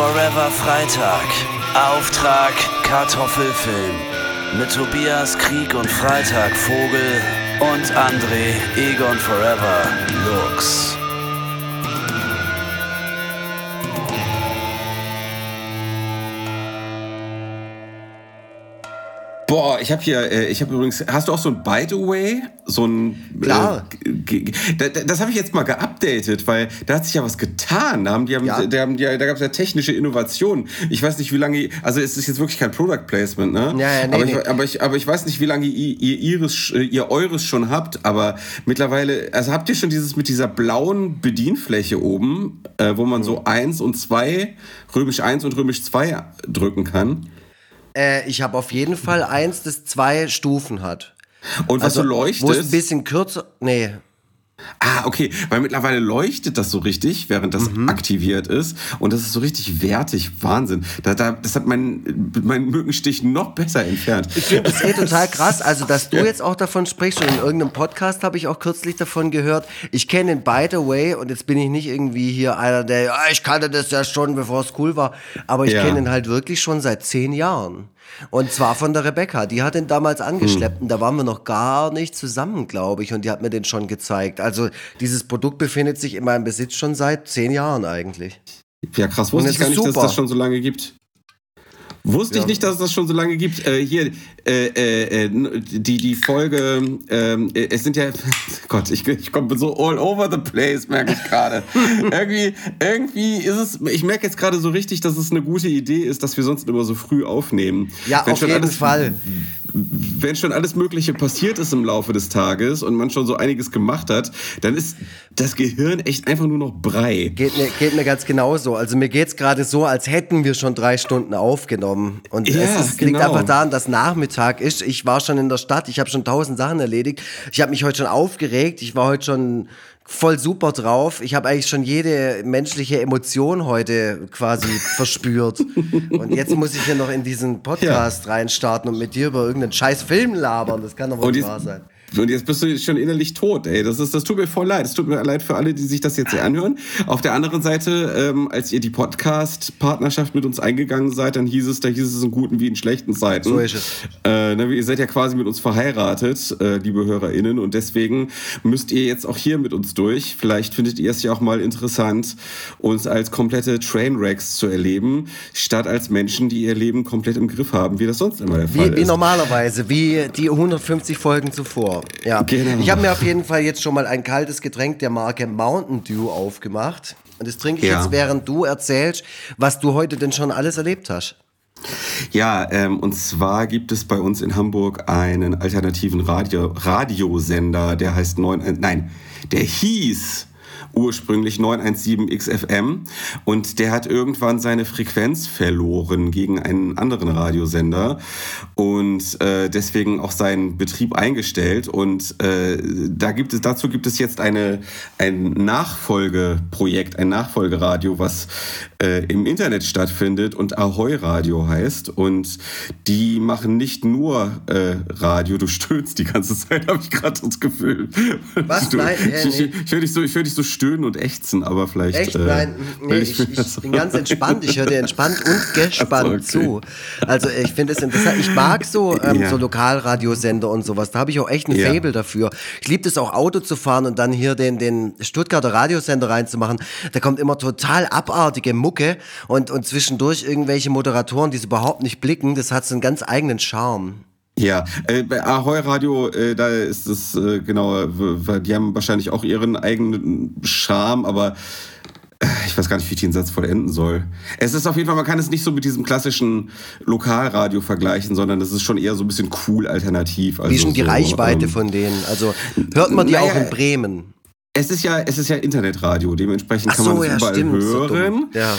Forever Freitag. Auftrag Kartoffelfilm. Mit Tobias Krieg und Freitag Vogel und André Egon Forever Lux. Boah, ich habe hier, äh, ich habe übrigens, hast du auch so ein By the Way? So ein. Klar. Äh, das habe ich jetzt mal geupdatet, weil da hat sich ja was getan. Da haben die, haben, Ja. da, haben die, da gab es ja technische Innovationen. Ich weiß nicht, wie lange, also es ist jetzt wirklich kein Product Placement, ne? Ja, ja, nee, aber, nee. Ich, aber, ich, aber ich weiß nicht, wie lange ihr, ihr, ihres, äh, ihr eures schon habt, aber mittlerweile, also habt ihr schon dieses mit dieser blauen Bedienfläche oben, äh, wo man Mhm. so eins und zwei, römisch 1 und römisch 2 drücken kann? Äh, ich habe auf jeden Fall eins, das zwei Stufen hat. Und was so leuchtet. Wo es ein bisschen kürzer. Nee. Ah, okay, weil mittlerweile leuchtet das so richtig, während das Mhm. aktiviert ist. Und das ist so richtig wertig. Wahnsinn. Da, da, das hat mein, mein Mückenstich noch besser entfernt. Ich finde das eh total krass. Also, dass du jetzt auch davon sprichst und in irgendeinem Podcast habe ich auch kürzlich davon gehört. Ich kenne ihn by the way und jetzt bin ich nicht irgendwie hier einer, der, ja, ich kannte das ja schon, bevor es cool war. Aber ich Ja. kenne ihn halt wirklich schon seit zehn Jahren. Und zwar von der Rebecca. Die hat ihn damals angeschleppt und da waren wir noch gar nicht zusammen, glaube ich. Und die hat mir den schon gezeigt. Also, dieses Produkt befindet sich in meinem Besitz schon seit zehn Jahren eigentlich. Ja, krass. Wusste ich gar nicht, dass es super. das schon so lange gibt. Wusste ich nicht, dass es das schon so lange gibt. Äh, hier, äh, äh, äh, die, die Folge, ähm, äh, es sind ja, Gott, ich, ich komme so all over the place, merke ich gerade. irgendwie, irgendwie ist es, ich merke jetzt gerade so richtig, dass es eine gute Idee ist, dass wir sonst immer so früh aufnehmen. Ja, Wenn auf schon jeden alles, Fall. Wenn schon alles Mögliche passiert ist im Laufe des Tages und man schon so einiges gemacht hat, dann ist das Gehirn echt einfach nur noch Brei. Geht mir, geht mir ganz genauso. Also mir geht's gerade so, als hätten wir schon drei Stunden aufgenommen. Und Ja, es liegt genau. einfach daran, dass Nachmittag ist. Ich war schon in der Stadt, ich habe schon tausend Sachen erledigt. Ich habe mich heute schon aufgeregt, ich war heute schon voll super drauf. Ich habe eigentlich schon jede menschliche Emotion heute quasi verspürt. Und jetzt muss ich hier noch in diesen Podcast reinstarten und mit dir über irgendeinen scheiß Film labern. Das kann doch wohl wahr sein. Und jetzt bist du schon innerlich tot, ey. Das, ist, das tut mir voll leid. Es tut mir leid für alle, die sich das jetzt hier anhören. Auf der anderen Seite, ähm, als ihr die Podcast-Partnerschaft mit uns eingegangen seid, dann hieß es, da hieß es in guten wie in schlechten Zeiten. So ist es. Äh, ne, ihr seid ja quasi mit uns verheiratet, äh, liebe HörerInnen. Und deswegen müsst ihr jetzt auch hier mit uns durch. Vielleicht findet ihr es ja auch mal interessant, uns als komplette Trainwrecks zu erleben, statt als Menschen, die ihr Leben komplett im Griff haben, wie das sonst immer der Fall Wie, wie ist. normalerweise, wie die 150 Folgen zuvor. Ja. Genau. Ich habe mir auf jeden Fall jetzt schon mal ein kaltes Getränk der Marke Mountain Dew aufgemacht. Und das trinke ich Ja. jetzt, während du erzählst, was du heute denn schon alles erlebt hast. Ja, ähm, und zwar gibt es bei uns in Hamburg einen alternativen Radio Radiosender, der heißt 9, nein, der hieß ursprünglich 917 XFM und der hat irgendwann seine Frequenz verloren gegen einen anderen Radiosender. Und äh, deswegen auch seinen Betrieb eingestellt. Und äh, da gibt es dazu gibt es jetzt eine ein Nachfolgeprojekt, ein Nachfolgeradio, was äh, im Internet stattfindet und Ahoy Radio heißt. Und die machen nicht nur äh, Radio, du stöhnst die ganze Zeit, habe ich gerade das Gefühl. Was? Du, Nein, ich, ich, ich höre dich so, ich höre dich so stöhnen und ächzen, aber vielleicht. Echt? äh, Nein, nee, ich, ich das- bin ganz entspannt. Ich höre dir entspannt und gespannt so, okay. zu. Also ich finde es interessant. Ich mag so, ähm, Ja. so Lokalradiosender und sowas. Da habe ich auch echt ein Ja. Fable dafür. Ich liebe es auch Auto zu fahren und dann hier den, den Stuttgarter Radiosender reinzumachen. Da kommt immer total abartige Mucke und, und zwischendurch irgendwelche Moderatoren, die es überhaupt nicht blicken. Das hat so einen ganz eigenen Charme. Ja, äh, bei Ahoy Radio, äh, da ist es äh, genau, die haben wahrscheinlich auch ihren eigenen Charme, aber äh, ich weiß gar nicht, wie ich den Satz vollenden soll. Es ist auf jeden Fall, man kann es nicht so mit diesem klassischen Lokalradio vergleichen, sondern es ist schon eher so ein bisschen cool alternativ. Also Wie ist denn die so, Reichweite ähm, von denen? Also hört man die naja, auch in Bremen? Es ist ja, es ist ja Internetradio, dementsprechend Ach kann man so, es ja, überall stimmt, so hören. Ja.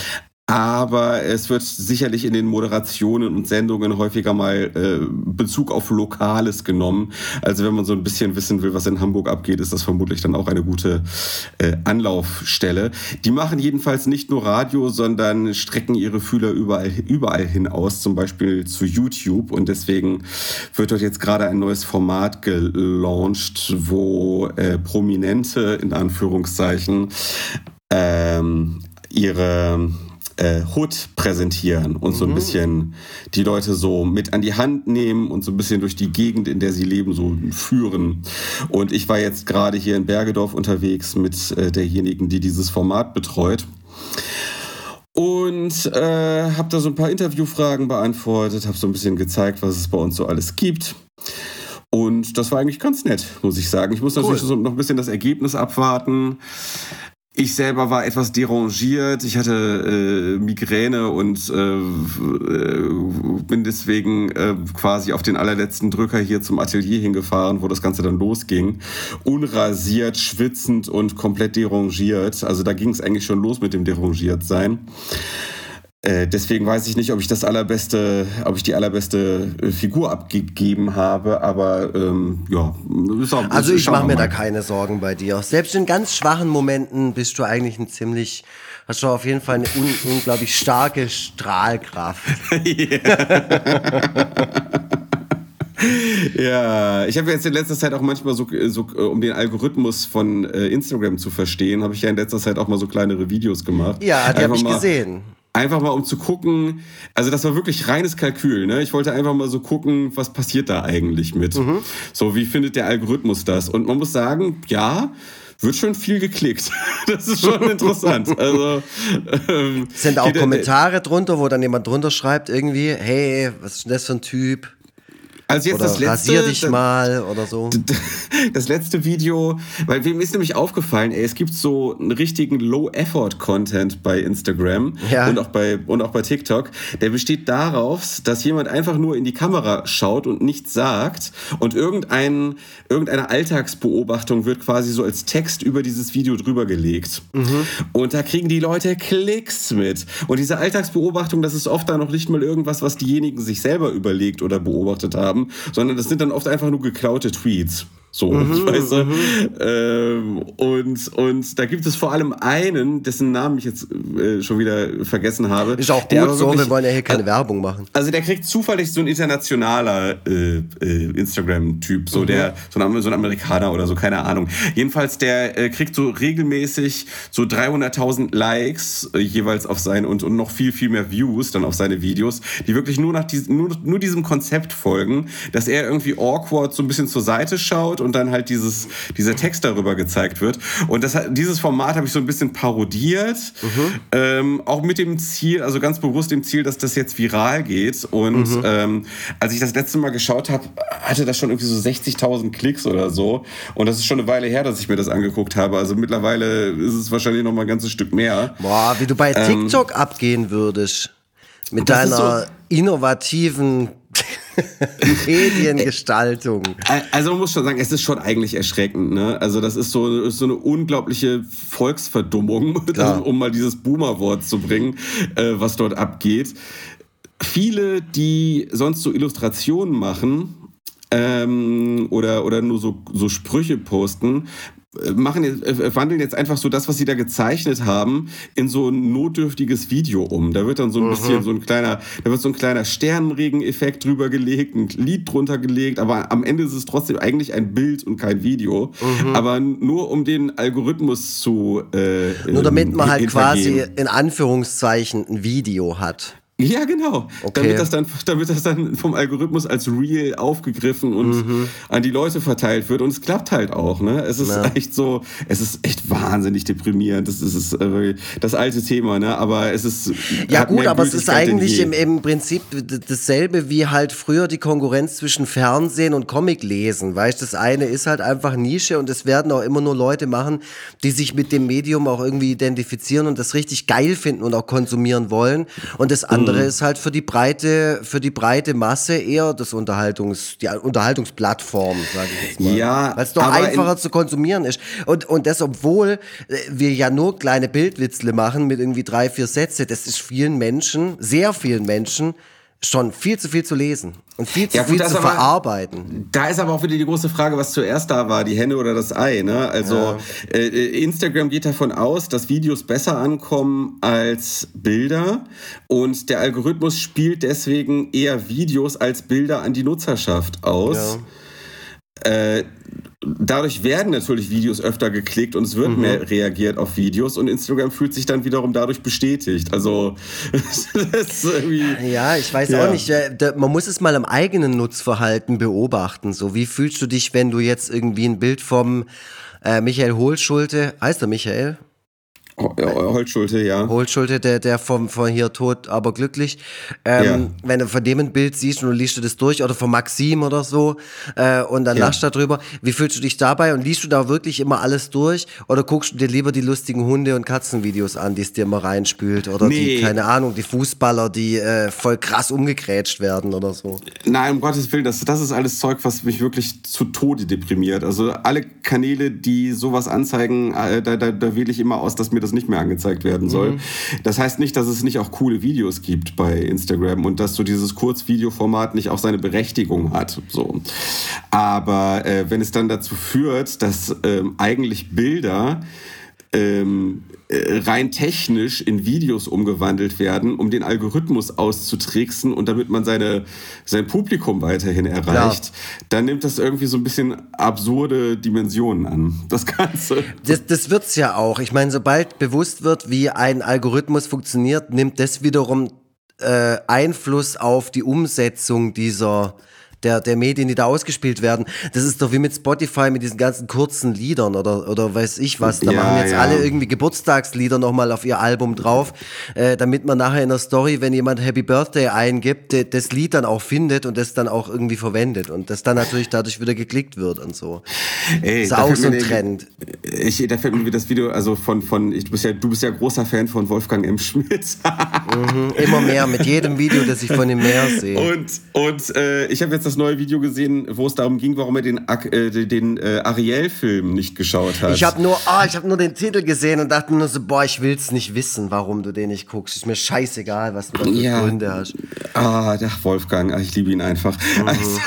Aber es wird sicherlich in den Moderationen und Sendungen häufiger mal äh, Bezug auf Lokales genommen. Also wenn man so ein bisschen wissen will, was in Hamburg abgeht, ist das vermutlich dann auch eine gute äh, Anlaufstelle. Die machen jedenfalls nicht nur Radio, sondern strecken ihre Fühler überall, überall hin aus, zum Beispiel zu YouTube. Und deswegen wird dort jetzt gerade ein neues Format gelauncht, wo äh, Prominente in Anführungszeichen ähm, ihre äh, Hood präsentieren und so ein bisschen die Leute so mit an die Hand nehmen und so ein bisschen durch die Gegend, in der sie leben, so führen. Und ich war jetzt gerade hier in Bergedorf unterwegs mit äh, derjenigen, die dieses Format betreut. Und äh, habe da so ein paar Interviewfragen beantwortet, habe so ein bisschen gezeigt, was es bei uns so alles gibt. Und das war eigentlich ganz nett, muss ich sagen. Ich muss natürlich so noch ein bisschen das Ergebnis abwarten. Ich selber war etwas derangiert. Ich hatte äh, Migräne und äh, äh, bin deswegen äh, quasi auf den allerletzten Drücker hier zum Atelier hingefahren, wo das Ganze dann losging. Unrasiert, schwitzend und komplett derangiert. Also da ging es eigentlich schon los mit dem derangiert sein. Äh, deswegen weiß ich nicht, ob ich das allerbeste, ob ich die allerbeste äh, Figur abgegeben habe, aber ähm, ja. Auch, also ich mache mir da keine Sorgen bei dir. Selbst in ganz schwachen Momenten bist du eigentlich ein ziemlich, hast du auf jeden Fall eine un unglaublich starke Strahlkraft. ja, ich habe jetzt in letzter Zeit auch manchmal so, so um den Algorithmus von äh, Instagram zu verstehen, habe ich ja in letzter Zeit auch mal so kleinere Videos gemacht. Ja, die habe ich gesehen. Einfach mal um zu gucken, also das war wirklich reines Kalkül. Ne? Ich wollte einfach mal so gucken, was passiert da eigentlich mit. Mhm. So, wie findet der Algorithmus das? Und man muss sagen, ja, wird schon viel geklickt. Das ist schon interessant. Also, ähm, Sind auch Kommentare drunter, wo dann jemand drunter schreibt, irgendwie, hey, was ist denn das für ein Typ? Also jetzt oder das letzte. Rasier dich mal oder so. Das letzte Video, weil mir ist nämlich aufgefallen, ey, es gibt so einen richtigen Low-Effort-Content bei Instagram ja. und, auch bei, und auch bei TikTok. Der besteht darauf, dass jemand einfach nur in die Kamera schaut und nichts sagt und irgendein, irgendeine Alltagsbeobachtung wird quasi so als Text über dieses Video drüber gelegt. Mhm. Und da kriegen die Leute Klicks mit. Und diese Alltagsbeobachtung, das ist oft dann noch nicht mal irgendwas, was diejenigen sich selber überlegt oder beobachtet haben haben, sondern das sind dann oft einfach nur geklaute Tweets. So, mhm, weißt du? Mhm. Ähm, und, und da gibt es vor allem einen, dessen Namen ich jetzt äh, schon wieder vergessen habe. Ist auch gut so, wir wollen ja hier keine also, Werbung machen. Also der kriegt zufällig so ein internationaler äh, äh, Instagram-Typ, so mhm. der, so ein, so ein, Amerikaner oder so, keine Ahnung. Jedenfalls, der äh, kriegt so regelmäßig so 300.000 Likes äh, jeweils auf sein und, und noch viel, viel mehr Views dann auf seine Videos, die wirklich nur nach diesem, nur, nur diesem Konzept folgen, dass er irgendwie awkward so ein bisschen zur Seite schaut und dann halt dieses, dieser Text darüber gezeigt wird. Und das, dieses Format habe ich so ein bisschen parodiert, mhm. ähm, auch mit dem Ziel, also ganz bewusst dem Ziel, dass das jetzt viral geht. Und mhm. ähm, als ich das letzte Mal geschaut habe, hatte das schon irgendwie so 60.000 Klicks oder so. Und das ist schon eine Weile her, dass ich mir das angeguckt habe. Also mittlerweile ist es wahrscheinlich noch mal ein ganzes Stück mehr. Boah, wie du bei ähm, TikTok ähm, abgehen würdest. Mit deiner so innovativen Mediengestaltung. Also man muss schon sagen, es ist schon eigentlich erschreckend. Ne? Also das ist so, ist so eine unglaubliche Volksverdummung, um mal dieses Boomer-Wort zu bringen, äh, was dort abgeht. Viele, die sonst so Illustrationen machen, ähm, oder, oder nur so, so Sprüche posten, machen jetzt, äh, wandeln jetzt einfach so das, was sie da gezeichnet haben, in so ein notdürftiges Video um. Da wird dann so ein mhm. bisschen so ein kleiner, da wird so ein kleiner Sternenregen-Effekt drüber gelegt, ein Lied drunter gelegt, aber am Ende ist es trotzdem eigentlich ein Bild und kein Video. Mhm. Aber nur um den Algorithmus zu äh, Nur damit man halt quasi in Anführungszeichen ein Video hat. Ja, genau. Okay. Damit, das dann, damit das dann vom Algorithmus als real aufgegriffen und mhm. an die Leute verteilt wird. Und es klappt halt auch. Ne? Es ist ja. echt so, es ist echt wahnsinnig deprimierend. Das ist äh, das alte Thema, ne? aber es ist. Ja, gut, aber es ist eigentlich im, im Prinzip dasselbe wie halt früher die Konkurrenz zwischen Fernsehen und Comiclesen. Weißt das eine ist halt einfach Nische und es werden auch immer nur Leute machen, die sich mit dem Medium auch irgendwie identifizieren und das richtig geil finden und auch konsumieren wollen. Und das andere andere mhm. ist halt für die breite, für die breite Masse eher das Unterhaltungs, die Unterhaltungsplattform, sage ich jetzt mal. Ja, Weil es doch einfacher zu konsumieren ist. Und, und das, obwohl äh, wir ja nur kleine Bildwitzle machen mit irgendwie drei, vier Sätze, das ist vielen Menschen, sehr vielen Menschen, schon viel zu viel zu lesen und viel zu ja, gut, viel zu aber, verarbeiten. Da ist aber auch wieder die große Frage, was zuerst da war, die Henne oder das Ei. Ne? Also ja. äh, Instagram geht davon aus, dass Videos besser ankommen als Bilder und der Algorithmus spielt deswegen eher Videos als Bilder an die Nutzerschaft aus. Ja. Äh, dadurch werden natürlich Videos öfter geklickt und es wird mhm. mehr reagiert auf Videos und Instagram fühlt sich dann wiederum dadurch bestätigt. Also ja, ich weiß ja. auch nicht. Man muss es mal am eigenen Nutzverhalten beobachten. So, wie fühlst du dich, wenn du jetzt irgendwie ein Bild vom äh, Michael Hohlschulte, heißt er Michael? Holzschulte, ja. Holzschulte, der, der vom, von hier tot, aber glücklich. Ähm, ja. Wenn du von dem ein Bild siehst und du liest du das durch oder von Maxim oder so äh, und dann ja. lachst du darüber, wie fühlst du dich dabei und liest du da wirklich immer alles durch oder guckst du dir lieber die lustigen Hunde- und Katzenvideos an, die es dir immer reinspült oder nee. die, keine Ahnung, die Fußballer, die äh, voll krass umgegrätscht werden oder so? Nein, um Gottes Willen, das, das ist alles Zeug, was mich wirklich zu Tode deprimiert. Also alle Kanäle, die sowas anzeigen, äh, da, da, da wähle ich immer aus, dass mir das das nicht mehr angezeigt werden soll. Mhm. Das heißt nicht, dass es nicht auch coole Videos gibt bei Instagram und dass so dieses Kurzvideoformat nicht auch seine Berechtigung hat. So. Aber äh, wenn es dann dazu führt, dass ähm, eigentlich Bilder ähm, äh, rein technisch in Videos umgewandelt werden, um den Algorithmus auszutricksen und damit man seine, sein Publikum weiterhin erreicht, Klar. dann nimmt das irgendwie so ein bisschen absurde Dimensionen an, das Ganze. Das, das wird es ja auch. Ich meine, sobald bewusst wird, wie ein Algorithmus funktioniert, nimmt das wiederum äh, Einfluss auf die Umsetzung dieser der, der Medien, die da ausgespielt werden. Das ist doch wie mit Spotify mit diesen ganzen kurzen Liedern oder, oder weiß ich was. Da ja, machen jetzt ja. alle irgendwie Geburtstagslieder nochmal auf ihr Album drauf, äh, damit man nachher in der Story, wenn jemand Happy Birthday eingibt, das Lied dann auch findet und das dann auch irgendwie verwendet und das dann natürlich dadurch wieder geklickt wird und so. Ey, das ist auch so ein Trend. Ich, da fällt mir wieder das Video, also von, von ich, du, bist ja, du bist ja großer Fan von Wolfgang M. Schmidt. mhm, immer mehr, mit jedem Video, das ich von ihm mehr sehe. Und, und äh, ich habe jetzt das das neue Video gesehen, wo es darum ging, warum er den, äh, den äh, Ariel-Film nicht geschaut hat. Ich habe nur, oh, hab nur den Titel gesehen und dachte nur so, boah, ich will es nicht wissen, warum du den nicht guckst. Ist mir scheißegal, was du da für ja. Gründe hast. Ah, der Wolfgang, ich liebe ihn einfach. Mhm. Also.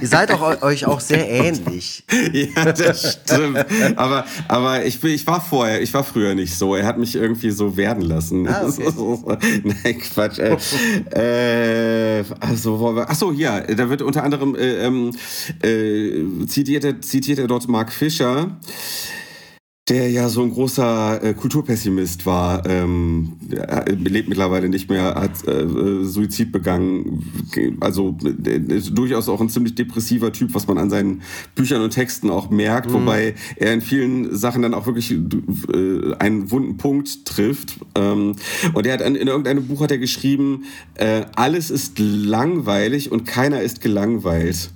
Ihr seid auch, euch auch sehr ähnlich. ja, das stimmt. aber aber ich, ich war vorher, ich war früher nicht so. Er hat mich irgendwie so werden lassen. Ah, okay. Nein, Quatsch. Äh, äh, also, achso, ja, da wird wird unter anderem äh, ähm, äh, zitiert, er, zitiert er dort Mark Fischer der ja so ein großer äh, Kulturpessimist war, ähm, lebt mittlerweile nicht mehr, hat äh, Suizid begangen. Also durchaus auch ein ziemlich depressiver Typ, was man an seinen Büchern und Texten auch merkt, mhm. wobei er in vielen Sachen dann auch wirklich äh, einen wunden Punkt trifft. Ähm, und er hat in, in irgendeinem Buch hat er geschrieben, äh, alles ist langweilig und keiner ist gelangweilt.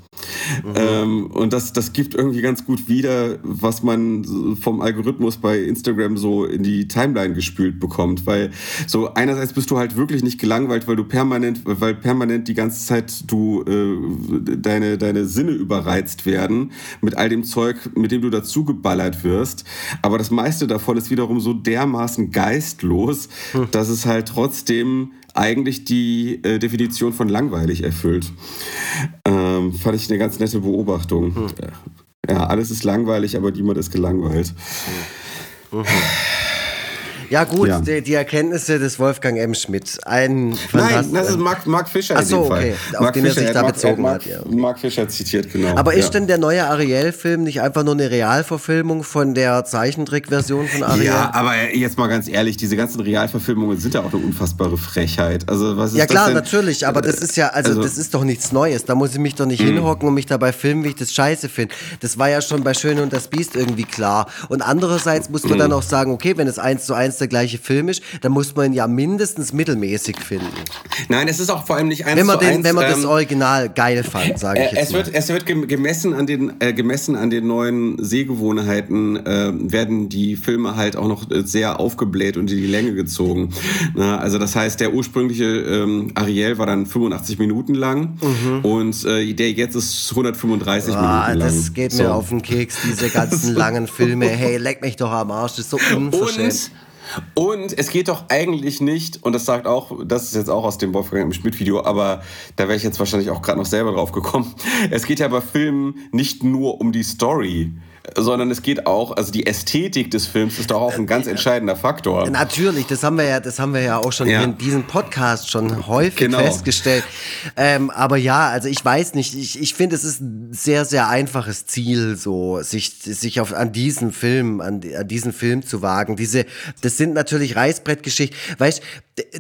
Mhm. Ähm, und das, das gibt irgendwie ganz gut wieder, was man vom Algorithmus bei Instagram so in die Timeline gespült bekommt. Weil so einerseits bist du halt wirklich nicht gelangweilt, weil du permanent, weil permanent die ganze Zeit du äh, deine, deine Sinne überreizt werden mit all dem Zeug, mit dem du dazu geballert wirst. Aber das meiste davon ist wiederum so dermaßen geistlos, hm. dass es halt trotzdem eigentlich die äh, Definition von langweilig erfüllt. Ähm, fand ich eine ganz nette Beobachtung. Hm. Ja, alles ist langweilig, aber niemand ist gelangweilt. Hm. Mhm. Ja, gut, ja. Die, die, Erkenntnisse des Wolfgang M. Schmidt. Ein Nein, das ist Mark, Mark Fischer. Ach so, okay. Auf Mark den Fischer, er sich da Mark, bezogen Mark, hat. Ja. Mark Fischer zitiert, genau. Aber ist ja. denn der neue Ariel-Film nicht einfach nur eine Realverfilmung von der Zeichentrick-Version von Ariel? Ja, aber jetzt mal ganz ehrlich, diese ganzen Realverfilmungen sind ja auch eine unfassbare Frechheit. Also, was ist ja, klar, das natürlich, aber das ist ja, also, also, das ist doch nichts Neues. Da muss ich mich doch nicht mh. hinhocken und mich dabei filmen, wie ich das scheiße finde. Das war ja schon bei Schöne und das Biest irgendwie klar. Und andererseits muss man mh. dann auch sagen, okay, wenn es eins zu eins der gleiche Film ist, dann muss man ihn ja mindestens mittelmäßig finden. Nein, es ist auch vor allem nicht eins wenn man zu den, eins, Wenn man ähm, das Original geil fand, sage ich äh, jetzt es mal. Wird, es wird gemessen an den, äh, gemessen an den neuen Sehgewohnheiten, äh, werden die Filme halt auch noch sehr aufgebläht und in die Länge gezogen. Na, also das heißt, der ursprüngliche ähm, Ariel war dann 85 Minuten lang mhm. und äh, der jetzt ist 135 oh, ah, Minuten lang. Das geht so. mir auf den Keks, diese ganzen langen Filme. Hey, leck mich doch am Arsch, das ist so unverschämt. Und und es geht doch eigentlich nicht, und das sagt auch, das ist jetzt auch aus dem Wolfgang Schmidt-Video, aber da wäre ich jetzt wahrscheinlich auch gerade noch selber drauf gekommen. Es geht ja bei Filmen nicht nur um die Story, sondern es geht auch, also die Ästhetik des Films ist doch auch ein ganz entscheidender Faktor. Natürlich, das haben wir ja, das haben wir ja auch schon Ja. in diesem Podcast schon häufig Genau. festgestellt. Ähm, aber ja, also ich weiß nicht, ich, ich finde, es ist ein sehr, sehr einfaches Ziel, so sich, sich auf, an diesen Film, an, an diesen Film zu wagen. Diese, das sind natürlich Reißbrettgeschichten. Weißt,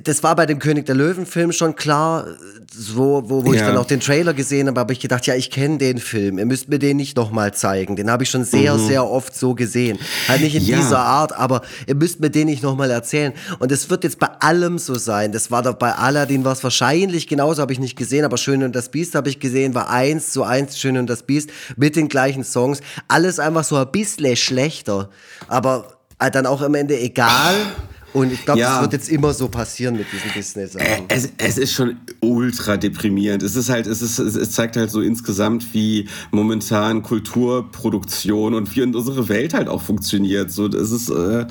das war bei dem König der Löwen-Film schon klar, so, wo, wo ich Ja. dann auch den Trailer gesehen habe, habe ich gedacht, ja, ich kenne den Film. Ihr müsst mir den nicht nochmal zeigen. Den habe ich schon sehr, sehr oft so gesehen. Halt nicht in Mhm. Ja. dieser Art, aber ihr müsst mir den nicht nochmal erzählen. Und es wird jetzt bei allem so sein. Das war doch bei Aladdin war es wahrscheinlich genauso, habe ich nicht gesehen, aber Schön und das Biest habe ich gesehen, war eins zu eins Schön und das Biest mit den gleichen Songs. Alles einfach so ein bisschen schlechter, aber halt dann auch am Ende egal. Und ich glaube, Ja. das wird jetzt immer so passieren mit diesen Disney-Sachen. Es, es ist schon ultra deprimierend. Es ist halt, es ist, es es zeigt halt so insgesamt, wie momentan Kulturproduktion und wie unsere Welt halt auch funktioniert. So, das ist, äh,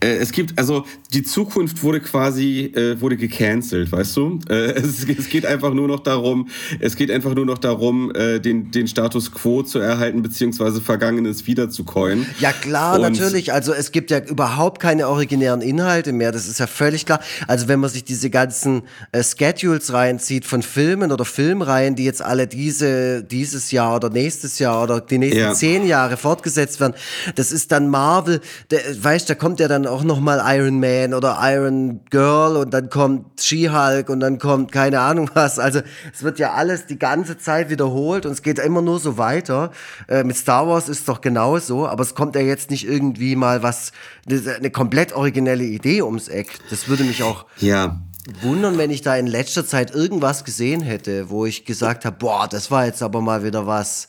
äh, es gibt, also die Zukunft wurde quasi, äh, wurde gecancelt, weißt du? Äh, es, es geht einfach nur noch darum, es geht einfach nur noch darum, äh, den, den Status quo zu erhalten, beziehungsweise Vergangenes wiederzucoin. Ja klar, Und- natürlich. Also es gibt ja überhaupt keine originären Inhalte mehr. Das ist ja völlig klar. Also wenn man sich diese ganzen äh, Schedules reinzieht von Filmen oder Filmreihen, die jetzt alle diese dieses Jahr oder nächstes Jahr oder die nächsten Ja. zehn Jahre fortgesetzt werden, das ist dann Marvel. Der, weißt, da kommt ja dann auch noch mal Iron Man oder Iron Girl und dann kommt She-Hulk und dann kommt keine Ahnung was. Also es wird ja alles die ganze Zeit wiederholt und es geht immer nur so weiter. Äh, mit Star Wars ist es doch genauso, aber es kommt ja jetzt nicht irgendwie mal was, eine komplett originelle Idee ums Eck. Das würde mich auch Ja, wundern, wenn ich da in letzter Zeit irgendwas gesehen hätte, wo ich gesagt habe, boah, das war jetzt aber mal wieder was.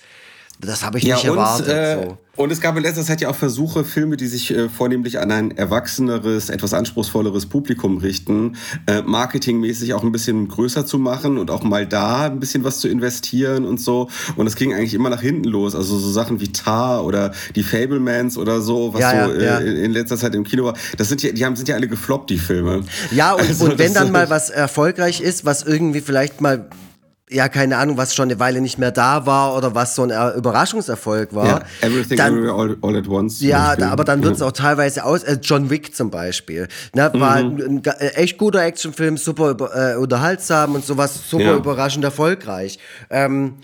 Das habe ich nicht und, erwartet. äh, so. und es gab in letzter Zeit ja auch Versuche, Filme, die sich äh, vornehmlich an ein erwachseneres, etwas anspruchsvolleres Publikum richten, äh, marketingmäßig auch ein bisschen größer zu machen und auch mal da ein bisschen was zu investieren und so. Und es ging eigentlich immer nach hinten los. Also so Sachen wie Tar oder die Fablemans oder so, was Ja, so ja, äh, ja. In, in letzter Zeit im Kino war. Das sind ja, die haben, sind ja alle gefloppt, die Filme. Ja, und, Also und wenn dann mal was erfolgreich ist, was irgendwie vielleicht mal, ja, keine Ahnung, was schon eine Weile nicht mehr da war oder was so ein Überraschungserfolg war. Ja, Everything dann, Everywhere All, all at Once. ja, da, aber dann wird es Ja. auch teilweise aus. Äh, John Wick zum Beispiel. Ne, war Mhm. ein, ein, äh, echt guter Actionfilm, super äh, unterhaltsam und sowas, super Ja. überraschend erfolgreich. Ähm,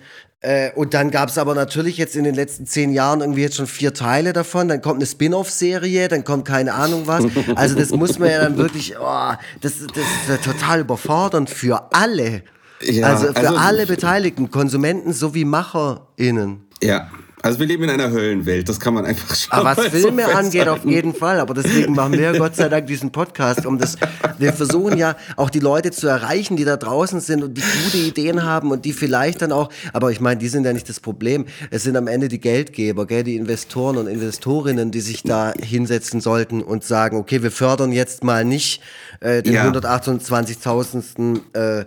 äh, und dann gab es aber natürlich jetzt in den letzten zehn Jahren irgendwie jetzt schon vier Teile davon. Dann kommt eine Spin-off-Serie, dann kommt keine Ahnung was. Also das muss man ja dann wirklich, oh, das, das ist ja total überfordernd für alle. Ja, also für also- alle Beteiligten, Konsumenten sowie MacherInnen. Ja, also wir leben in einer Höllenwelt, das kann man einfach schon Aber was mal so Filme angeht, auf jeden Fall. Aber deswegen machen wir Gott sei Dank diesen Podcast, um das. Wir versuchen ja auch die Leute zu erreichen, die da draußen sind und die gute Ideen haben und die vielleicht dann auch. Aber ich meine, die sind ja nicht das Problem. Es sind am Ende die Geldgeber, gell, die Investoren und Investorinnen, die sich da hinsetzen sollten und sagen, okay, wir fördern jetzt mal nicht äh, den Ja. 128.000. Äh,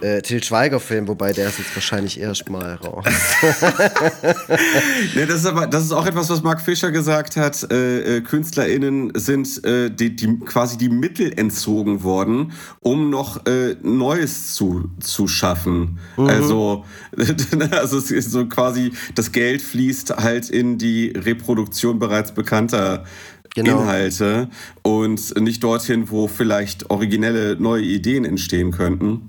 äh, Til Schweiger-Film, wobei der ist jetzt wahrscheinlich erst mal raus. Nee, das, ist aber, das ist auch etwas, was Mark Fischer gesagt hat. Äh, äh, KünstlerInnen sind äh, die, die, quasi die Mittel entzogen worden, um noch äh, Neues zu, zu schaffen. Also, also es ist so quasi, das Geld fließt halt in die Reproduktion bereits bekannter Genau. Inhalte und nicht dorthin, wo vielleicht originelle neue Ideen entstehen könnten.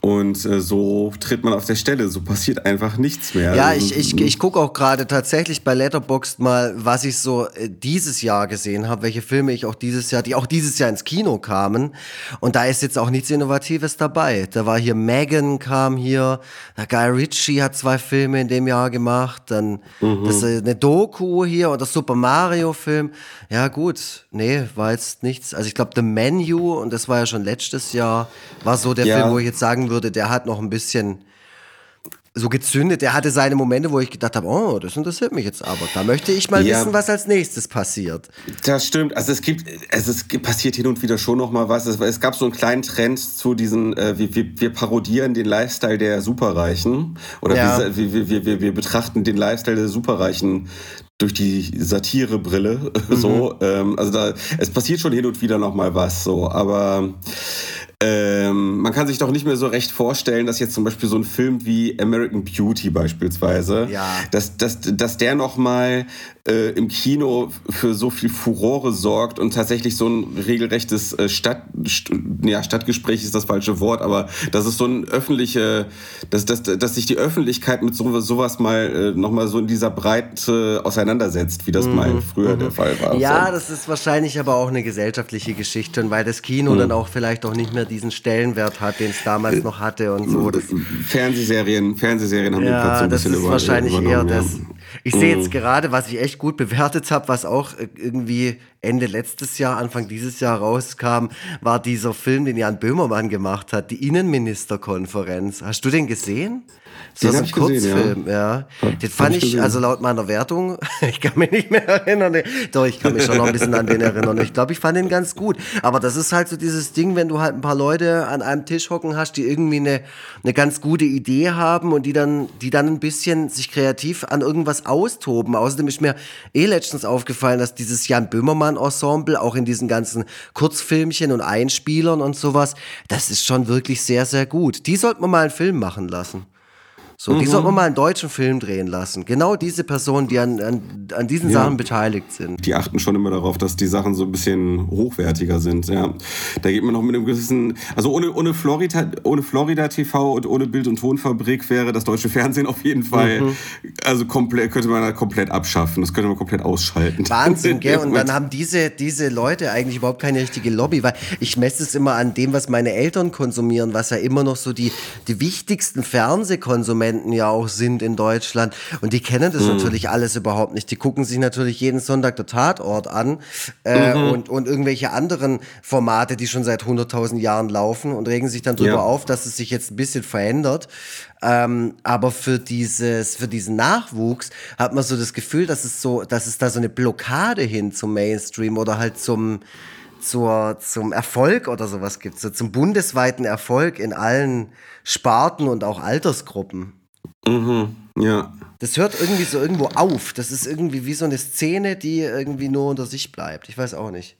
Und äh, so tritt man auf der Stelle, so passiert einfach nichts mehr. Ja, Also, ich, ich, ich gucke auch gerade tatsächlich bei Letterboxd mal, was ich so äh, dieses Jahr gesehen habe, welche Filme ich auch dieses Jahr, die auch dieses Jahr ins Kino kamen. Und da ist jetzt auch nichts Innovatives dabei. Da war hier Megan kam hier, Guy Ritchie hat zwei Filme in dem Jahr gemacht, dann das, ist eine Doku hier oder Super Mario Film. Ja gut, nee, war jetzt nichts. Also ich glaube The Menu und das war ja schon letztes Jahr, war so der Ja. Film, wo ich jetzt sagen würde, der hat noch ein bisschen so gezündet. Er hatte seine Momente, wo ich gedacht habe, oh, das interessiert mich jetzt aber. Da möchte ich mal Ja. wissen, was als nächstes passiert. Das stimmt. Also es gibt, also es passiert hin und wieder schon noch mal was. Es, es gab so einen kleinen Trend zu diesen, äh, wir, wir, wir parodieren den Lifestyle der Superreichen oder Ja. wir, wir, wir, wir betrachten den Lifestyle der Superreichen durch die Satirebrille. So, ähm, also da, es passiert schon hin und wieder noch mal was. So, aber ähm, man kann sich doch nicht mehr so recht vorstellen, dass jetzt zum Beispiel so ein Film wie American Beauty beispielsweise, Ja. dass, dass, dass der noch mal äh, im Kino für so viel Furore sorgt und tatsächlich so ein regelrechtes äh, Stadt, st ja, Stadtgespräch ist das falsche Wort, aber das ist so ein öffentliche, dass, dass, dass sich die Öffentlichkeit mit so, sowas mal äh, nochmal so in dieser Breite auseinandersetzt, wie das mhm. mal früher mhm. der Fall war. Ja, so. das ist wahrscheinlich aber auch eine gesellschaftliche Geschichte und weil das Kino mhm. dann auch vielleicht auch nicht mehr diesen Stellenwert hat, den es damals noch hatte und so. Das Fernsehserien, Fernsehserien haben ja, den Platz so ein bisschen über, wahrscheinlich eher das. Ich sehe jetzt mhm. gerade, was ich echt gut bewertet habe, was auch äh, irgendwie Ende letztes Jahr, Anfang dieses Jahr rauskam, war dieser Film, den Jan Böhmermann gemacht hat, die Innenministerkonferenz. Hast du den gesehen? So ein Kurzfilm, ja. ja. Den fand ich, ich also laut meiner Wertung, ich kann mich nicht mehr erinnern, doch, ich kann mich schon noch ein bisschen an den erinnern. Ich glaube, ich fand den ganz gut. Aber das ist halt so dieses Ding, wenn du halt ein paar Leute an einem Tisch hocken hast, die irgendwie eine, eine ganz gute Idee haben und die dann, die dann ein bisschen sich kreativ an irgendwas austoben. Außerdem ist mir eh letztens aufgefallen, dass dieses Jan Böhmermann-Ensemble auch in diesen ganzen Kurzfilmchen und Einspielern und sowas, das ist schon wirklich sehr, sehr gut. Die sollten wir mal einen Film machen lassen. So, mhm. die sollten wir mal einen deutschen Film drehen lassen. Genau diese Personen, die an, an, an diesen ja. Sachen beteiligt sind. Die achten schon immer darauf, dass die Sachen so ein bisschen hochwertiger sind. Ja. Da geht man noch mit einem gewissen, also ohne, ohne, Florida, ohne Florida TV und ohne Bild- und Tonfabrik wäre das deutsche Fernsehen auf jeden Fall, mhm. also komplett, könnte man da komplett abschaffen. Das könnte man komplett ausschalten. Wahnsinn, gell? Und dann haben diese, diese Leute eigentlich überhaupt keine richtige Lobby, weil ich messe es immer an dem, was meine Eltern konsumieren, was ja immer noch so die, die wichtigsten Fernsehkonsumenten Konsumenten ja auch sind in Deutschland. Und die kennen das mhm. natürlich alles überhaupt nicht. Die gucken sich natürlich jeden Sonntag der Tatort an äh, mhm. und, und irgendwelche anderen Formate, die schon seit 100.000 Jahren laufen und regen sich dann darüber ja. auf, dass es sich jetzt ein bisschen verändert. Ähm, aber für dieses, für diesen Nachwuchs hat man so das Gefühl, dass es so, dass es da so eine Blockade hin zum Mainstream oder halt zum, zur, zum Erfolg oder sowas gibt, so zum bundesweiten Erfolg in allen Sparten und auch Altersgruppen. Mhm, ja. Das hört irgendwie so irgendwo auf. Das ist irgendwie wie so eine Szene, die irgendwie nur unter sich bleibt. Ich weiß auch nicht.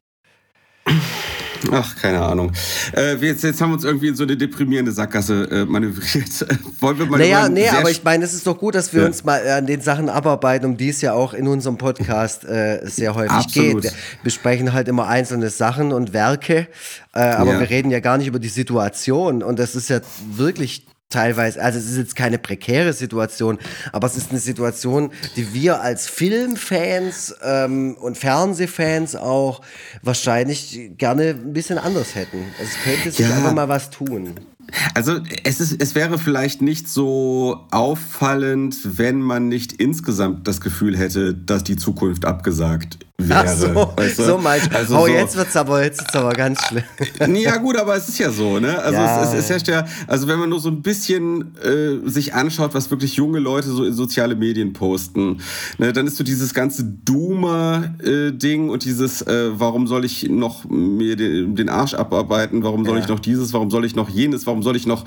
Ach, keine Ahnung. Äh, jetzt, jetzt haben wir uns irgendwie in so eine deprimierende Sackgasse äh, manövriert. Wollen wir mal Naja, nee, aber ich meine, es ist doch gut, dass wir ja. uns mal an den Sachen abarbeiten, um die es ja auch in unserem Podcast äh, sehr häufig Absolut. geht. Wir besprechen halt immer einzelne Sachen und Werke, äh, aber ja. wir reden ja gar nicht über die Situation. Und das ist ja wirklich teilweise, also es ist jetzt keine prekäre Situation, aber es ist eine Situation, die wir als Filmfans ähm, und Fernsehfans auch wahrscheinlich gerne ein bisschen anders hätten. Also es könnte sich ja. einfach mal was tun. Also es, ist, es wäre vielleicht nicht so auffallend, wenn man nicht insgesamt das Gefühl hätte, dass die Zukunft abgesagt wäre. Ach so, weißt du? so meinst also Oh, so. jetzt wird's aber, jetzt wird's aber ganz schlimm. Ja gut, aber es ist ja so, ne? Also ja. es, es, es herrscht ja, also wenn man nur so ein bisschen äh, sich anschaut, was wirklich junge Leute so in soziale Medien posten, ne, dann ist so dieses ganze Doomer-Ding äh, und dieses, äh, warum soll ich noch mir den, den Arsch abarbeiten, warum soll ja. ich noch dieses, warum soll ich noch jenes, warum soll ich noch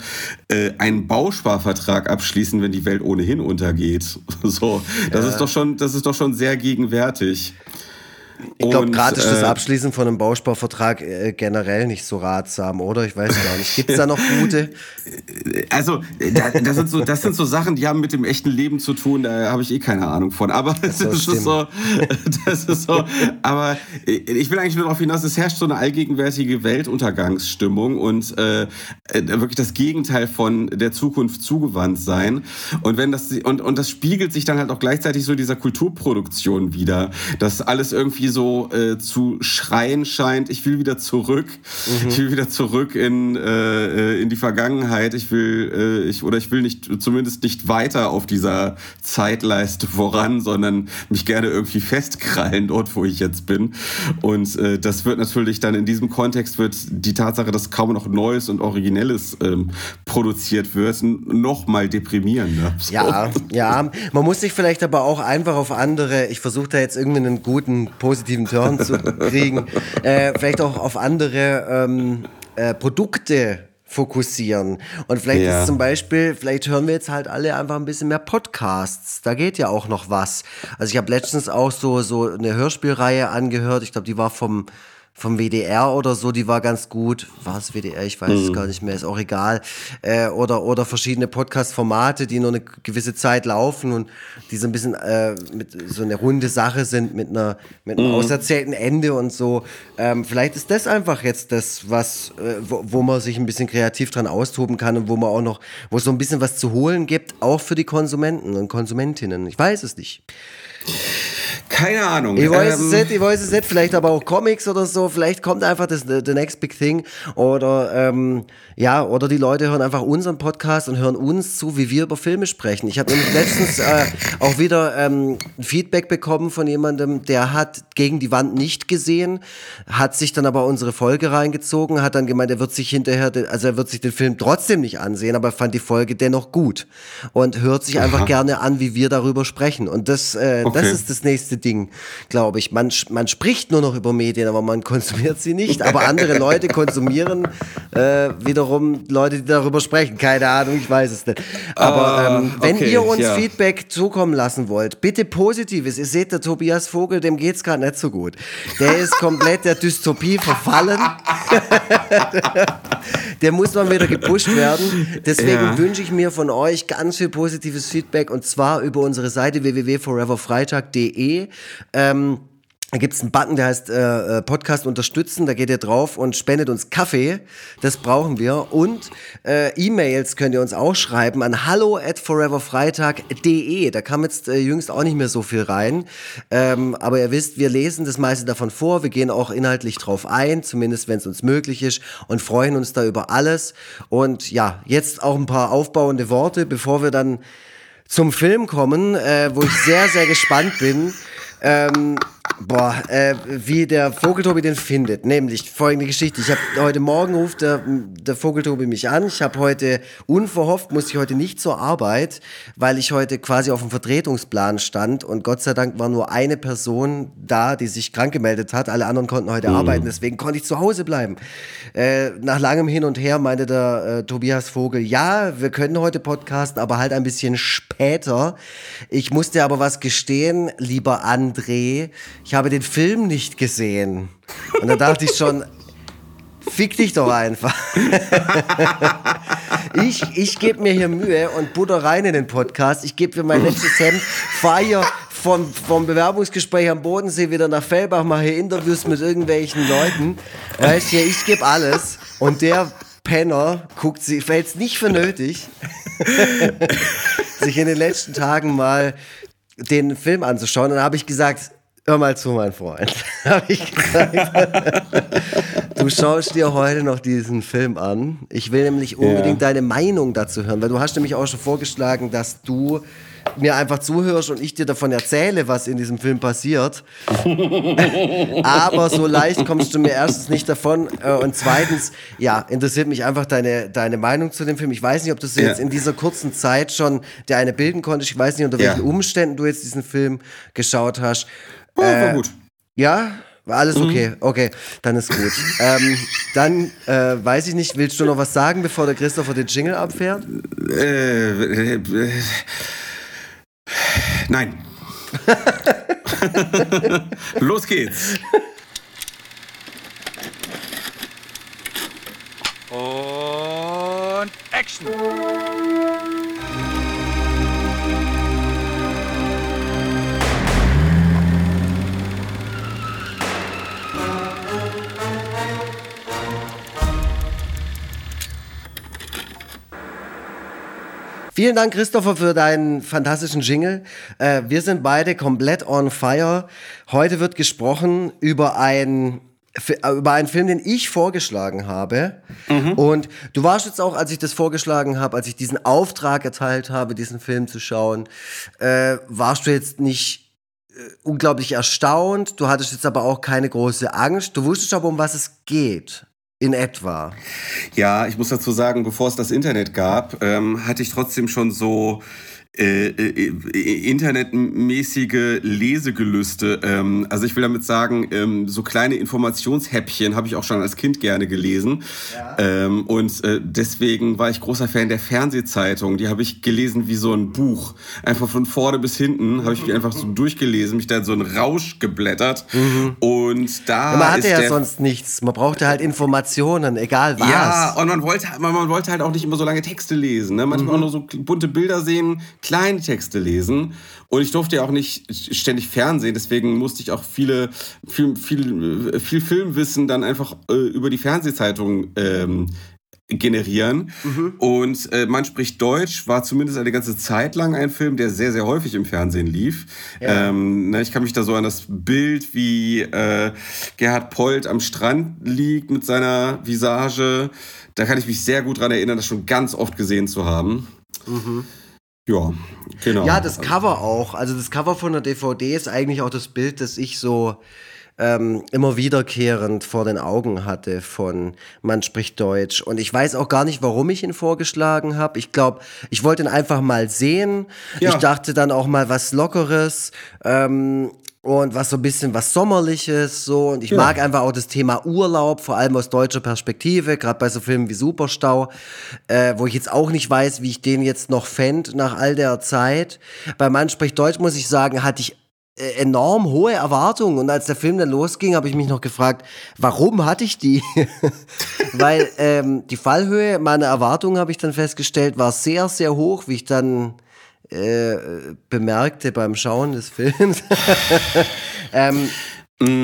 äh, einen Bausparvertrag abschließen, wenn die Welt ohnehin untergeht? So, das ja. ist doch schon, das ist doch schon sehr gegenwärtig. Ich glaube, gerade ist das äh, Abschließen von einem Bausparvertrag äh, generell nicht so ratsam, oder? Ich weiß gar nicht. Gibt es da noch gute? Also, das sind, so, das sind so Sachen, die haben mit dem echten Leben zu tun, da habe ich eh keine Ahnung von. Aber das, das ist so, das ist so. Aber ich will eigentlich nur darauf hinaus, es herrscht so eine allgegenwärtige Weltuntergangsstimmung und äh, äh, wirklich das Gegenteil von der Zukunft zugewandt sein. Und wenn das und, und das spiegelt sich dann halt auch gleichzeitig so dieser Kulturproduktion wieder, dass alles irgendwie so äh, zu schreien scheint, ich will wieder zurück, mhm. ich will wieder zurück in, äh, in die Vergangenheit, ich will, äh, ich, oder ich will nicht, zumindest nicht weiter auf dieser Zeitleiste voran, sondern mich gerne irgendwie festkrallen dort, wo ich jetzt bin. Und äh, das wird natürlich dann in diesem Kontext wird die Tatsache, dass kaum noch Neues und Originelles ähm, produziert wird, noch mal deprimierender. So. Ja, ja. Man muss sich vielleicht aber auch einfach auf andere, ich versuche da jetzt irgendwie einen guten, positiven Turn zu kriegen, äh, vielleicht auch auf andere ähm, äh, Produkte fokussieren. Und vielleicht ja. ist zum Beispiel, vielleicht hören wir jetzt halt alle einfach ein bisschen mehr Podcasts. Da geht ja auch noch was. Also ich habe letztens auch so, so eine Hörspielreihe angehört. Ich glaube, die war vom vom WDR oder so, die war ganz gut. War es WDR? Ich weiß es Mhm. gar nicht mehr, ist auch egal. Äh, oder, oder verschiedene Podcast-Formate, die nur eine gewisse Zeit laufen und die so ein bisschen äh, mit so eine runde Sache sind mit einer mit Mhm. einem auserzählten Ende und so. Ähm, vielleicht ist das einfach jetzt das, was, äh, wo, wo man sich ein bisschen kreativ dran austoben kann und wo man auch noch, wo es so ein bisschen was zu holen gibt, auch für die Konsumenten und Konsumentinnen. Ich weiß es nicht. Keine Ahnung. Ich weiß Ähm, es nicht, ich weiß es nicht, vielleicht aber auch Comics oder so, vielleicht kommt einfach das the next big thing oder ähm, ja, oder die Leute hören einfach unseren Podcast und hören uns zu, wie wir über Filme sprechen. Ich habe nämlich letztens äh, auch wieder ähm, Feedback bekommen von jemandem, der hat gegen die Wand nicht gesehen, hat sich dann aber unsere Folge reingezogen, hat dann gemeint, er wird sich hinterher, den- also er wird sich den Film trotzdem nicht ansehen, aber fand die Folge dennoch gut und hört sich einfach gerne an, wie wir darüber sprechen. Und das, äh, das Okay. ist das nächste Ding, glaube ich. Man, man spricht nur noch über Medien, aber man konsumiert sie nicht. Aber andere Leute konsumieren äh, wiederum Leute, die darüber sprechen. Keine Ahnung, ich weiß es nicht. Aber Ah, ähm, wenn okay, ihr uns ja. Feedback zukommen lassen wollt, bitte Positives. Ihr seht, der Tobias Vogel, dem geht's gerade nicht so gut. Der ist komplett der Dystopie verfallen. der muss mal wieder gepusht werden. Deswegen Ja. wünsche ich mir von euch ganz viel positives Feedback und zwar über unsere Seite www.foreverfreitag.de. Ähm, da gibt es einen Button, der heißt äh, äh, Podcast unterstützen. Da geht ihr drauf und spendet uns Kaffee. Das brauchen wir. Und äh, E-Mails könnt ihr uns auch schreiben an hallo at foreverfreitag.de. Da kam jetzt äh, jüngst auch nicht mehr so viel rein. Ähm, aber ihr wisst, wir lesen das meiste davon vor. Wir gehen auch inhaltlich drauf ein, zumindest wenn es uns möglich ist und freuen uns da über alles. Und ja, jetzt auch ein paar aufbauende Worte, bevor wir dann zum Film kommen, äh, wo ich sehr, sehr gespannt bin. Ähm, boah, äh, wie der Vogeltobi den findet. Nämlich folgende Geschichte. Ich habe heute Morgen ruft der, der Vogeltobi mich an. Ich habe heute unverhofft, musste ich heute nicht zur Arbeit, weil ich heute quasi auf dem Vertretungsplan stand und Gott sei Dank war nur eine Person da, die sich krank gemeldet hat. Alle anderen konnten heute arbeiten, deswegen konnte ich zu Hause bleiben. Äh, nach langem Hin und Her meinte der äh, Tobias Vogel, ja, wir können heute podcasten, aber halt ein bisschen später. Ich musste aber was gestehen, lieber André, ich habe den Film nicht gesehen. Und da dachte ich schon, fick dich doch einfach. ich ich gebe mir hier Mühe und butter rein in den Podcast. Ich gebe mir mein letztes Hemd, fahre hier vom, vom Bewerbungsgespräch am Bodensee wieder nach Fellbach, mache hier Interviews mit irgendwelchen Leuten. Weißt du, ich gebe alles. Und der Penner guckt sie, fällt es nicht für nötig, sich in den letzten Tagen mal den Film anzuschauen. Und dann habe ich gesagt, hör mal zu, mein Freund. habe ich gesagt, du schaust dir heute noch diesen Film an. Ich will nämlich unbedingt deine Meinung dazu hören, weil du hast nämlich auch schon vorgeschlagen, dass du mir einfach zuhörst und ich dir davon erzähle, was in diesem Film passiert. Aber so leicht kommst du mir erstens nicht davon äh, und zweitens, ja, interessiert mich einfach deine, deine Meinung zu dem Film. Ich weiß nicht, ob du Ja. jetzt in dieser kurzen Zeit schon dir eine bilden konntest. Ich weiß nicht, unter Ja. welchen Umständen du jetzt diesen Film geschaut hast. Oh, war gut. Ja, war alles okay. Okay, dann ist gut. ähm, dann äh, weiß ich nicht, willst du noch was sagen, bevor der Christopher den Jingle abfährt? Äh, äh, äh, nein. Los geht's. Und Action! Vielen Dank, Christopher, für deinen fantastischen Jingle. Äh, wir sind beide komplett on fire. Heute wird gesprochen über ein äh, über einen Film, den ich vorgeschlagen habe. Und du warst jetzt auch, als ich das vorgeschlagen habe, als ich diesen Auftrag erteilt habe, diesen Film zu schauen, äh, warst du jetzt nicht äh, unglaublich erstaunt. Du hattest jetzt aber auch keine große Angst. Du wusstest aber, um was es geht. In etwa. Ja, ich muss dazu sagen, bevor es das Internet gab, ähm, hatte ich trotzdem schon so äh, äh, internetmäßige Lesegelüste. Ähm, also ich will damit sagen, ähm, so kleine Informationshäppchen habe ich auch schon als Kind gerne gelesen. Ja. Ähm, und äh, deswegen war ich großer Fan der Fernsehzeitung. Die habe ich gelesen wie so ein Buch. Einfach von vorne bis hinten habe ich mich einfach so durchgelesen, mich da in so einen Rausch geblättert. Mhm. Und da. Ja, man hatte ja sonst nichts. Man brauchte halt Informationen, egal was. Ja, und man wollte, man, man wollte halt auch nicht immer so lange Texte lesen. Ne? Manchmal mhm. auch nur so bunte Bilder sehen kleine Texte lesen. Und ich durfte ja auch nicht ständig Fernsehen, deswegen musste ich auch viele, viel, viel, viel Filmwissen dann einfach äh, über die Fernsehzeitung ähm, generieren. Mhm. Und äh, Man spricht Deutsch war zumindest eine ganze Zeit lang ein Film, der sehr, sehr häufig im Fernsehen lief. Ja. Ähm, ne, ich kann mich da so an das Bild, wie äh, Gerhard Polt am Strand liegt mit seiner Visage. Da kann ich mich sehr gut daran erinnern, das schon ganz oft gesehen zu haben. Mhm. Ja, genau. Ja, das Cover auch. Also das Cover von der DVD ist eigentlich auch das Bild, das ich so ähm, immer wiederkehrend vor den Augen hatte von Man spricht Deutsch. Und ich weiß auch gar nicht, warum ich ihn vorgeschlagen habe. Ich glaube, ich wollte ihn einfach mal sehen. Ja. Ich dachte dann auch mal was Lockeres. Ähm, und was so ein bisschen was Sommerliches so und ich ja. mag einfach auch das Thema Urlaub, vor allem aus deutscher Perspektive, gerade bei so Filmen wie Superstau, äh, wo ich jetzt auch nicht weiß, wie ich den jetzt noch fände nach all der Zeit. Bei Mann spricht Deutsch, muss ich sagen, hatte ich äh, enorm hohe Erwartungen und als der Film dann losging, habe ich mich noch gefragt, warum hatte ich die? Weil ähm, die Fallhöhe meiner Erwartungen, habe ich dann festgestellt, war sehr, sehr hoch, wie ich dann äh, bemerkte beim Schauen des Films. ähm,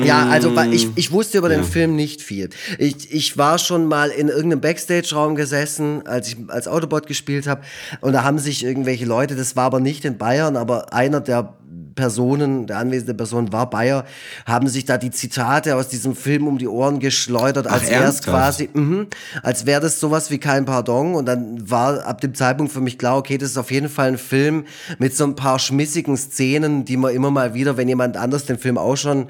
ja, also ich, ich wusste über den ja. Film nicht viel. Ich, ich war schon mal in irgendeinem Backstage-Raum gesessen, als ich als Autobot gespielt habe. Und da haben sich irgendwelche Leute, das war aber nicht in Bayern, aber einer der Personen, der anwesende Person war Bayer, haben sich da die Zitate aus diesem Film um die Ohren geschleudert, als wäre es quasi, mh, als wäre das sowas wie kein Pardon. Und dann war ab dem Zeitpunkt für mich klar, okay, das ist auf jeden Fall ein Film mit so ein paar schmissigen Szenen, die man immer mal wieder, wenn jemand anders den Film auch schon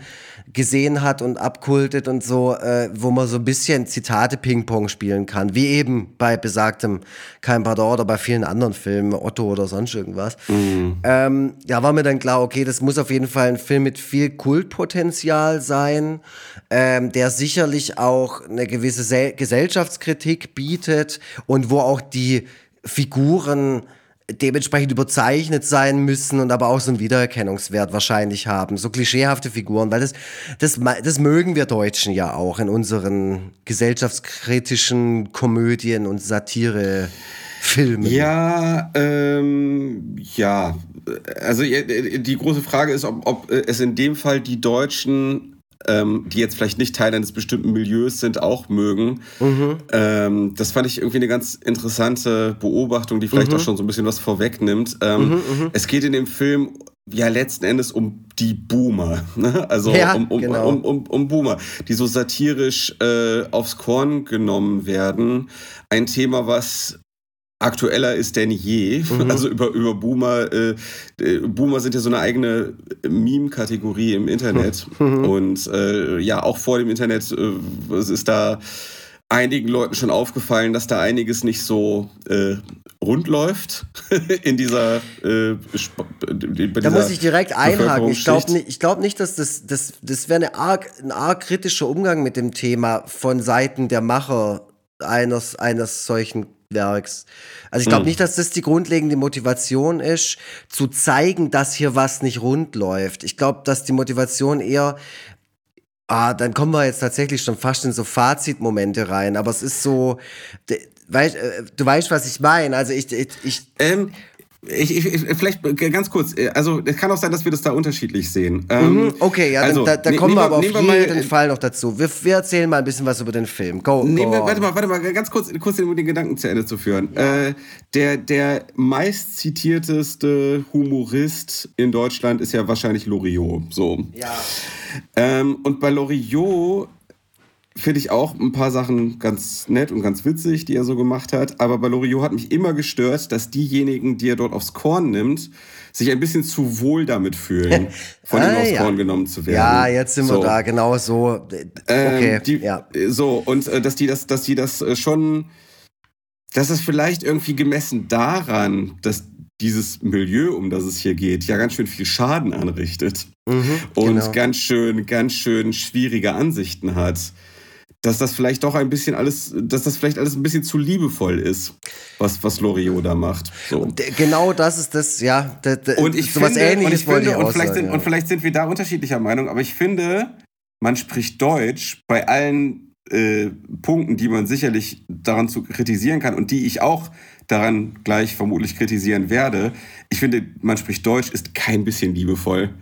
gesehen hat und abkultet und so, äh, wo man so ein bisschen Zitate Ping-Pong spielen kann, wie eben bei besagtem Kein Pardon oder bei vielen anderen Filmen, Otto oder sonst irgendwas. Mhm. Ähm, ja, war mir dann klar, okay, das muss auf jeden Fall ein Film mit viel Kultpotenzial sein, ähm, der sicherlich auch eine gewisse Se Gesellschaftskritik bietet und wo auch die Figuren dementsprechend überzeichnet sein müssen und aber auch so einen Wiedererkennungswert wahrscheinlich haben. So klischeehafte Figuren, weil das, das, das mögen wir Deutschen ja auch in unseren gesellschaftskritischen Komödien und Satirefilmen. Ja, ähm, ja. Also die große Frage ist, ob, ob es in dem Fall die Deutschen ähm, die jetzt vielleicht nicht Teil eines bestimmten Milieus sind, auch mögen. Mhm. Ähm, das fand ich irgendwie eine ganz interessante Beobachtung, die vielleicht mhm. auch schon so ein bisschen was vorwegnimmt. Ähm, mhm, mhm, es geht in dem Film ja letzten Endes um die Boomer, ne? also ja, um, um, genau. um, um, Boomer, die so satirisch äh, aufs Korn genommen werden. Ein Thema, was aktueller ist denn je. Mhm. Also über, über Boomer. Äh, äh, Boomer sind ja so eine eigene Meme-Kategorie im Internet. Mhm. Und äh, ja, auch vor dem Internet äh, ist da einigen Leuten schon aufgefallen, dass da einiges nicht so äh, rund läuft in dieser. Äh, da muss ich direkt einhaken. Ich glaube nicht, glaub nicht, dass das, das, das wäre arg, ein arg kritischer Umgang mit dem Thema von Seiten der Macher eines, eines solchen Werks. Also ich glaube mhm. nicht, dass das die grundlegende Motivation ist, zu zeigen, dass hier was nicht rund läuft. Ich glaube, dass die Motivation eher Ah, dann kommen wir jetzt tatsächlich schon fast in so Fazitmomente rein. Aber es ist so, weißt, äh, du weißt, was ich meine. Also ich, ich, ich ähm, ich, ich, vielleicht ganz kurz, äh, also es kann auch sein, dass wir das da unterschiedlich sehen. Ähm, mhm, okay, ja, also, da, da kommen wir aber auf jeden mal, Fall noch dazu. Wir, wir, erzählen mal ein bisschen was über den Film. Go, nehmen wir, warte mal, warte mal, ganz kurz, kurz den, den Gedanken zu Ende zu führen. Ja. Äh, der, der meist zitierteste Humorist in Deutschland ist ja wahrscheinlich Loriot. So. Ja. Ähm, und bei Loriot finde ich auch ein paar Sachen ganz nett und ganz witzig, die er so gemacht hat. Aber bei Loriot hat mich immer gestört, dass diejenigen, die er dort aufs Korn nimmt, sich ein bisschen zu wohl damit fühlen, von ah, ihm aufs ja. Korn genommen zu werden. Ja, jetzt sind so. wir da, genau so. Ähm, okay, ähm, die, ja. So, und äh, dass die das, dass die das äh, schon, dass es vielleicht irgendwie gemessen daran, dass dieses Milieu, um das es hier geht, ja ganz schön viel Schaden anrichtet Mhm, und genau. ganz schön, ganz schön schwierige Ansichten hat, dass das vielleicht doch ein bisschen alles, dass das vielleicht alles ein bisschen zu liebevoll ist, was, was Loriot da macht. So. Genau das ist das, ja. d- d- Und ich sowas finde, Ähnliches und, ich finde ich und, vielleicht sind, sagen, und vielleicht sind wir da unterschiedlicher Meinung, aber ich finde, man spricht Deutsch bei allen äh, Punkten, die man sicherlich daran zu kritisieren kann und die ich auch daran gleich vermutlich kritisieren werde. Ich finde, man spricht Deutsch ist kein bisschen liebevoll.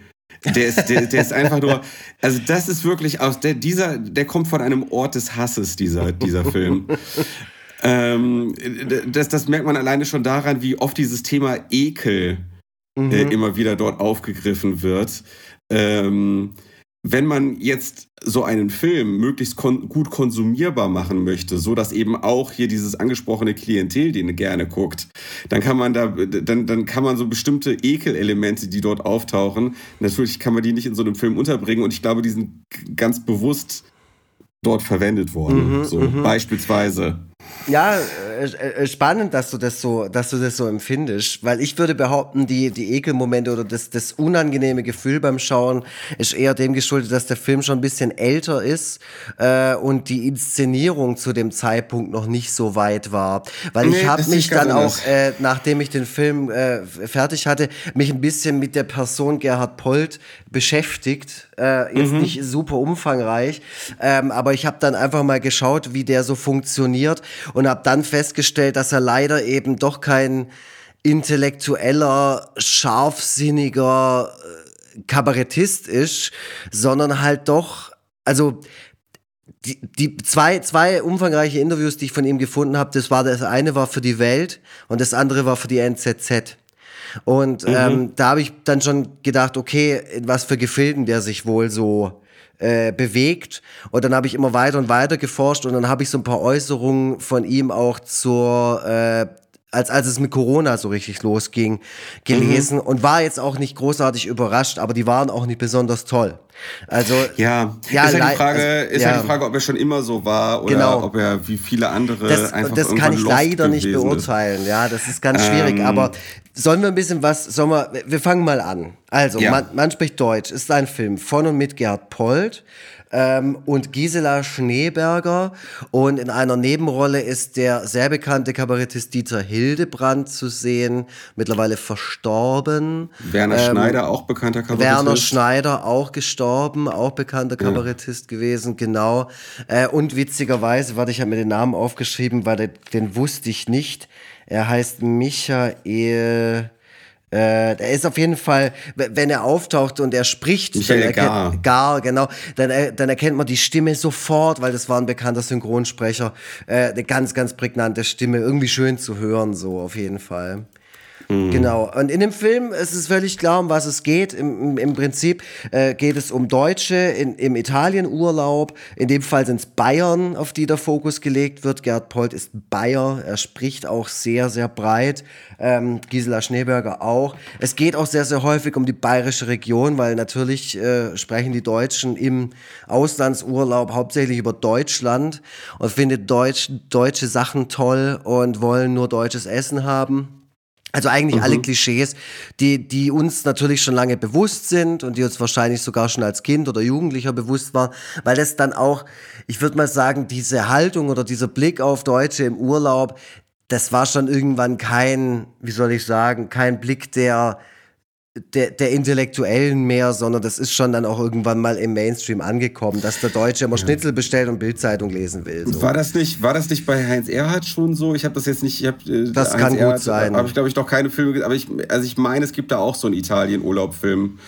Der ist, der, der ist einfach nur, also das ist wirklich aus der, dieser, der kommt von einem Ort des Hasses, dieser, dieser Film. ähm, das, das merkt man alleine schon daran, wie oft dieses Thema Ekel Mhm. äh, immer wieder dort aufgegriffen wird. Ähm, wenn man jetzt so einen Film möglichst kon gut konsumierbar machen möchte, so dass eben auch hier dieses angesprochene Klientel, den gerne guckt, dann kann man da, dann, dann kann man so bestimmte Ekelelemente, die dort auftauchen, natürlich kann man die nicht in so einem Film unterbringen und ich glaube, die sind ganz bewusst dort verwendet worden. Mhm, so mhm. beispielsweise. Ja, äh, spannend, dass du das so, dass du das so empfindest, weil ich würde behaupten, die, die Ekelmomente oder das, das unangenehme Gefühl beim Schauen ist eher dem geschuldet, dass der Film schon ein bisschen älter ist äh, und die Inszenierung zu dem Zeitpunkt noch nicht so weit war. Weil Nee, ich habe mich dann auch, äh, nachdem ich den Film äh, fertig hatte, mich ein bisschen mit der Person Gerhard Polt beschäftigt. Äh, jetzt nicht super umfangreich, ähm, aber ich habe dann einfach mal geschaut, wie der so funktioniert und habe dann festgestellt, dass er leider eben doch kein intellektueller, scharfsinniger äh, Kabarettist ist, sondern halt doch, also die, die zwei, zwei umfangreiche Interviews, die ich von ihm gefunden habe, das war das eine war für die Welt und das andere war für die NZZ. Und ähm, da habe ich dann schon gedacht, okay, in was für Gefilden der sich wohl so äh, bewegt. Und dann habe ich immer weiter und weiter geforscht und dann habe ich so ein paar Äußerungen von ihm auch zur äh, als, als es mit Corona so richtig losging, gelesen und war jetzt auch nicht großartig überrascht, aber die waren auch nicht besonders toll. Also Ja, Ja, ist, ja die Frage, also, ist ja. ja die Frage, ob er schon immer so war oder Genau. ob er wie viele andere das, einfach das kann ich lost leider nicht gewesen ist. beurteilen. Ja, das ist ganz schwierig. Ähm, aber sollen wir ein bisschen was, sollen wir, wir fangen mal an. Also, Ja. man, man spricht Deutsch, ist ein Film von und mit Gerhard Polt. Ähm, und Gisela Schneeberger. Und in einer Nebenrolle ist der sehr bekannte Kabarettist Dieter Hildebrand zu sehen, mittlerweile verstorben. Werner Schneider, auch bekannter Kabarettist. Ähm, Werner Schneider auch gestorben, auch bekannter Kabarettist gewesen, genau. Äh, und witzigerweise, warte, ich habe mir den Namen aufgeschrieben, weil den, den wusste ich nicht. Er heißt Michael. Äh, der ist auf jeden Fall, wenn er auftaucht und er spricht, Michael dann erkennt, Gar. Gar, genau, dann, äh, dann erkennt man die Stimme sofort, weil das war ein bekannter Synchronsprecher. Äh, eine ganz, ganz prägnante Stimme, irgendwie schön zu hören, so auf jeden Fall. Genau. Und in dem Film ist es völlig klar, um was es geht. Im, im, im Prinzip äh, geht es um Deutsche in, im Italienurlaub. In dem Fall sind es Bayern, auf die der Fokus gelegt wird. Gerd Polt ist Bayer. Er spricht auch sehr, sehr breit. Ähm, Gisela Schneeberger auch. Es geht auch sehr, sehr häufig um die bayerische Region, weil natürlich äh, sprechen die Deutschen im Auslandsurlaub hauptsächlich über Deutschland und finden Deutsch, deutsche Sachen toll und wollen nur deutsches Essen haben. Also eigentlich alle Klischees, die, die uns natürlich schon lange bewusst sind und die uns wahrscheinlich sogar schon als Kind oder Jugendlicher bewusst waren, weil das dann auch, ich würde mal sagen, diese Haltung oder dieser Blick auf Deutsche im Urlaub, das war schon irgendwann kein, wie soll ich sagen, kein Blick der, der, der Intellektuellen mehr, sondern das ist schon dann auch irgendwann mal im Mainstream angekommen, dass der Deutsche immer Schnitzel bestellt und Bildzeitung lesen will. So. War das nicht, war das nicht bei Heinz Erhardt schon so? Ich habe das jetzt nicht, ich hab, äh, Das Heinz kann gut Erhardt, sein. Habe ich glaube ich noch keine Filme, aber ich, also ich meine, es gibt da auch so einen Italien-Urlaub-Film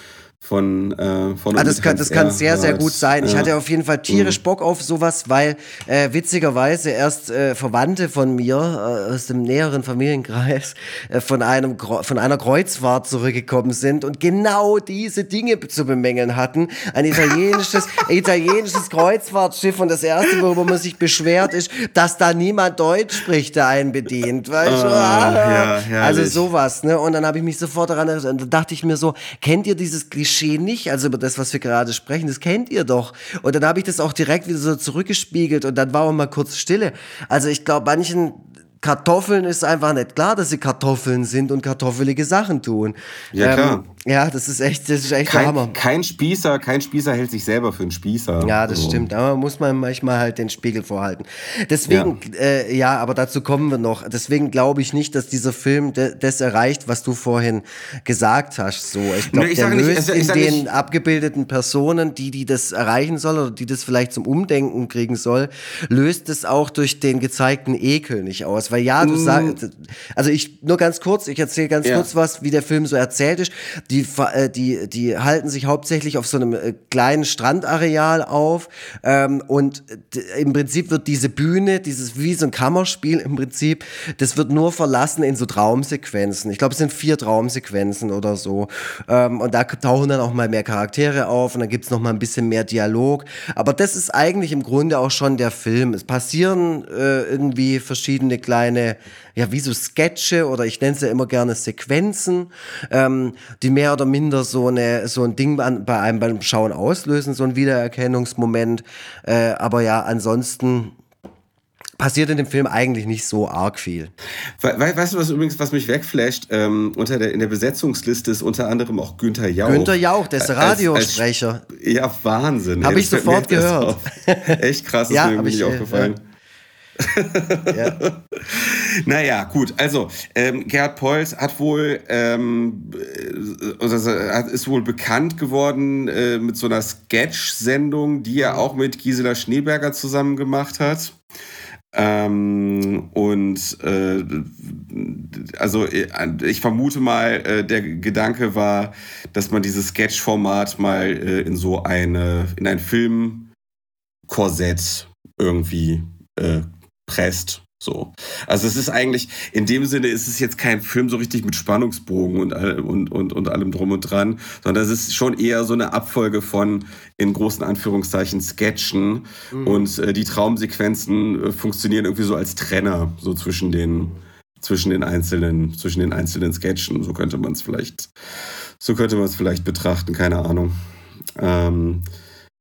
von äh, von Ah, das kann, das kann sehr, sehr gut sein. Ich Ja. hatte auf jeden Fall tierisch Bock auf sowas, weil äh, witzigerweise erst äh, Verwandte von mir äh, aus dem näheren Familienkreis äh, von, einem, von einer Kreuzfahrt zurückgekommen sind und genau diese Dinge zu bemängeln hatten. Ein italienisches, italienisches Kreuzfahrtschiff und das erste, worüber man sich beschwert, ist, dass da niemand Deutsch spricht, der einen bedient. Weißt du? Ah, ja, also sowas, ne? Und dann habe ich mich sofort daran erinnert, und da dachte ich mir so, kennt ihr dieses Klischee nicht? Also über das, was wir gerade sprechen, das kennt ihr doch. Und dann habe ich das auch direkt wieder so zurückgespiegelt und dann war auch mal kurz Stille. Also ich glaube, manchen Kartoffeln ist einfach nicht klar, dass sie Kartoffeln sind und kartoffelige Sachen tun. Ja, klar. Ja, das ist echt, das ist echt der Hammer. Kein, kein Spießer, kein Spießer hält sich selber für einen Spießer. Ja, das Also, stimmt. Aber muss man manchmal halt den Spiegel vorhalten. Deswegen, ja, äh, ja aber dazu kommen wir noch. Deswegen glaube ich nicht, dass dieser Film de das erreicht, was du vorhin gesagt hast. So, ich glaube, Nee, der sage nicht- löst also in den nicht- abgebildeten Personen, die, die das erreichen soll oder die das vielleicht zum Umdenken kriegen soll, löst es auch durch den gezeigten Ekel nicht aus. Weil ja, du sagst, also ich, nur ganz kurz, ich erzähle ganz Mm. Ja. kurz was, wie der Film so erzählt ist. Die, ver- äh, die, die halten sich hauptsächlich auf so einem äh, kleinen Strandareal auf ähm, und d- im Prinzip wird diese Bühne, dieses wie so ein Kammerspiel im Prinzip, das wird nur verlassen in so Traumsequenzen. Ich glaube, es sind vier Traumsequenzen oder so. Ähm, und da tauchen dann auch mal mehr Charaktere auf und dann gibt's noch mal ein bisschen mehr Dialog. Aber das ist eigentlich im Grunde auch schon der Film. Es passieren äh, irgendwie verschiedene kleine, ja, wie so Sketche oder ich nenne es ja immer gerne Sequenzen, ähm, die mehr oder minder so, eine, so ein Ding an, bei einem beim Schauen auslösen, so ein Wiedererkennungsmoment. Äh, aber ja, ansonsten passiert in dem Film eigentlich nicht so arg viel. We we weißt du, was übrigens, was mich wegflasht? Ähm, unter der, in der Besetzungsliste ist unter anderem auch Günther Jauch. Günther Jauch, der ist Radiosprecher. ja, Wahnsinn. Hab ey, ich sofort gehört. Echt krass, ist Ja, mir nicht äh, aufgefallen. Ja. Naja, gut. Also, ähm, Gerhard Pols hat wohl, ähm, äh, ist wohl bekannt geworden äh, mit so einer Sketch-Sendung, die er auch mit Gisela Schneeberger zusammen gemacht hat. Ähm, und äh, also äh, ich vermute mal, äh, der Gedanke war, dass man dieses Sketch-Format mal äh, in so eine, in ein Filmkorsett irgendwie äh, presst. So. Also es ist eigentlich, in dem Sinne ist es jetzt kein Film so richtig mit Spannungsbogen und, und, und, und allem drum und dran, sondern es ist schon eher so eine Abfolge von in großen Anführungszeichen Sketchen und äh, die Traumsequenzen äh, funktionieren irgendwie so als Trenner, so zwischen den, zwischen den einzelnen, zwischen den einzelnen Sketchen. So könnte man es vielleicht, so könnte man es vielleicht betrachten, keine Ahnung. Ähm,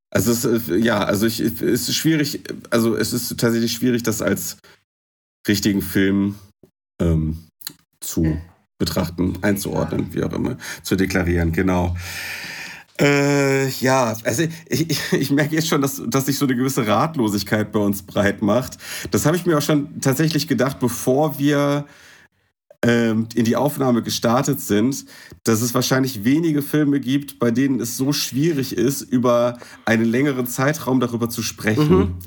also es, ist, äh, ja, also ich, es ist schwierig, also es ist tatsächlich schwierig, das als richtigen Film ähm, zu betrachten, einzuordnen, wie auch immer, zu deklarieren, genau. Äh, ja, also ich, ich, ich merke jetzt schon, dass, dass sich so eine gewisse Ratlosigkeit bei uns breit macht. Das habe ich mir auch schon tatsächlich gedacht, bevor wir ähm, in die Aufnahme gestartet sind, dass es wahrscheinlich wenige Filme gibt, bei denen es so schwierig ist, über einen längeren Zeitraum darüber zu sprechen.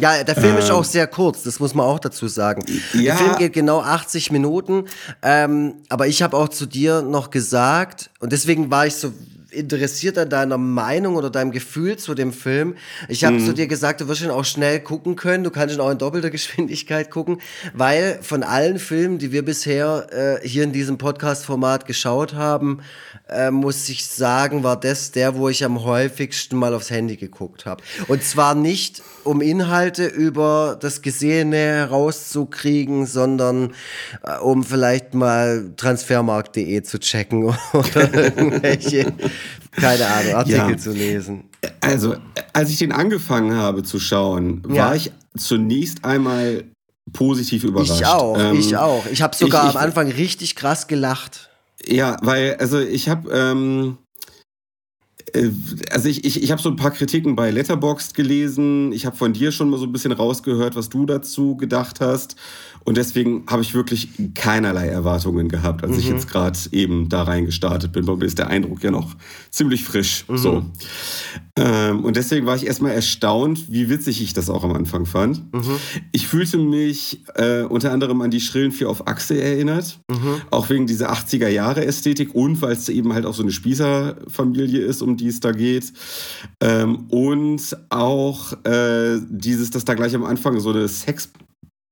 Ja, der Film ist auch sehr kurz, das muss man auch dazu sagen. Ähm. ja. Der Film geht genau 80 Minuten, ähm, aber ich habe auch zu dir noch gesagt, und deswegen war ich so interessiert an deiner Meinung oder deinem Gefühl zu dem Film. Ich habe Mhm. zu dir gesagt, du wirst ihn auch schnell gucken können, du kannst ihn auch in doppelter Geschwindigkeit gucken, weil von allen Filmen, die wir bisher äh, hier in diesem Podcast-Format geschaut haben, äh, muss ich sagen, war das der, wo ich am häufigsten mal aufs Handy geguckt habe. Und zwar nicht, um Inhalte über das Gesehene herauszukriegen, sondern äh, um vielleicht mal transfermarkt.de zu checken oder irgendwelche, keine Ahnung, Artikel Ja. zu lesen. Also, als ich den angefangen habe zu schauen, Ja. war ich zunächst einmal positiv überrascht. Ich auch, Ähm, ich auch. Ich habe sogar ich- ich- am Anfang richtig krass gelacht. Ja, weil, also ich habe, ähm, äh, also ich, ich, ich habe so ein paar Kritiken bei Letterboxd gelesen. Ich habe von dir schon mal so ein bisschen rausgehört, was du dazu gedacht hast. Und deswegen habe ich wirklich keinerlei Erwartungen gehabt, als ich jetzt gerade eben da reingestartet bin. Bei mir ist der Eindruck ja noch ziemlich frisch. So. Ähm, und deswegen war ich erstmal erstaunt, wie witzig ich das auch am Anfang fand. Ich fühlte mich äh, unter anderem an die Schrillen vier auf Achse erinnert. Auch wegen dieser 80er-Jahre-Ästhetik und weil es eben halt auch so eine Spießerfamilie ist, um die es da geht. Ähm, und auch äh, dieses, dass da gleich am Anfang so eine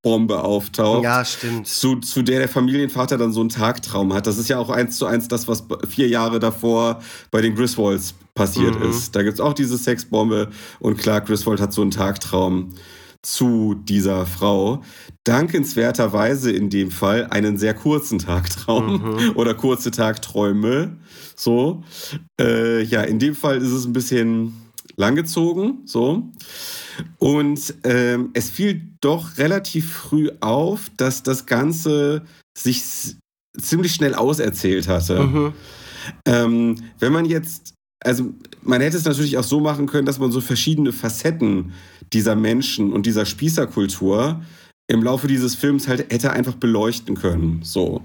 Sexbombe auftaucht Ja, stimmt. zu, zu der der Familienvater dann so einen Tagtraum hat. Das ist ja auch eins zu eins das, was vier Jahre davor bei den Griswolds passiert ist. Da gibt es auch diese Sexbombe und klar, Griswold hat so einen Tagtraum zu dieser Frau. Dankenswerterweise in dem Fall einen sehr kurzen Tagtraum oder kurze Tagträume. So. Äh, ja, in dem Fall ist es ein bisschen langgezogen, so. Und ähm, es fiel doch relativ früh auf, dass das Ganze sich ziemlich schnell auserzählt hatte. Mhm. Ähm, wenn man jetzt, also man hätte es natürlich auch so machen können, dass man so verschiedene Facetten dieser Menschen und dieser Spießerkultur im Laufe dieses Films halt hätte einfach beleuchten können. So.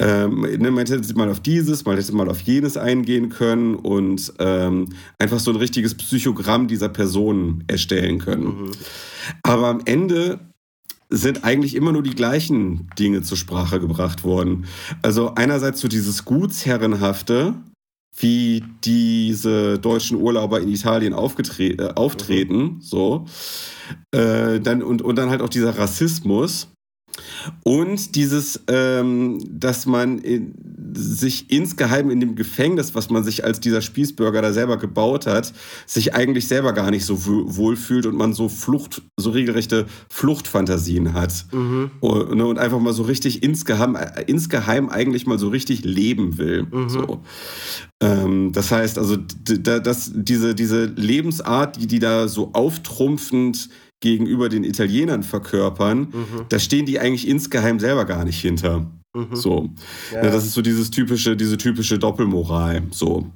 Ähm, ne, man hätte mal auf dieses, man hätte mal auf jenes eingehen können und ähm, einfach so ein richtiges Psychogramm dieser Person erstellen können. Mhm. Aber am Ende sind eigentlich immer nur die gleichen Dinge zur Sprache gebracht worden. Also einerseits so dieses Gutsherrenhafte, wie diese deutschen Urlauber in Italien äh, auftreten, mhm. so. Äh, dann, und, und dann halt auch dieser Rassismus. Und dieses, ähm, dass man in, sich insgeheim in dem Gefängnis, was man sich als dieser Spießbürger da selber gebaut hat, sich eigentlich selber gar nicht so wohl fühlt und man so Flucht, so regelrechte Fluchtfantasien hat. Mhm. Und, ne, und, einfach mal so richtig insgeheim, insgeheim eigentlich mal so richtig leben will. Mhm. So. Ähm, das heißt also, dass diese, diese Lebensart, die die da so auftrumpfend gegenüber den Italienern verkörpern, mhm. da stehen die eigentlich insgeheim selber gar nicht hinter. Mhm. So. Ja. das ist so dieses typische, diese typische Doppelmoral. So.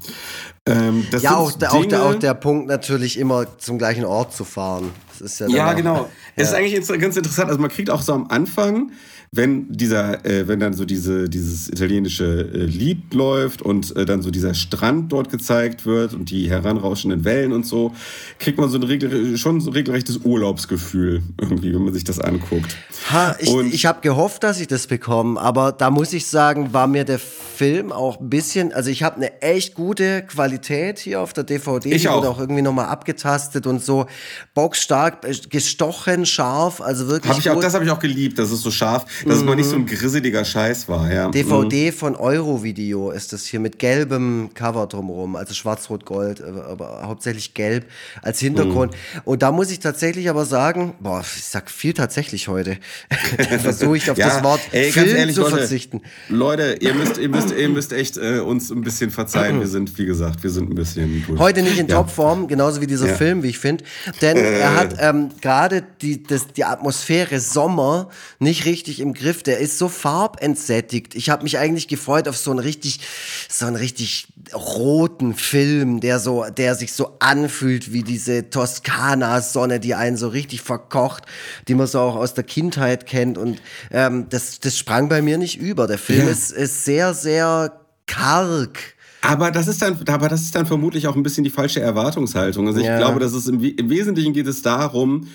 Ähm, ja, auch der, auch, der, auch der Punkt natürlich immer zum gleichen Ort zu fahren. Das ist ja, ja genau. Ja. Es ist eigentlich ganz interessant. Also man kriegt auch so am Anfang wenn dieser, äh, wenn dann so diese, dieses italienische äh, Lied läuft und äh, dann so dieser Strand dort gezeigt wird und die heranrauschenden Wellen und so, kriegt man so ein regel schon so ein regelrechtes Urlaubsgefühl irgendwie, wenn man sich das anguckt. Ha, ich, ich habe gehofft, dass ich das bekomme, aber da muss ich sagen, war mir der Film auch ein bisschen, also ich habe eine echt gute Qualität hier auf der DVD, ich auch. auch irgendwie nochmal abgetastet und so boxstark, äh, gestochen, scharf, also wirklich. Hab ich auch, das habe ich auch geliebt, dass es so scharf dass mhm. es mal nicht so ein mhm. grisseliger Scheiß war, ja. DVD mhm. von Eurovideo ist das hier mit gelbem Cover drumherum, also schwarz-rot-gold, aber hauptsächlich gelb als Hintergrund. Mhm. Und da muss ich tatsächlich aber sagen, boah, ich sag viel tatsächlich heute. Versuche ich auf ja, das Wort ey, Film ehrlich, zu Leute, verzichten. Leute, ihr müsst, ihr müsst, ihr müsst echt äh, uns ein bisschen verzeihen. Wir sind, wie gesagt, wir sind ein bisschen durch. Heute nicht in ja. Topform, genauso wie dieser ja. Film, wie ich finde. Denn äh. er hat ähm, gerade die, die Atmosphäre Sommer nicht richtig im im Griff. Der ist so farbentsättigt. Ich habe mich eigentlich gefreut auf so einen richtig, so einen richtig roten Film, der so, der sich so anfühlt wie diese Toskana-Sonne, die einen so richtig verkocht, die man so auch aus der Kindheit kennt. Und ähm, das, das sprang bei mir nicht über. Der Film ja. ist, ist sehr, sehr karg. Aber das ist dann, aber das ist dann vermutlich auch ein bisschen die falsche Erwartungshaltung. Also ich ja. glaube, dass es im, im Wesentlichen geht es darum,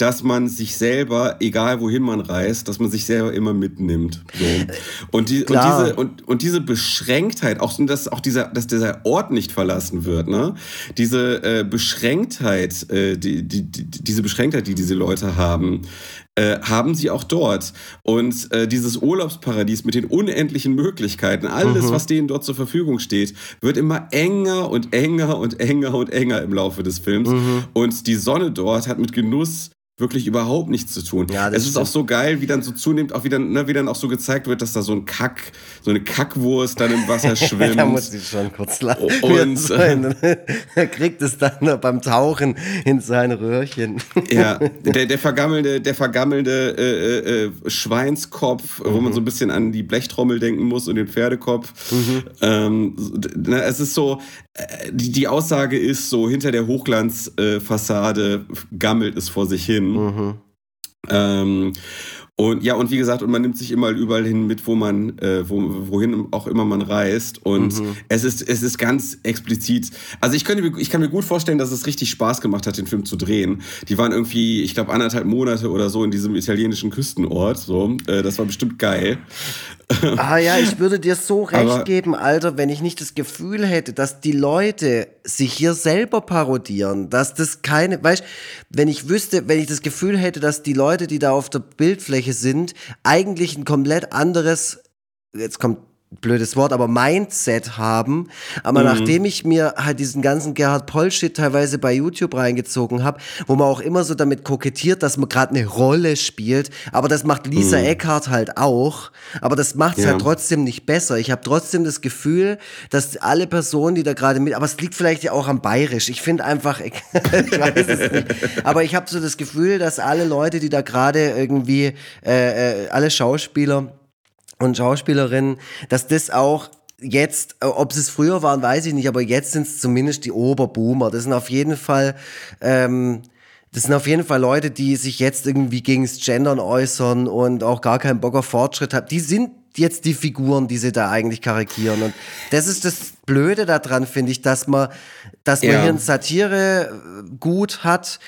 dass man sich selber, egal wohin man reist, dass man sich selber immer mitnimmt. So. Und, die, und, diese, und, und diese Beschränktheit, auch dass auch dieser, dass dieser Ort nicht verlassen wird, ne? Diese äh, Beschränktheit, äh, die, die, die, diese Beschränktheit, die diese Leute haben, äh, haben sie auch dort. Und äh, dieses Urlaubsparadies mit den unendlichen Möglichkeiten, alles, mhm. was denen dort zur Verfügung steht, wird immer enger und enger und enger und enger im Laufe des Films. Mhm. Und die Sonne dort hat mit Genuss wirklich überhaupt nichts zu tun. Ja, es ist auch so geil, wie dann so zunehmend auch wieder, ne, wie dann auch so gezeigt wird, dass da so ein Kack, so eine Kackwurst dann im Wasser schwimmt. da muss ich schon kurz lachen. Und so, er kriegt es dann beim Tauchen in sein Röhrchen. ja, der, der vergammelnde, der vergammelnde äh, äh, Schweinskopf, mhm. wo man so ein bisschen an die Blechtrommel denken muss und den Pferdekopf. Mhm. Ähm, na, es ist so, äh, die, die Aussage ist so, hinter der Hochglanzfassade äh, gammelt es vor sich hin. Mhm. Ähm, und ja, und wie gesagt, und man nimmt sich immer überall hin mit, wo man, äh, wo, wohin auch immer man reist. Und mhm. es ist, es ist ganz explizit. Also ich könnte, ich kann mir gut vorstellen, dass es richtig Spaß gemacht hat, den Film zu drehen. Die waren irgendwie, ich glaube, anderthalb Monate oder so in diesem italienischen Küstenort. So, äh, das war bestimmt geil. Ah ja, ich würde dir so recht Aber geben, Alter, wenn ich nicht das Gefühl hätte, dass die Leute sich hier selber parodieren, dass das keine, weißt, wenn ich wüsste, wenn ich das Gefühl hätte, dass die Leute, die da auf der Bildfläche sind, eigentlich ein komplett anderes, jetzt kommt blödes Wort, aber Mindset haben. Aber mhm. nachdem ich mir halt diesen ganzen Gerhard Poll-Shit teilweise bei YouTube reingezogen habe, wo man auch immer so damit kokettiert, dass man gerade eine Rolle spielt, aber das macht Lisa mhm. Eckhart halt auch, aber das macht es ja. halt trotzdem nicht besser. Ich habe trotzdem das Gefühl, dass alle Personen, die da gerade mit, aber es liegt vielleicht ja auch am Bayerisch. Ich finde einfach, ich weiß es nicht, aber ich habe so das Gefühl, dass alle Leute, die da gerade irgendwie, äh, äh, alle Schauspieler, und Schauspielerinnen, dass das auch jetzt, äh, ob es früher waren, weiß ich nicht, aber jetzt sind es zumindest die Oberboomer. Das sind auf jeden Fall, ähm, das sind auf jeden Fall Leute, die sich jetzt irgendwie gegen das Gendern äußern und auch gar keinen Bock auf Fortschritt haben. Die sind jetzt die Figuren, die sie da eigentlich karikieren. Und das ist das Blöde daran, finde ich, dass man, dass man ja. hier ein Satire gut hat,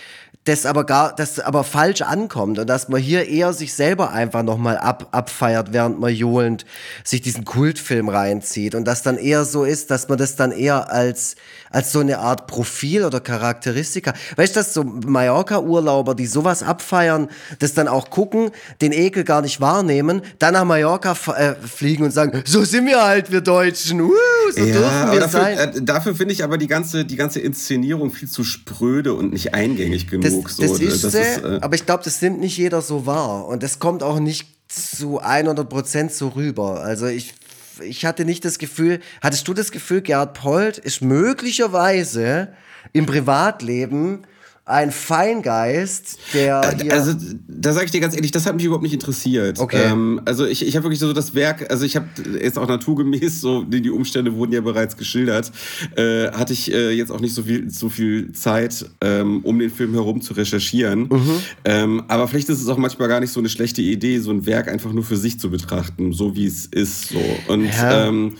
das aber gar, das aber falsch ankommt und dass man hier eher sich selber einfach nochmal ab, abfeiert, während man johlend sich diesen Kultfilm reinzieht und das dann eher so ist, dass man das dann eher als, als so eine Art Profil oder Charakteristika, weißt du, dass so Mallorca-Urlauber, die sowas abfeiern, das dann auch gucken, den Ekel gar nicht wahrnehmen, dann nach Mallorca äh, fliegen und sagen, so sind wir halt, wir Deutschen, uh, so ja, dürfen wir dafür, sein. Äh, dafür finde ich aber die ganze, die ganze Inszenierung viel zu spröde und nicht eingängig genug. Das genug. Das, so. ist, das ist äh aber ich glaube, das nimmt nicht jeder so wahr. Und das kommt auch nicht zu 100 Prozent so rüber. Also ich, ich hatte nicht das Gefühl, hattest du das Gefühl, Gerhard Polt ist möglicherweise im Privatleben ein Feingeist, der. Äh, also, da sage ich dir ganz ehrlich, das hat mich überhaupt nicht interessiert. Okay. Ähm, also, ich, ich habe wirklich so das Werk, also ich habe jetzt auch naturgemäß, so die Umstände wurden ja bereits geschildert, äh, hatte ich äh, jetzt auch nicht so viel, so viel Zeit, ähm, um den Film herum zu recherchieren. Mhm. Ähm, aber vielleicht ist es auch manchmal gar nicht so eine schlechte Idee, so ein Werk einfach nur für sich zu betrachten, so wie es ist. So. Und, ja. ähm,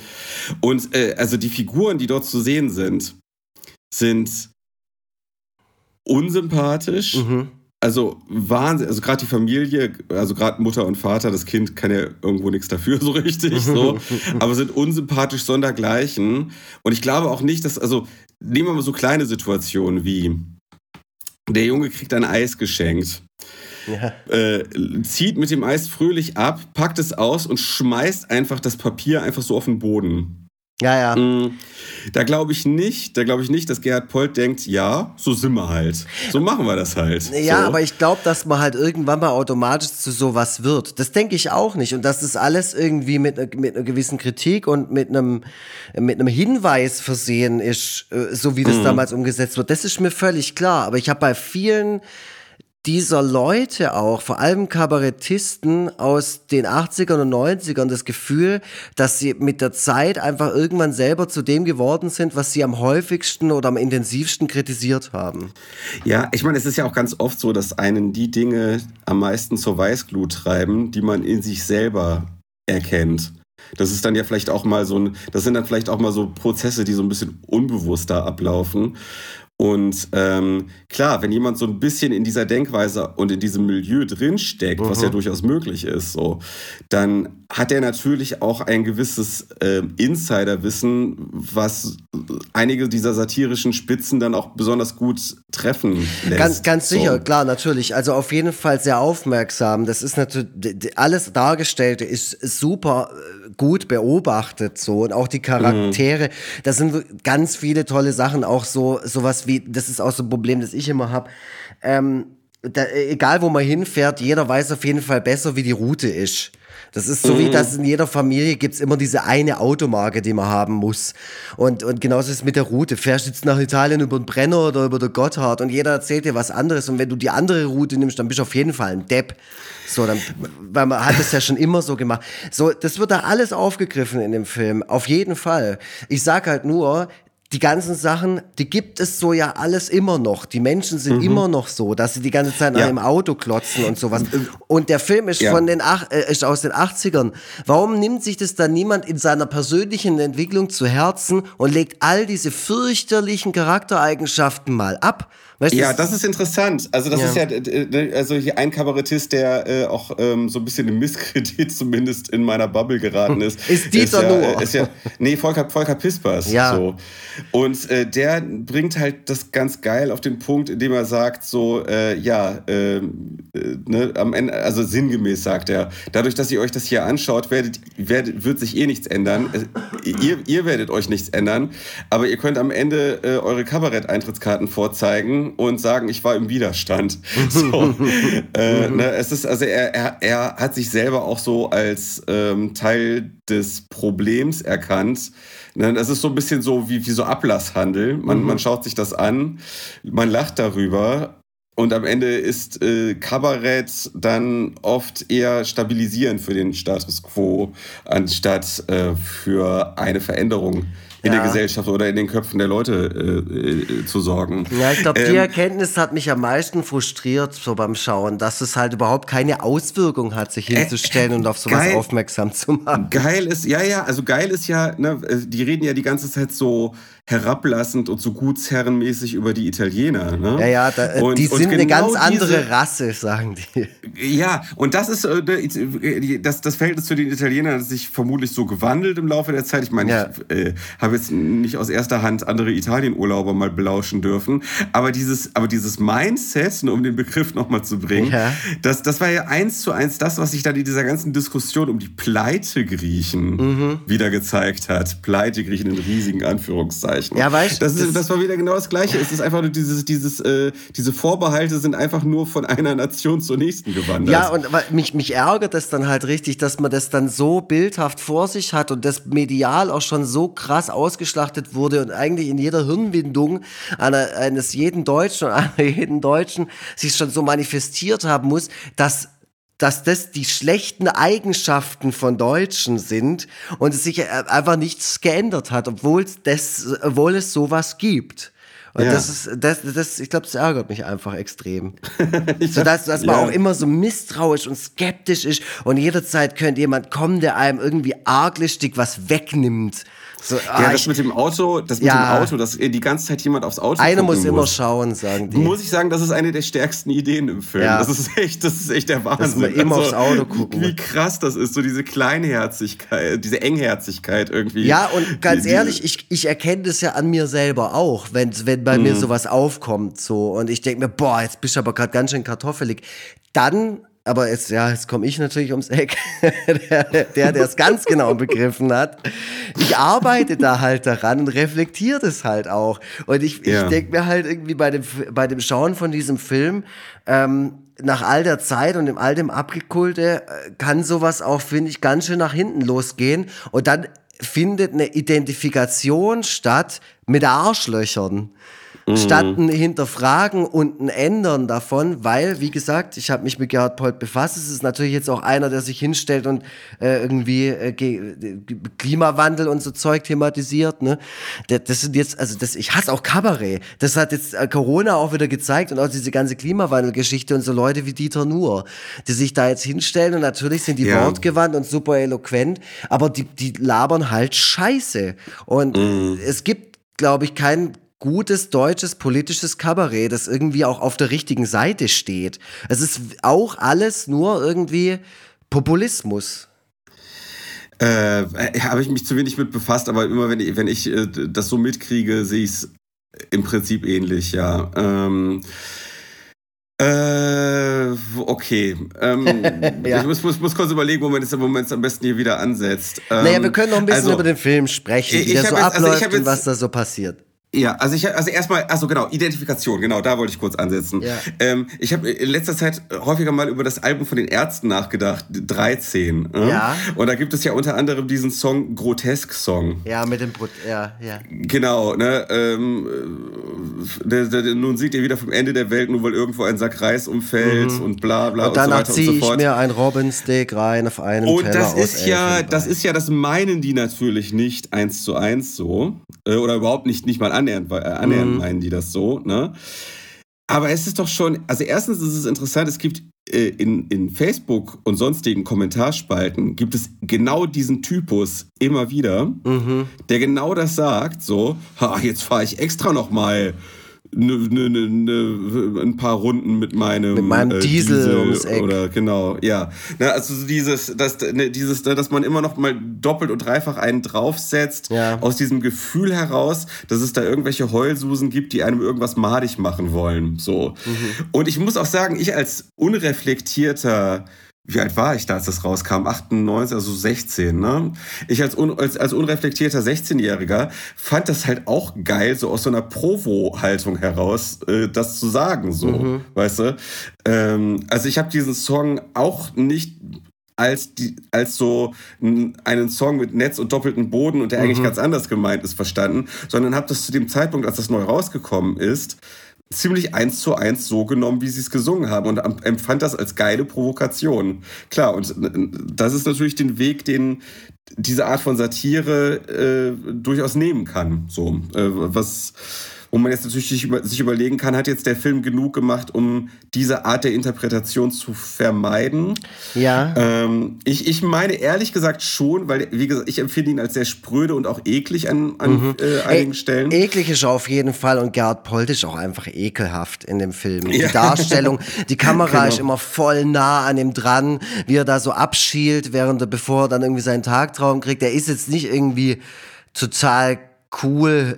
und äh, also die Figuren, die dort zu sehen sind, sind unsympathisch. Mhm. Also Wahnsinn, also gerade die Familie, also gerade Mutter und Vater, das Kind kann ja irgendwo nichts dafür so richtig, so, aber sind unsympathisch sondergleichen. Und ich glaube auch nicht, dass, also nehmen wir mal so kleine Situationen wie der Junge kriegt ein Eis geschenkt. Ja. Äh, zieht mit dem Eis fröhlich ab, packt es aus und schmeißt einfach das Papier einfach so auf den Boden. Ja, ja. Mm, da glaube ich nicht, da glaube ich nicht, dass Gerhard Polt denkt, ja, so sind wir halt. So machen wir das halt. Ja, so. aber ich glaube, dass man halt irgendwann mal automatisch zu sowas wird. Das denke ich auch nicht. Und dass das alles irgendwie mit, mit einer gewissen Kritik und mit einem, mit einem Hinweis versehen ist, äh, so wie das mhm. damals umgesetzt wird. Das ist mir völlig klar. Aber ich habe bei vielen dieser Leute auch, vor allem Kabarettisten aus den 80ern und 90ern, das Gefühl, dass sie mit der Zeit einfach irgendwann selber zu dem geworden sind, was sie am häufigsten oder am intensivsten kritisiert haben. Ja, ich meine, es ist ja auch ganz oft so, dass einen die Dinge am meisten zur Weißglut treiben, die man in sich selber erkennt. Das ist dann ja vielleicht auch mal so ein, das sind dann vielleicht auch mal so Prozesse, die so ein bisschen unbewusster ablaufen. Und ähm, klar, wenn jemand so ein bisschen in dieser Denkweise und in diesem Milieu drinsteckt, mhm. was ja mhm. durchaus möglich ist, so, dann hat er natürlich auch ein gewisses äh, Insiderwissen, was einige dieser satirischen Spitzen dann auch besonders gut treffen lässt. Ganz, ganz sicher, so. klar, natürlich. Also auf jeden Fall sehr aufmerksam. Das ist natürlich, alles Dargestellte ist super äh, gut beobachtet, so. Und auch die Charaktere, mhm. da sind ganz viele tolle Sachen, auch so, sowas wie, das ist auch so ein Problem, das ich immer habe. Ähm, da, egal wo man hinfährt, jeder weiß auf jeden Fall besser, wie die Route ist. Das ist so mhm. wie, dass in jeder Familie gibt's immer diese eine Automarke, die man haben muss. Und, und genauso ist es mit der Route. Fährst du jetzt nach Italien über den Brenner oder über den Gotthard und jeder erzählt dir was anderes. Und wenn du die andere Route nimmst, dann bist du auf jeden Fall ein Depp. So, dann, weil man hat es ja schon immer so gemacht. So, das wird da alles aufgegriffen in dem Film. Auf jeden Fall. Ich sag halt nur, die ganzen Sachen, die gibt es so ja alles immer noch. Die Menschen sind mhm. immer noch so, dass sie die ganze Zeit ja. an einem Auto klotzen und sowas. Und der Film ist ja. von den Ach äh, ist aus den 80ern. Warum nimmt sich das dann niemand in seiner persönlichen Entwicklung zu Herzen und legt all diese fürchterlichen Charaktereigenschaften mal ab? Weißt, ja, das, das ist interessant. Also das ja. ist ja also hier ein Kabarettist, der äh, auch ähm, so ein bisschen im Misskredit zumindest in meiner Bubble geraten ist. ist Dieter ist ja, Ist ja, nee, Volker, Volker Pispers. Ja. So. Und äh, der bringt halt das ganz geil auf den Punkt, indem er sagt so, äh, ja, ähm, äh, ne, am Ende, also sinngemäß sagt er, dadurch, dass ihr euch das hier anschaut, werdet, werdet, wird sich eh nichts ändern. ihr, ihr werdet euch nichts ändern, aber ihr könnt am Ende äh, eure Kabarett-Eintrittskarten vorzeigen und sagen, ich war im Widerstand. So, äh, ne, es ist, also er, er, er hat sich selber auch so als ähm, Teil des Problems erkannt. Ne, das ist so ein bisschen so wie, wie so Ablasshandel. Man, mhm. man schaut sich das an, man lacht darüber, und am Ende ist äh, Kabarett dann oft eher stabilisierend für den Status quo, anstatt äh, für eine Veränderung in ja. der Gesellschaft oder in den Köpfen der Leute äh, äh, zu sorgen. Ja, ich glaube, die ähm, Erkenntnis hat mich am meisten frustriert so beim Schauen, dass es halt überhaupt keine Auswirkung hat, sich äh, hinzustellen äh, und auf sowas geil, aufmerksam zu machen. Geil ist, ja, ja, also geil ist ja, ne, die reden ja die ganze Zeit so herablassend und so gutsherrenmäßig über die Italiener. Ne? Ja, ja, da, und, die sind genau eine ganz andere diese, Rasse, sagen die. Ja, und das ist äh, das, das Verhältnis zu den Italienern hat sich vermutlich so gewandelt im Laufe der Zeit. Ich meine, ja. ich äh, habe jetzt nicht aus erster Hand andere Italienurlauber mal belauschen dürfen, aber dieses, aber dieses Mindset, um den Begriff nochmal zu bringen, ja. das, das war ja eins zu eins das, was sich dann in dieser ganzen Diskussion um die Pleite-Griechen mhm. wieder gezeigt hat. Pleite-Griechen in riesigen Anführungszeichen. Anführungszeichen. Ja, weißt das, das, das war wieder genau das Gleiche. Es ist einfach nur dieses, dieses, äh, diese Vorbehalte sind einfach nur von einer Nation zur nächsten gewandert. Ja, und mich, mich ärgert es dann halt richtig, dass man das dann so bildhaft vor sich hat und das medial auch schon so krass ausgeschlachtet wurde und eigentlich in jeder Hirnwindung einer, eines jeden Deutschen und einer jeden Deutschen sich schon so manifestiert haben muss, dass dass das die schlechten Eigenschaften von Deutschen sind und es sich äh, einfach nichts geändert hat, obwohl es, obwohl es sowas gibt. Und ja. das ist, das, das, ich glaube, das ärgert mich einfach extrem. so dass, dass man ja. auch immer so misstrauisch und skeptisch ist und jederzeit könnte jemand kommen, der einem irgendwie arglistig was wegnimmt. So, ah, ja, das mit dem Auto, das mit ja, dem Auto, dass die ganze Zeit jemand aufs Auto Einer muss immer schauen, sagen die. Muss ich sagen, das ist eine der stärksten Ideen im Film. Ja. Das ist echt, das ist echt der Wahnsinn. Dass man immer also, aufs Auto gucken. Wie krass das ist, so diese Kleinherzigkeit, diese Engherzigkeit irgendwie. Ja, und ganz die, ehrlich, ich, ich erkenne das ja an mir selber auch, wenn, wenn bei mhm. mir sowas aufkommt, so. Und ich denke mir, boah, jetzt bist du aber gerade ganz schön kartoffelig. Dann aber jetzt, ja, jetzt komme ich natürlich ums Eck, der, der es ganz genau begriffen hat. Ich arbeite da halt daran und reflektiere das halt auch. Und ich, ja. ich denke mir halt irgendwie bei dem, bei dem Schauen von diesem Film, ähm, nach all der Zeit und dem all dem Abgekulte, äh, kann sowas auch, finde ich, ganz schön nach hinten losgehen. Und dann findet eine Identifikation statt mit Arschlöchern mhm. statt ein Hinterfragen und ein Ändern davon, weil, wie gesagt, ich habe mich mit Gerhard Polt befasst. Es ist natürlich jetzt auch einer, der sich hinstellt und äh, irgendwie äh, Klimawandel und so Zeug thematisiert. Ne? Das sind jetzt, also das, ich hasse auch Kabarett. Das hat jetzt äh, Corona auch wieder gezeigt und auch diese ganze Klimawandelgeschichte und so Leute wie Dieter Nuhr, die sich da jetzt hinstellen und natürlich sind die ja. wortgewandt und super eloquent, aber die, die labern halt Scheiße. Und mhm. es gibt glaube ich, kein gutes deutsches politisches Kabarett, das irgendwie auch auf der richtigen Seite steht. Es ist auch alles nur irgendwie Populismus. Äh, Habe ich mich zu wenig mit befasst, aber immer wenn ich, wenn ich äh, das so mitkriege, sehe ich es im Prinzip ähnlich, ja. Ähm, äh, okay. Ähm, ja. Ich muss, muss, muss, kurz überlegen, wo man es am besten hier wieder ansetzt. Ähm, naja, wir können noch ein bisschen also, über den Film sprechen, wie der so jetzt, also abläuft also und was da so passiert. Ja, also ich also erstmal, also genau, Identifikation, genau, da wollte ich kurz ansetzen. Ja. Ähm, ich habe in letzter Zeit häufiger mal über das Album von den Ärzten nachgedacht, 13. Äh? Ja. Und da gibt es ja unter anderem diesen Song Grotesk-Song. Ja, mit dem Brot, ja, ja. Genau, ne, ähm, der, der, nun sieht ihr wieder vom Ende der Welt, nur weil irgendwo ein Sack Reis umfällt mhm. und bla bla und, danach und so weiter und so fort. ich mir ein Robbensteak rein auf einen Und Teller das ist ja, das ist ja, das meinen die natürlich nicht eins zu eins so. Äh, oder überhaupt nicht, nicht mal an annähernd, äh, annähernd mhm. meinen die das so, ne? Aber es ist doch schon, also erstens ist es interessant, es gibt äh, in, in Facebook und sonstigen Kommentarspalten gibt es genau diesen Typus immer wieder, mhm. der genau das sagt, so, ha, jetzt fahre ich extra noch mal ne, ne, ne, ne, ein paar Runden mit meinem, mit meinem äh, Diesel, Diesel ums Eck. oder genau, ja. Na, also dieses, das, ne, dieses, dass man immer noch mal doppelt und dreifach einen draufsetzt, ja. aus diesem Gefühl heraus, dass es da irgendwelche Heulsusen gibt, die einem irgendwas madig machen wollen. So. Mhm. Und ich muss auch sagen, ich als unreflektierter wie alt war ich da, als das rauskam? 98, also 16, ne? Ich als, un, als, als unreflektierter 16-Jähriger fand das halt auch geil, so aus so einer Provo-Haltung heraus, äh, das zu sagen, so, mhm. weißt du? Ähm, also ich habe diesen Song auch nicht als, die, als so einen Song mit Netz und doppelten Boden und der mhm. eigentlich ganz anders gemeint ist, verstanden, sondern habe das zu dem Zeitpunkt, als das neu rausgekommen ist, ziemlich eins zu eins so genommen, wie sie es gesungen haben und empfand das als geile Provokation. Klar, und das ist natürlich den Weg, den diese Art von Satire äh, durchaus nehmen kann. So, äh, was wo man jetzt natürlich sich überlegen kann, hat jetzt der Film genug gemacht, um diese Art der Interpretation zu vermeiden? Ja. Ähm, ich, ich meine ehrlich gesagt schon, weil, wie gesagt, ich empfinde ihn als sehr spröde und auch eklig an, an mhm. äh, einigen e Stellen. Eklig ist auf jeden Fall und Gerhard Polt ist auch einfach ekelhaft in dem Film. Die Darstellung, die Kamera genau. ist immer voll nah an ihm dran, wie er da so abschielt, während er, bevor er dann irgendwie seinen Tagtraum kriegt. Er ist jetzt nicht irgendwie total cool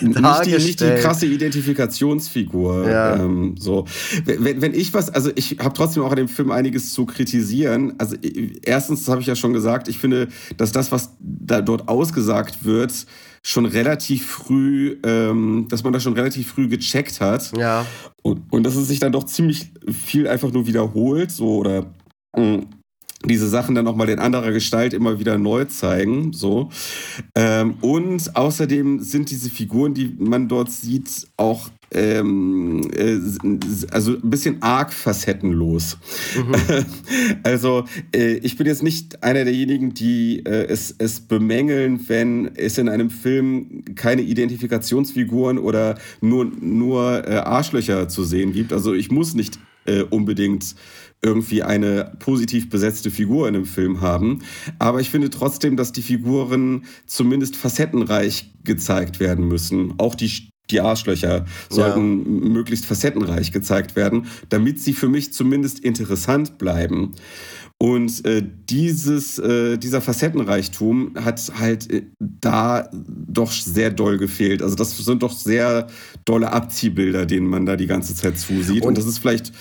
nicht die, nicht die krasse Identifikationsfigur. Ja. Ähm, so. Wenn, wenn ich was, also ich habe trotzdem auch an dem Film einiges zu kritisieren. Also erstens habe ich ja schon gesagt, ich finde, dass das, was da dort ausgesagt wird, schon relativ früh, ähm, dass man das schon relativ früh gecheckt hat. Ja. Und, und dass es sich dann doch ziemlich viel einfach nur wiederholt, so oder mm, diese Sachen dann nochmal in anderer Gestalt immer wieder neu zeigen. So. Ähm, und außerdem sind diese Figuren, die man dort sieht, auch ähm, äh, also ein bisschen arg facettenlos. Mhm. Also äh, ich bin jetzt nicht einer derjenigen, die äh, es, es bemängeln, wenn es in einem Film keine Identifikationsfiguren oder nur, nur äh, Arschlöcher zu sehen gibt. Also ich muss nicht äh, unbedingt irgendwie eine positiv besetzte Figur in einem Film haben. Aber ich finde trotzdem, dass die Figuren zumindest facettenreich gezeigt werden müssen. Auch die die Arschlöcher sollten ja. möglichst facettenreich gezeigt werden, damit sie für mich zumindest interessant bleiben. Und äh, dieses, äh, dieser Facettenreichtum hat halt äh, da doch sehr doll gefehlt. Also das sind doch sehr dolle Abziehbilder, denen man da die ganze Zeit zusieht. Und, Und das ist vielleicht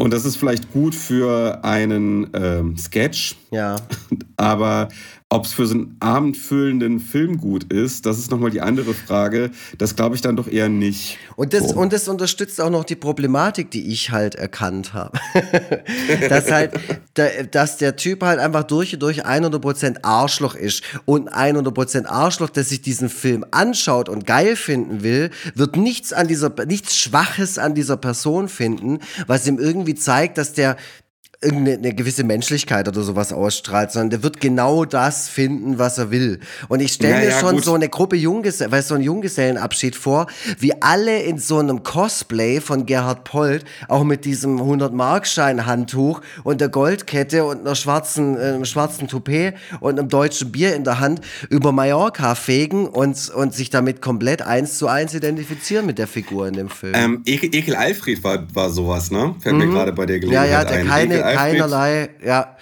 und das ist vielleicht gut für einen ähm, Sketch. Ja. Aber ob es für so einen abendfüllenden Film gut ist, das ist nochmal die andere Frage. Das glaube ich dann doch eher nicht. Und das, so. und das unterstützt auch noch die Problematik, die ich halt erkannt habe. dass halt, dass der Typ halt einfach durch und durch 100% Arschloch ist. Und 100% Arschloch, der sich diesen Film anschaut und geil finden will, wird nichts an dieser, nichts Schwaches an dieser Person finden, was ihm irgendwie zeigt, dass der, irgendeine gewisse Menschlichkeit oder sowas ausstrahlt, sondern der wird genau das finden, was er will. Und ich stelle ja, mir ja, schon gut. so eine Gruppe Junggesellen, weißt so einen Junggesellenabschied vor, wie alle in so einem Cosplay von Gerhard Polt, auch mit diesem 100-Markschein-Handtuch und der Goldkette und einer schwarzen, einem schwarzen Toupet und einem deutschen Bier in der Hand über Mallorca fegen und, und sich damit komplett eins zu eins identifizieren mit der Figur in dem Film. Ähm, Ekel, Ekel Alfred war, war sowas, ne? Fällt mhm. mir gerade bei der Gelegenheit Ja, ja, der ein. keine, keinerlei, ja.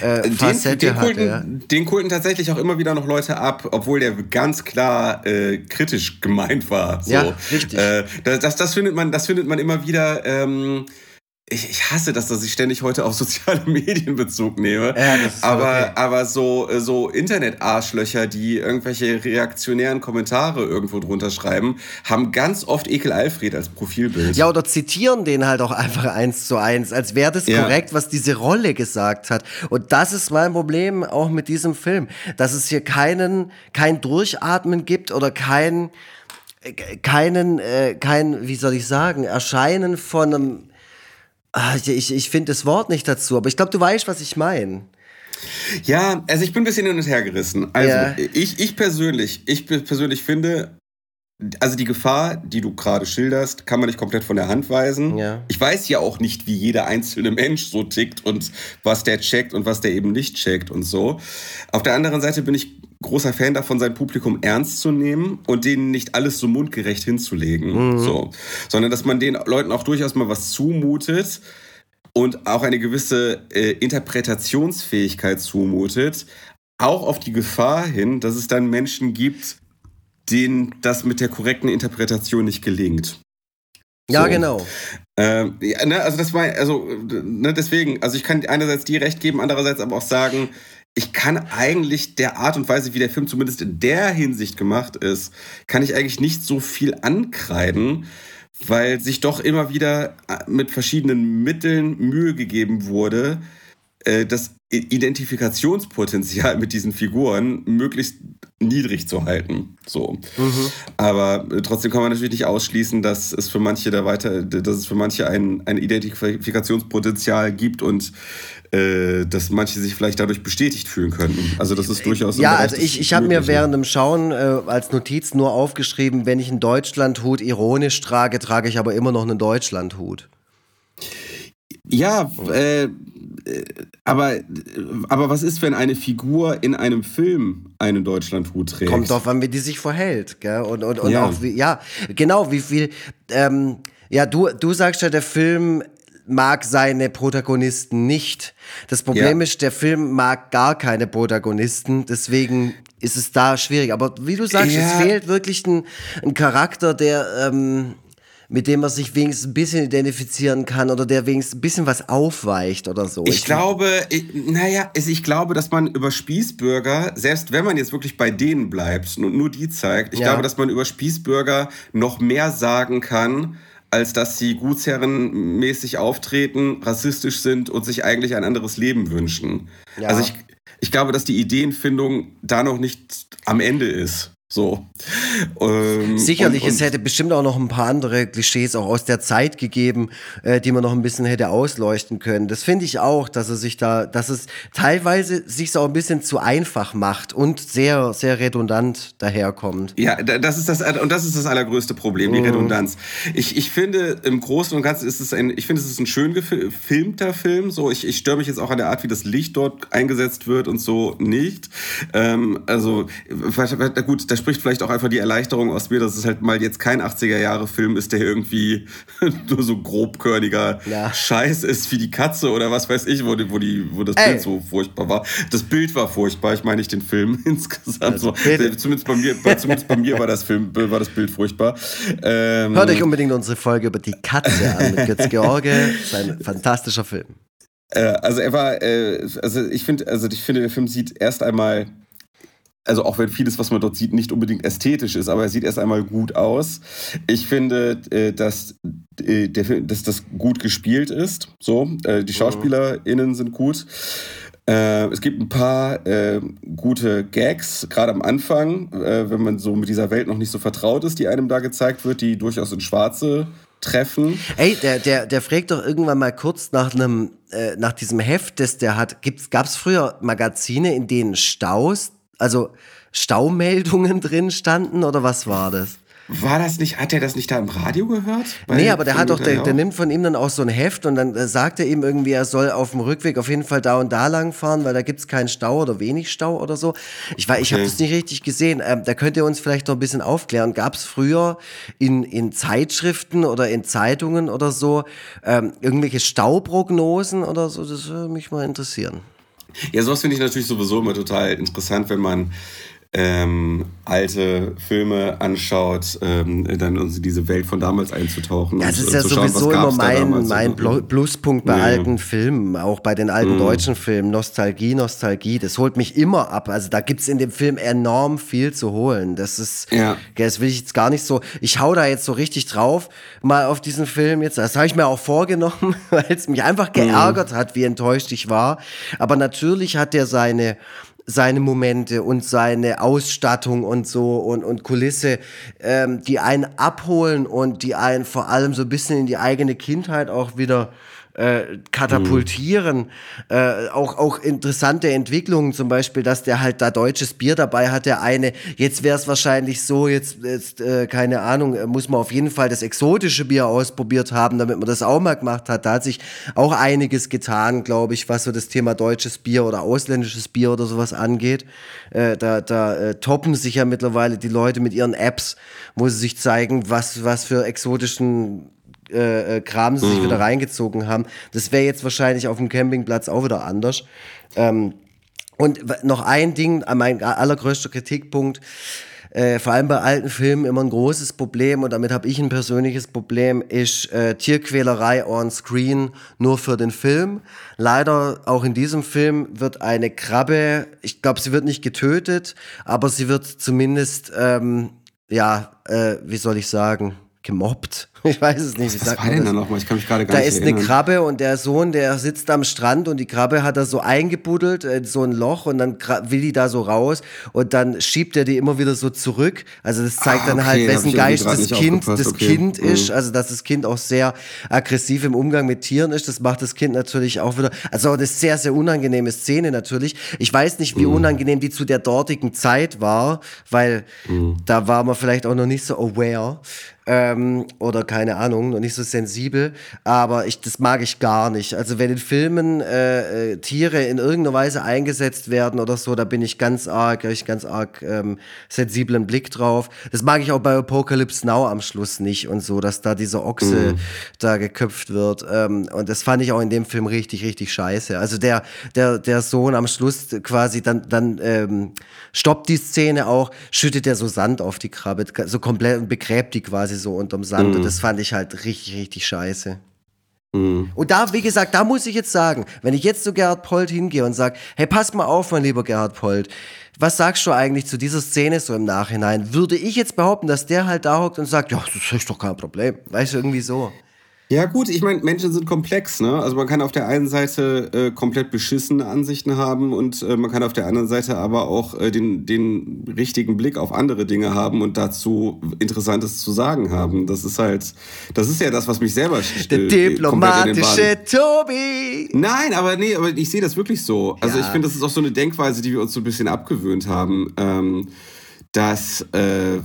Äh, den, den, kulten, ja. den kulten tatsächlich auch immer wieder noch Leute ab, obwohl der ganz klar äh, kritisch gemeint war. So. Ja, richtig. Äh, das, das, findet man, das findet man immer wieder. Ähm, ich, ich hasse das, dass ich ständig heute auf soziale Medien Bezug nehme. Ja, aber, okay. aber so, so Internet-Arschlöcher, die irgendwelche reaktionären Kommentare irgendwo drunter schreiben, haben ganz oft Ekel Alfred als Profilbild. Ja, oder zitieren den halt auch einfach eins zu eins, als wäre das ja. korrekt, was diese Rolle gesagt hat. Und das ist mein Problem auch mit diesem Film, dass es hier keinen, kein Durchatmen gibt oder kein, äh, keinen, äh, kein, wie soll ich sagen, Erscheinen von einem ich, ich finde das Wort nicht dazu, aber ich glaube, du weißt, was ich meine. Ja, also ich bin ein bisschen hin und her gerissen. Also ja. ich, ich persönlich, ich persönlich finde, also die Gefahr, die du gerade schilderst, kann man nicht komplett von der Hand weisen. Ja. Ich weiß ja auch nicht, wie jeder einzelne Mensch so tickt und was der checkt und was der eben nicht checkt und so. Auf der anderen Seite bin ich großer Fan davon, sein Publikum ernst zu nehmen und denen nicht alles so mundgerecht hinzulegen. Mhm. So. Sondern dass man den Leuten auch durchaus mal was zumutet und auch eine gewisse äh, Interpretationsfähigkeit zumutet. Auch auf die Gefahr hin, dass es dann Menschen gibt, denen das mit der korrekten Interpretation nicht gelingt. Ja, so. genau. Ähm, ja, ne, also das war, also ne, deswegen, also ich kann einerseits dir recht geben, andererseits aber auch sagen, ich kann eigentlich der Art und Weise, wie der Film zumindest in der Hinsicht gemacht ist, kann ich eigentlich nicht so viel ankreiden, weil sich doch immer wieder äh, mit verschiedenen Mitteln Mühe gegeben wurde, äh, das Identifikationspotenzial mit diesen Figuren möglichst niedrig zu halten. So. Mhm. Aber äh, trotzdem kann man natürlich nicht ausschließen, dass es für manche da weiter, dass es für manche ein, ein Identifikationspotenzial gibt und äh, dass manche sich vielleicht dadurch bestätigt fühlen könnten. Also das ist durchaus Ja, also ich, ich habe mir während dem Schauen äh, als Notiz nur aufgeschrieben, wenn ich einen Deutschlandhut ironisch trage, trage ich aber immer noch einen Deutschlandhut. Ja, äh, aber, aber was ist, wenn eine Figur in einem Film einen Deutschlandhut trägt? Kommt doch an, wie die sich verhält. Gell? Und, und, und ja. auch, wie, ja, genau, wie viel. Ähm, ja, du, du sagst ja, der Film mag seine Protagonisten nicht. Das Problem ja. ist, der Film mag gar keine Protagonisten, deswegen ist es da schwierig. Aber wie du sagst, ja. es fehlt wirklich ein, ein Charakter, der ähm, mit dem man sich wenigstens ein bisschen identifizieren kann oder der wenigstens ein bisschen was aufweicht oder so. Ich, ich glaube, ich, naja, ich glaube, dass man über Spießbürger, selbst wenn man jetzt wirklich bei denen bleibt und nur die zeigt, ich ja. glaube, dass man über Spießbürger noch mehr sagen kann, als dass sie gutsherrenmäßig auftreten, rassistisch sind und sich eigentlich ein anderes Leben wünschen. Ja. Also ich, ich glaube, dass die Ideenfindung da noch nicht am Ende ist. So. Ähm, Sicherlich, und, und es hätte bestimmt auch noch ein paar andere Klischees auch aus der Zeit gegeben, äh, die man noch ein bisschen hätte ausleuchten können. Das finde ich auch, dass er sich da, dass es teilweise sich so ein bisschen zu einfach macht und sehr, sehr redundant daherkommt. Ja, das ist das, und das ist das allergrößte Problem, die mhm. Redundanz. Ich, ich finde, im Großen und Ganzen ist es ein, ich finde, es ist ein schön gefilmter Film. So, ich, ich störe mich jetzt auch an der Art, wie das Licht dort eingesetzt wird und so nicht. Ähm, also, gut, da spricht vielleicht auch einfach die Erleichterung aus mir, dass es halt mal jetzt kein 80er-Jahre-Film ist, der irgendwie nur so grobkörniger ja. Scheiß ist wie die Katze oder was weiß ich, wo, die, wo, die, wo das Ey. Bild so furchtbar war. Das Bild war furchtbar, ich meine nicht den Film insgesamt. Also, so. Zumindest, bei mir, zumindest bei mir war das, Film, war das Bild furchtbar. Ähm, Hört euch unbedingt unsere Folge über die Katze an mit Götz George. Das ist ein fantastischer Film. Äh, also er war, äh, also ich finde, also ich finde, der Film sieht erst einmal also auch wenn vieles, was man dort sieht, nicht unbedingt ästhetisch ist, aber er sieht erst einmal gut aus. Ich finde, äh, dass, äh, dass das gut gespielt ist. So, äh, die mhm. SchauspielerInnen sind gut. es gibt ein paar gute Gags, gerade am Anfang, wenn man so mit dieser Welt noch nicht so vertraut ist, die einem da gezeigt wird, die durchaus in Schwarze treffen. Ey, der, der, der fragt doch irgendwann mal kurz nach einem, äh, nach diesem Heft, das der hat. Gab es früher Magazine, in denen Staus also Staumeldungen drin standen oder was war das? War das nicht, hat er das nicht da im Radio gehört? nee, aber der hat doch, der, der, nimmt von ihm dann auch so ein Heft und dann äh, sagt er ihm irgendwie, er soll auf dem Rückweg auf jeden Fall da und da lang fahren, weil da gibt es keinen Stau oder wenig Stau oder so. Ich, okay. ich habe das nicht richtig gesehen. Ähm, da könnt ihr uns vielleicht noch ein bisschen aufklären. Gab es früher in, in Zeitschriften oder in Zeitungen oder so ähm, irgendwelche Stauprognosen oder so? Das würde mich mal interessieren. Ja, sowas finde ich natürlich sowieso immer total interessant, wenn man ähm, alte Filme anschaut, ähm, dann uns in diese Welt von damals einzutauchen. Ja, das ist ja sowieso immer mein, mein Pluspunkt bei ja. alten Filmen, auch bei den alten mhm. deutschen Filmen. Nostalgie, Nostalgie, das holt mich immer ab. Also da gibt es in dem Film enorm viel zu holen. Das ist, ja. das will ich jetzt gar nicht so, ich hau da jetzt so richtig drauf, mal auf diesen Film jetzt. Das habe ich mir auch vorgenommen, weil es mich einfach mhm. geärgert mhm. hat, wie enttäuscht ich war. Aber natürlich hat der seine seine Momente und seine Ausstattung und so und, und Kulisse, ähm, die einen abholen und die einen vor allem so ein bisschen in die eigene Kindheit auch wieder äh, katapultieren. Mhm. Äh, auch, auch interessante Entwicklungen, zum Beispiel, dass der halt da deutsches Bier dabei hat, der eine. Jetzt wäre es wahrscheinlich so, jetzt, jetzt äh, keine Ahnung, äh, muss man auf jeden Fall das exotische Bier ausprobiert haben, damit man das auch mal gemacht hat. Da hat sich auch einiges getan, glaube ich, was so das Thema deutsches Bier oder ausländisches Bier oder sowas angeht. Äh, da da äh, toppen sich ja mittlerweile die Leute mit ihren Apps, wo sie sich zeigen, was, was für exotischen äh, äh, Kram sie sich mhm. wieder reingezogen haben. Das wäre jetzt wahrscheinlich auf dem Campingplatz auch wieder anders. Ähm, und noch ein Ding, äh, mein allergrößter Kritikpunkt, äh, vor allem bei alten Filmen immer ein großes Problem und damit habe ich ein persönliches Problem, ist äh, Tierquälerei on screen nur für den Film. Leider auch in diesem Film wird eine Krabbe, ich glaube, sie wird nicht getötet, aber sie wird zumindest, ähm, ja, äh, wie soll ich sagen, gemobbt. Ich weiß es nicht. Was, war denn da nochmal? Ich kann mich gerade gar da nicht Da ist eine Krabbe und der Sohn, der sitzt am Strand und die Krabbe hat er so eingebuddelt in so ein Loch und dann will die da so raus und dann schiebt er die immer wieder so zurück. Also das zeigt ah, dann halt, wessen Geist das Kind, das okay. Kind mhm. ist. Also dass das Kind auch sehr aggressiv im Umgang mit Tieren ist. Das macht das Kind natürlich auch wieder. Also eine sehr, sehr unangenehme Szene natürlich. Ich weiß nicht, wie mhm. unangenehm die zu der dortigen Zeit war, weil mhm. da war man vielleicht auch noch nicht so aware ähm, oder keine Ahnung, noch nicht so sensibel, aber ich, das mag ich gar nicht. Also wenn in Filmen äh, äh, Tiere in irgendeiner Weise eingesetzt werden oder so, da bin ich ganz arg, habe ich ganz arg ähm, sensiblen Blick drauf. Das mag ich auch bei Apocalypse Now am Schluss nicht und so, dass da dieser Ochse mhm. da geköpft wird. Ähm, und das fand ich auch in dem Film richtig, richtig scheiße. Also der, der, der Sohn am Schluss quasi dann, dann ähm, stoppt die Szene auch, schüttet er so Sand auf die Krabbe, so komplett und begräbt die quasi so unterm Sand. Mhm. Und das fand ich halt richtig, richtig scheiße. Mhm. Und da, wie gesagt, da muss ich jetzt sagen, wenn ich jetzt zu Gerhard Polt hingehe und sage, hey, pass mal auf, mein lieber Gerhard Polt, was sagst du eigentlich zu dieser Szene so im Nachhinein? Würde ich jetzt behaupten, dass der halt da hockt und sagt, ja, das ist doch kein Problem. Weißt du, irgendwie so. Ja, gut, ich meine, Menschen sind komplex, ne? Also man kann auf der einen Seite äh, komplett beschissene Ansichten haben und äh, man kann auf der anderen Seite aber auch äh, den, den richtigen Blick auf andere Dinge haben und dazu Interessantes zu sagen haben. Das ist halt, das ist ja das, was mich selber Der äh, diplomatische Tobi! Nein, aber nee, aber ich sehe das wirklich so. Also ja. ich finde, das ist auch so eine Denkweise, die wir uns so ein bisschen abgewöhnt haben. Ähm, dass äh,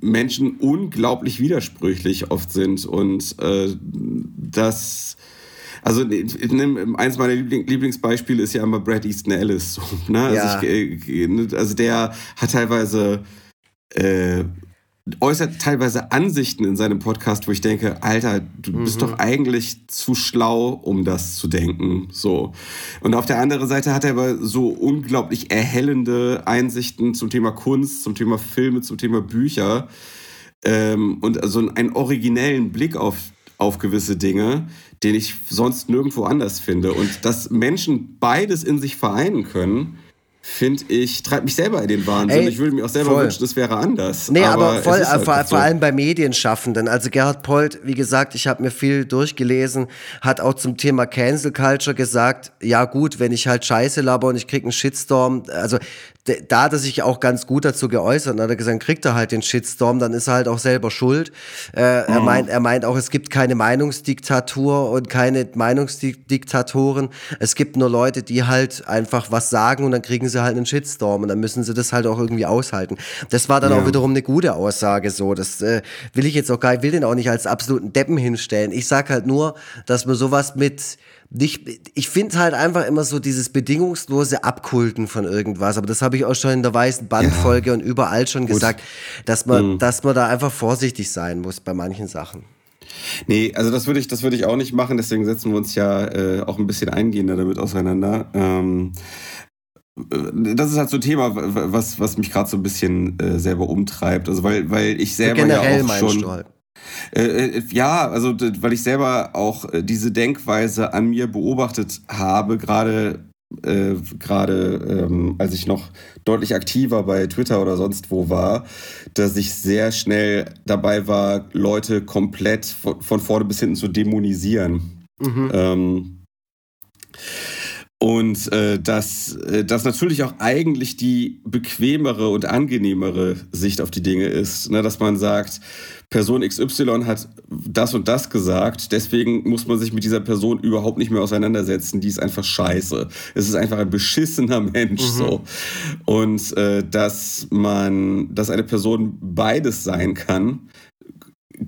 Menschen unglaublich widersprüchlich oft sind und äh, dass also eins meiner Lieblingsbeispiele ist ja immer Brad Easton Ellis. So, ne? also, ja. ich, äh, also der hat teilweise äh, äußert teilweise Ansichten in seinem Podcast, wo ich denke, Alter, du mhm. bist doch eigentlich zu schlau, um das zu denken. So. Und auf der anderen Seite hat er aber so unglaublich erhellende Einsichten zum Thema Kunst, zum Thema Filme, zum Thema Bücher. Ähm, und also einen originellen Blick auf, auf gewisse Dinge, den ich sonst nirgendwo anders finde. Und dass Menschen beides in sich vereinen können, finde ich, treibt mich selber in den Wahnsinn. Ey, ich würde mir auch selber voll. wünschen, das wäre anders. Nee, aber, aber voll, halt vor, so. vor, allem bei Medienschaffenden. Also Gerhard Polt, wie gesagt, ich habe mir viel durchgelesen, hat auch zum Thema Cancel Culture gesagt, ja gut, wenn ich halt Scheiße laber und ich krieg einen Shitstorm, also da hat er sich auch ganz gut dazu geäußert. Und hat er gesagt, kriegt er halt den Shitstorm, dann ist er halt auch selber schuld. Äh, mhm. er, meint, er meint auch, es gibt keine Meinungsdiktatur und keine Meinungsdiktatoren. Es gibt nur Leute, die halt einfach was sagen und dann kriegen sie halt einen Shitstorm und dann müssen sie das halt auch irgendwie aushalten. Das war dann ja. auch wiederum eine gute Aussage so. Das äh, will ich jetzt auch gar nicht, will den auch nicht als absoluten Deppen hinstellen. Ich sag halt nur, dass man sowas mit nicht, ich finde halt einfach immer so dieses bedingungslose Abkulten von irgendwas, aber das habe ich auch schon in der weißen Bandfolge ja. und überall schon Gut. gesagt, dass man, mhm. dass man da einfach vorsichtig sein muss bei manchen Sachen. Nee, also das würde ich, das würde ich auch nicht machen, deswegen setzen wir uns ja äh, auch ein bisschen eingehender damit auseinander. Ähm, äh, das ist halt so ein Thema, was, was mich gerade so ein bisschen äh, selber umtreibt. Also weil, weil ich selber ja auch schon. Halt. Äh, äh, ja, also weil ich selber auch äh, diese Denkweise an mir beobachtet habe, gerade äh, gerade ähm, als ich noch deutlich aktiver bei Twitter oder sonst wo war, dass ich sehr schnell dabei war, Leute komplett von, von vorne bis hinten zu dämonisieren. Mhm. Ähm, Und äh, dass äh, das natürlich auch eigentlich die bequemere und angenehmere Sicht auf die Dinge ist. Ne? Dass man sagt, Person XY hat das und das gesagt, deswegen muss man sich mit dieser Person überhaupt nicht mehr auseinandersetzen. Die ist einfach scheiße. Es ist einfach ein beschissener Mensch mhm. so. Und äh, dass man, dass eine Person beides sein kann,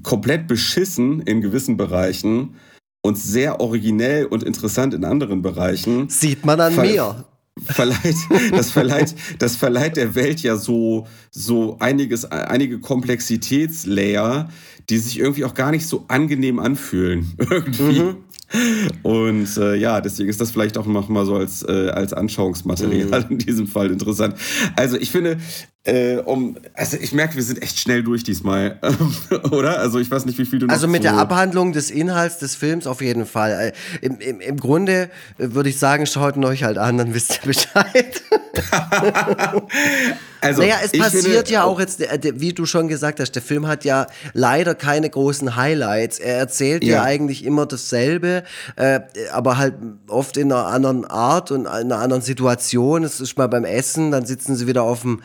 komplett beschissen in gewissen Bereichen und sehr originell und interessant in anderen Bereichen. Sieht man an mir verleiht, das verleiht, das verleiht der Welt ja so, so einiges, einige Komplexitätslayer, die sich irgendwie auch gar nicht so angenehm anfühlen. Irgendwie. Mhm. Und äh, ja, deswegen ist das vielleicht auch noch mal so als, äh, als Anschauungsmaterial mhm. in diesem Fall interessant. Also ich finde, äh, um, also ich merke, wir sind echt schnell durch diesmal, oder? Also ich weiß nicht, wie viel du noch Also mit der Abhandlung des Inhalts des Films auf jeden Fall. Äh, Im, im, im Grunde äh, würde ich sagen, schaut ihn euch halt an, dann wisst ihr Bescheid. also, naja, es passiert finde, ja auch jetzt, wie du schon gesagt hast, der Film hat ja leider keine großen Highlights. Er erzählt ja, ja eigentlich immer dasselbe, äh, aber halt oft in einer anderen Art und in einer anderen Situation. Es ist mal beim Essen, dann sitzen sie wieder auf dem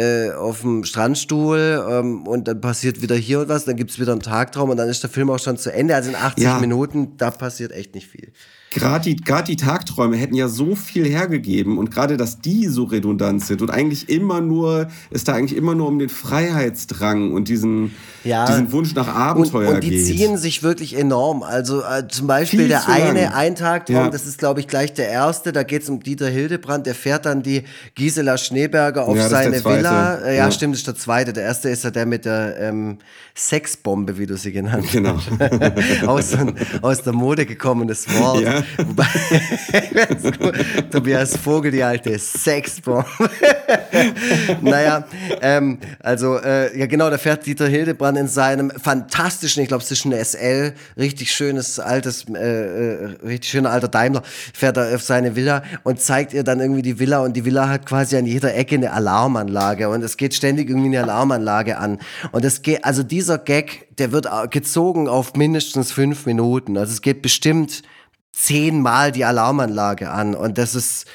äh, auf dem Strandstuhl ähm, und dann passiert wieder hier und was, dann gibt es wieder einen Tagtraum und dann ist der Film auch schon zu Ende. Also in 80 ja. Minuten, da passiert echt nicht viel. Gerade die, grad die Tagträume hätten ja so viel hergegeben und gerade, dass die so redundant sind und eigentlich immer nur, es da eigentlich immer nur um den Freiheitsdrang und diesen, ja. diesen Wunsch nach Abenteuer und, und die geht. ziehen sich wirklich enorm. Also äh, zum Beispiel viel der eine Eintagtraum, ja. das ist glaube ich gleich der erste, da geht es um Dieter Hildebrand, der fährt dann die Gisela Schneeberger auf ja, seine Villa. Äh, ja, stimmt, das ist der zweite. Der erste ist ja der mit der ähm, Sexbombe, wie du sie genannt hast. Genau. aus, aus der Mode gekommenes Wort. Ja. Wobei, Tobias Vogel, die alte Sexbombe. naja, ähm, also, äh, ja genau, da fährt Dieter Hildebrand in seinem fantastischen, ich glaube, es ist ein SL, richtig schönes, altes, äh, äh, richtig schöner alter Daimler, fährt er auf seine Villa und zeigt ihr dann irgendwie die Villa und die Villa hat quasi an jeder Ecke eine Alarmanlage und es geht ständig irgendwie eine Alarmanlage an. Und es geht, also dieser Gag, der wird gezogen auf mindestens fünf Minuten. Also es geht bestimmt zehnmal die Alarmanlage an und das ist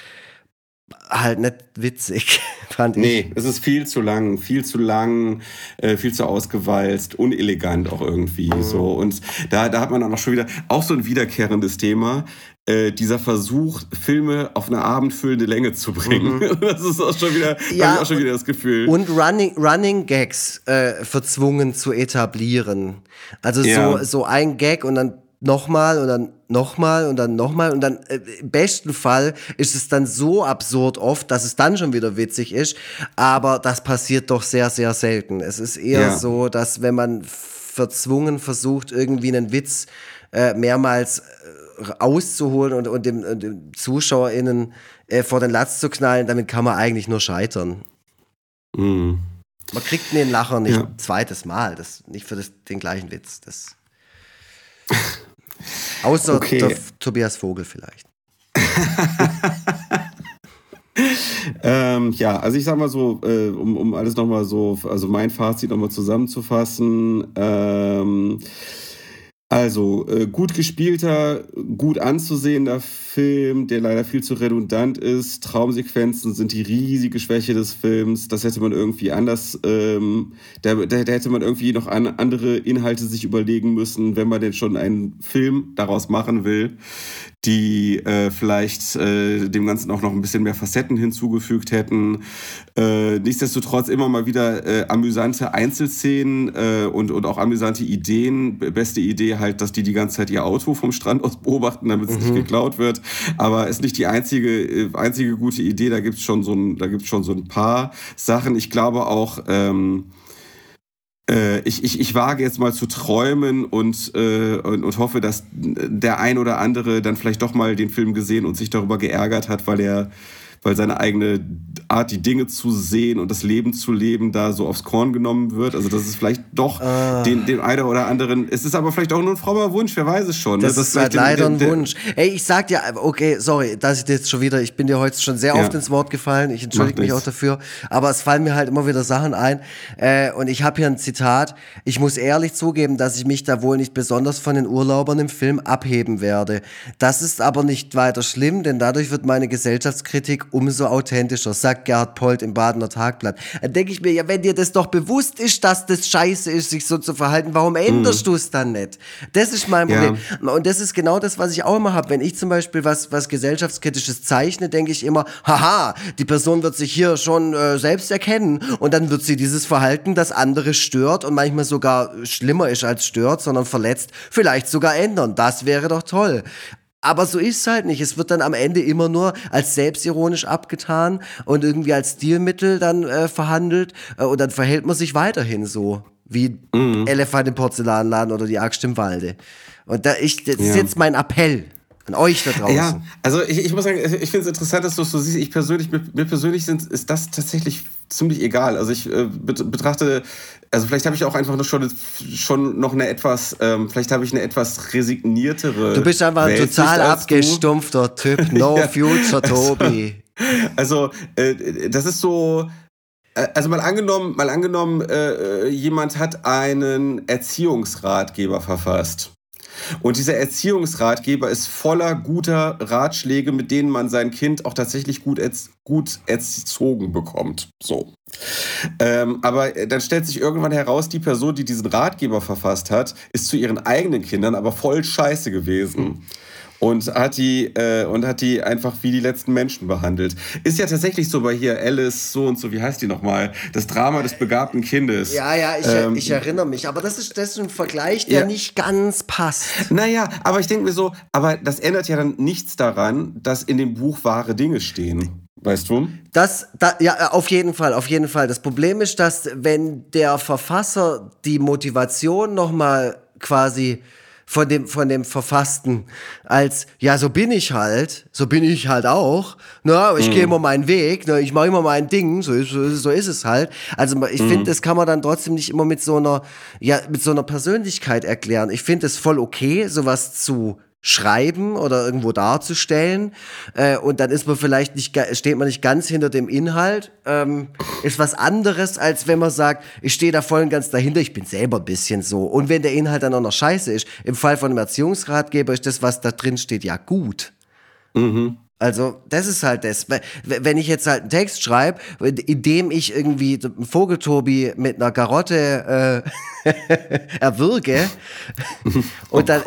halt nicht witzig, fand ich. Nee, es ist viel zu lang, viel zu lang, äh, viel zu ausgewalzt, unelegant auch irgendwie mhm. so. Und da, da hat man auch schon wieder, auch so ein wiederkehrendes Thema, äh, dieser Versuch, Filme auf eine abendfüllende Länge zu bringen. Mhm. Das ist auch schon wieder, ja, ich auch schon wieder das Gefühl. Und Running, Running Gags äh, verzwungen zu etablieren. Also ja. so, so ein Gag und dann nochmal und dann nochmal und dann nochmal und dann äh, im besten Fall ist es dann so absurd oft, dass es dann schon wieder witzig ist, aber das passiert doch sehr, sehr selten. Es ist eher ja. so, dass wenn man verzwungen versucht, irgendwie einen Witz äh, mehrmals äh, auszuholen und, und dem, und dem ZuschauerInnen äh, vor den Latz zu knallen, damit kann man eigentlich nur scheitern. Mhm. Man kriegt den Lacher nicht ja. zweites Mal, das nicht für das, den gleichen Witz. Das Außer okay. Tobias Vogel vielleicht. ähm, ja, also ich sag mal so, äh, um, um alles nochmal so, also mein Fazit nochmal zusammenzufassen. Ähm, also, äh, gut gespielter, gut anzusehender Film, der leider viel zu redundant ist. Traumsequenzen sind die riesige Schwäche des Films. Das hätte man irgendwie anders, ähm, da, da, da, hätte man irgendwie noch an, andere Inhalte sich überlegen müssen, wenn man denn schon einen Film daraus machen will die äh, vielleicht äh, dem Ganzen auch noch ein bisschen mehr Facetten hinzugefügt hätten. Äh, nichtsdestotrotz immer mal wieder äh, amüsante Einzelszenen äh, und, und auch amüsante Ideen. Beste Idee halt, dass die die ganze Zeit ihr Auto vom Strand aus beobachten, damit es mhm. nicht geklaut wird. Aber ist nicht die einzige, äh, einzige gute Idee. Da gibt es schon, so ein, schon so ein paar Sachen. Ich glaube auch... Ähm, äh, ich, ich, ich wage jetzt mal zu träumen und, äh, und, und, hoffe, dass der ein oder andere dann vielleicht doch mal den Film gesehen und sich darüber geärgert hat, weil er weil seine eigene Art, die Dinge zu sehen und das Leben zu leben, da so aufs Korn genommen wird. Also das ist vielleicht doch ah. den, den einen oder anderen. Es ist aber vielleicht auch nur ein frommer Wunsch, wer weiß es schon. Das, das ist halt leider ein Wunsch. Ey, ich sag dir, okay, sorry, dass ich jetzt schon wieder, ich bin dir heute schon sehr ja. oft ins Wort gefallen. Ich entschuldige mich auch dafür. Aber es fallen mir halt immer wieder Sachen ein. Äh, und ich habe hier ein Zitat. Ich muss ehrlich zugeben, dass ich mich da wohl nicht besonders von den Urlaubern im Film abheben werde. Das ist aber nicht weiter schlimm, denn dadurch wird meine Gesellschaftskritik umso authentischer, sagt Gerhard Polt im Badener Tagblatt. Da denke ich mir, ja, wenn dir das doch bewusst ist, dass das scheiße ist, sich so zu verhalten, warum änderst mhm. du es dann nicht? Das ist mein Problem. Ja. Und das ist genau das, was ich auch immer habe. Wenn ich zum Beispiel was, was gesellschaftskritisches zeichne, denke ich immer, haha, die Person wird sich hier schon äh, selbst erkennen und dann wird sie dieses Verhalten, das andere stört und manchmal sogar schlimmer ist als stört, sondern verletzt, vielleicht sogar ändern. Das wäre doch toll. Aber so ist es halt nicht. Es wird dann am Ende immer nur als selbstironisch abgetan und irgendwie als Stilmittel dann äh, verhandelt äh, und dann verhält man sich weiterhin so wie mhm. Elefant im Porzellanladen oder die Axt im Walde. Und da ich, das ja. ist jetzt mein Appell an euch da draußen. Ja, also ich, ich muss sagen, ich finde es interessant, dass du es so siehst. Ich persönlich, mir, mir persönlich sind, ist das tatsächlich ziemlich egal. Also ich äh, betrachte, also vielleicht habe ich auch einfach schon, schon noch eine etwas, ähm, vielleicht habe ich eine etwas resigniertere. Du bist einfach ein total abgestumpfter Typ. No ja. future, Tobi. Also, äh, das ist so. Äh, also mal angenommen, mal angenommen, äh, äh, jemand hat einen Erziehungsratgeber verfasst. Und dieser Erziehungsratgeber ist voller guter Ratschläge, mit denen man sein Kind auch tatsächlich gut, erz gut erzogen bekommt. So. Ähm, aber dann stellt sich irgendwann heraus, die Person, die diesen Ratgeber verfasst hat, ist zu ihren eigenen Kindern aber voll scheiße gewesen und hat die äh, und hat die einfach wie die letzten Menschen behandelt. Ist ja tatsächlich so bei hier Alice so und so, wie heißt die nochmal? Das Drama des begabten Kindes. Ja, ja, ich, ähm, ich erinnere mich. Aber das ist, das ist ein Vergleich, der ja. nicht ganz passt. Naja, aber ich denke mir so, aber das ändert ja dann nichts daran, dass in dem Buch wahre Dinge stehen. Weißt du? Das, da, ja, auf jeden Fall, auf jeden Fall. Das Problem ist, dass wenn der Verfasser die Motivation nochmal quasi von dem, von dem Verfassten als, ja, so bin ich halt, so bin ich halt auch, na, ich mhm. gehe immer meinen Weg, ne, ich mache immer mein Ding, so ist, so ist es halt. Also ich mhm. finde, das kann man dann trotzdem nicht immer mit so einer, ja, mit so einer Persönlichkeit erklären. Ich finde es voll okay, sowas zu schreiben oder irgendwo darzustellen. Äh, und dann ist man vielleicht nicht steht man nicht ganz hinter dem Inhalt. Ähm, ist was anderes als wenn man sagt ich stehe da voll und ganz dahinter ich bin selber ein bisschen so. Und wenn der Inhalt dann auch noch scheiße ist im Fall von einem Erziehungsratgeber ist das was da drin steht ja gut. Mhm. Also, das ist halt das. Wenn ich jetzt halt einen Text schreibe, in dem ich irgendwie einen Vogeltobi mit einer Garotte äh, erwürge und dann,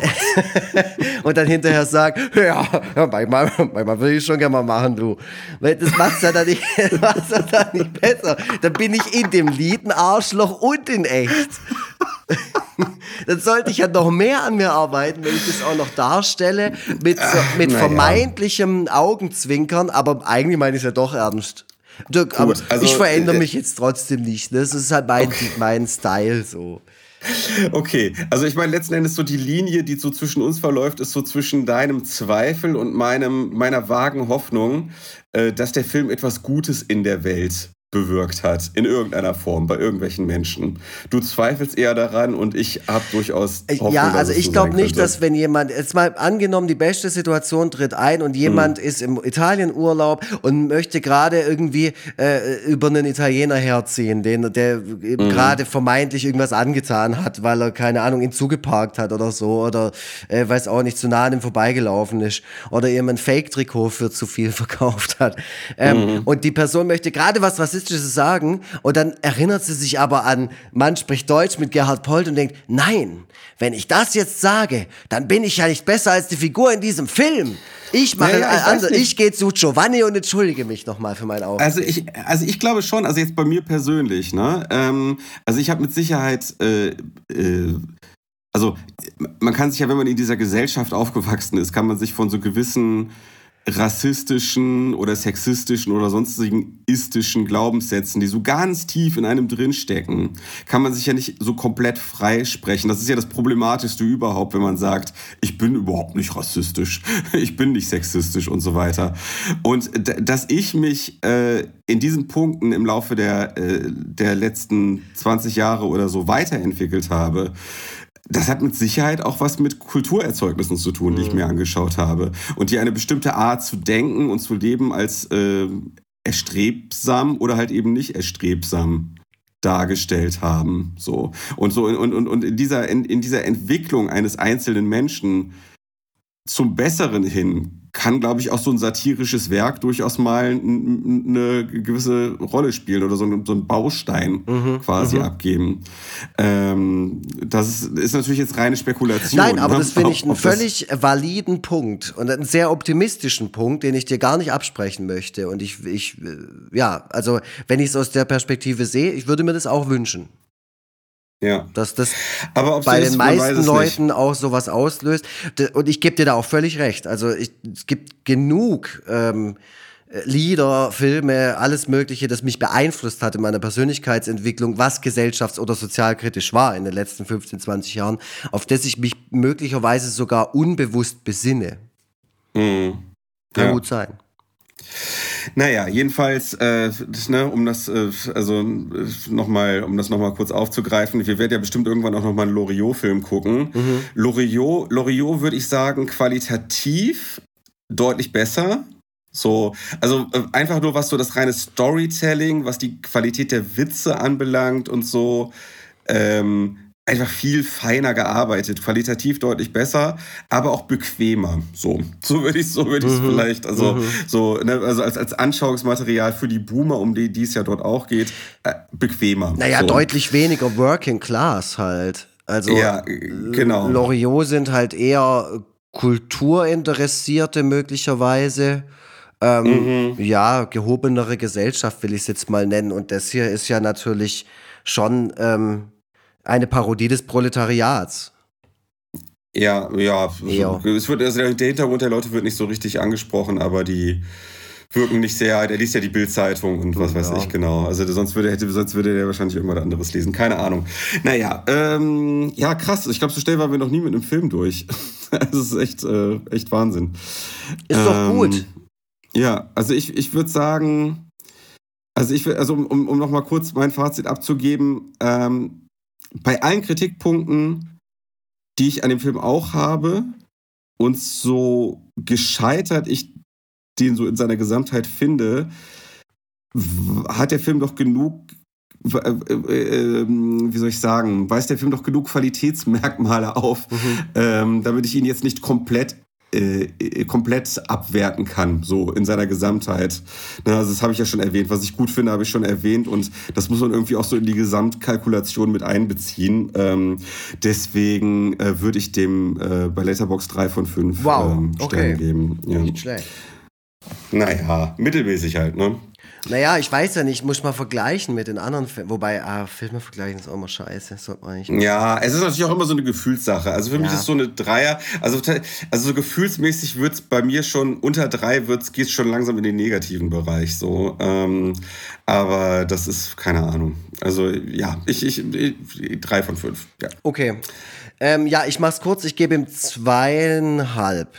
und dann hinterher sage, ja, manchmal, manchmal will ich schon gerne mal machen, du. Weil das macht's ja dann nicht, macht's ja dann nicht besser. Dann bin ich in dem Lied ein Arschloch und in echt. Dann sollte ich ja noch mehr an mir arbeiten, wenn ich das auch noch darstelle, mit, so, mit vermeintlichem Augenzwinkern, aber eigentlich meine ich es ja doch ernst. Gut, aber also, ich verändere äh, mich jetzt trotzdem nicht. Das ist halt mein, okay. mein Style so. Okay, also ich meine, letzten Endes so die Linie, die so zwischen uns verläuft, ist so zwischen deinem Zweifel und meinem, meiner vagen Hoffnung, äh, dass der Film etwas Gutes in der Welt bewirkt hat, in irgendeiner Form, bei irgendwelchen Menschen. Du zweifelst eher daran und ich habe durchaus äh, Hoffnung, Ja, also ich so glaube nicht, dass wenn jemand, jetzt mal angenommen, die beste Situation tritt ein und jemand hm. ist im Italienurlaub und möchte gerade irgendwie äh, über einen Italiener herziehen, den, der hm. gerade vermeintlich irgendwas angetan hat, weil er, keine Ahnung, ihn zugeparkt hat oder so oder äh, weiß auch nicht, zu nah an ihm vorbeigelaufen ist oder ihm ein Fake-Trikot für zu viel verkauft hat. Ähm, hm. Und die Person möchte gerade was, was Rassistisches sagen und dann erinnert sie sich aber an, man spricht Deutsch mit Gerhard Polt und denkt, nein, wenn ich das jetzt sage, dann bin ich ja nicht besser als die Figur in diesem Film. Ich mache ja, ja, ich, ich gehe zu Giovanni und entschuldige mich nochmal für meinen Auftritt. Also ich, also ich glaube schon, also jetzt bei mir persönlich, ne? Ähm, also ich habe mit Sicherheit äh, äh, also man kann sich ja, wenn man in dieser Gesellschaft aufgewachsen ist, kann man sich von so gewissen rassistischen oder sexistischen oder sonstigen istischen Glaubenssätzen, die so ganz tief in einem drinstecken, kann man sich ja nicht so komplett freisprechen. Das ist ja das Problematischste überhaupt, wenn man sagt, ich bin überhaupt nicht rassistisch, ich bin nicht sexistisch und so weiter. Und dass ich mich äh, in diesen Punkten im Laufe der, äh, der letzten 20 Jahre oder so weiterentwickelt habe, das hat mit Sicherheit auch was mit Kulturerzeugnissen zu tun, die ich mir mhm. angeschaut habe. Und die eine bestimmte Art zu denken und zu leben als äh, erstrebsam oder halt eben nicht erstrebsam dargestellt haben. So. Und so und, und, und in, dieser, in, in dieser Entwicklung eines einzelnen Menschen zum Besseren hin kann, glaube ich, auch so ein satirisches Werk durchaus mal eine gewisse Rolle spielen oder so, ein, so einen Baustein mhm, quasi mhm. abgeben. Ähm, das ist, ist, natürlich jetzt reine Spekulation. Nein, aber ne? das finde ich einen völlig validen Punkt und einen sehr optimistischen Punkt, den ich dir gar nicht absprechen möchte. Und ich, ich ja, also wenn ich es aus der Perspektive sehe, ich würde mir das auch wünschen. Ja. Dass das Aber bei den meisten Leuten nicht. auch sowas auslöst. Und ich gebe dir da auch völlig recht. Also ich, es gibt genug ähm, Lieder, Filme, alles Mögliche, das mich beeinflusst hat in meiner Persönlichkeitsentwicklung, was gesellschafts- oder sozialkritisch war in den letzten 15, 20 Jahren, auf das ich mich möglicherweise sogar unbewusst besinne. Mhm. Kann ja. gut sein. Naja, jedenfalls, äh, ne, um das, äh, also äh, nochmal, um das nochmal kurz aufzugreifen, wir werden ja bestimmt irgendwann auch nochmal einen Loriot-Film gucken. Mhm. Loriot, Loriot würde ich sagen, qualitativ deutlich besser. So, also äh, einfach nur was so das reine Storytelling, was die Qualität der Witze anbelangt und so. Ähm, einfach viel feiner gearbeitet, qualitativ deutlich besser, aber auch bequemer. So, so würde ich so würde ich mhm. vielleicht, also mhm. so, ne, also als, als Anschauungsmaterial für die Boomer, um die, die es ja dort auch geht, äh, bequemer. Naja, so. deutlich weniger Working Class halt. Also ja, genau. Loriot sind halt eher Kulturinteressierte möglicherweise. Ähm, mhm. Ja, gehobenere Gesellschaft will ich es jetzt mal nennen. Und das hier ist ja natürlich schon ähm, eine Parodie des Proletariats. Ja, ja. Eher. Es wird, also der Hintergrund der Leute wird nicht so richtig angesprochen, aber die wirken nicht sehr. Der liest ja die Bildzeitung und was weiß ja. ich genau. Also sonst würde, hätte, sonst würde der wahrscheinlich irgendwas anderes lesen. Keine Ahnung. Naja, ähm, ja, krass. Ich glaube, so schnell waren wir noch nie mit einem Film durch. das ist echt, äh, echt Wahnsinn. Ist ähm, doch gut. Ja, also ich, ich würde sagen, also ich also um, um, um nochmal kurz mein Fazit abzugeben, ähm, bei allen Kritikpunkten, die ich an dem Film auch habe, und so gescheitert ich den so in seiner Gesamtheit finde, hat der Film doch genug, äh, äh, ähm, wie soll ich sagen, weist der Film doch genug Qualitätsmerkmale auf, mhm. ähm, damit ich ihn jetzt nicht komplett äh, komplett abwerten kann, so in seiner Gesamtheit. Na, also das habe ich ja schon erwähnt. Was ich gut finde, habe ich schon erwähnt und das muss man irgendwie auch so in die Gesamtkalkulation mit einbeziehen. Ähm, deswegen äh, würde ich dem äh, bei Letterbox 3 von 5 wow. ähm, Sternen okay. geben. Ja. Nicht schlecht. Naja, mittelmäßig halt, ne? Naja, ich weiß ja nicht, muss mal vergleichen mit den anderen Filmen. Wobei, ah, Filme vergleichen ist auch immer scheiße, sollte man nicht. Ja, es ist natürlich auch immer so eine Gefühlssache. Also für ja. mich ist so eine Dreier, also, also so gefühlsmäßig wird es bei mir schon, unter drei geht es schon langsam in den negativen Bereich so. Ähm, aber das ist, keine Ahnung. Also ja, ich, ich, ich drei von fünf. Ja. Okay. Ähm, ja, ich mach's kurz, ich gebe ihm zweieinhalb.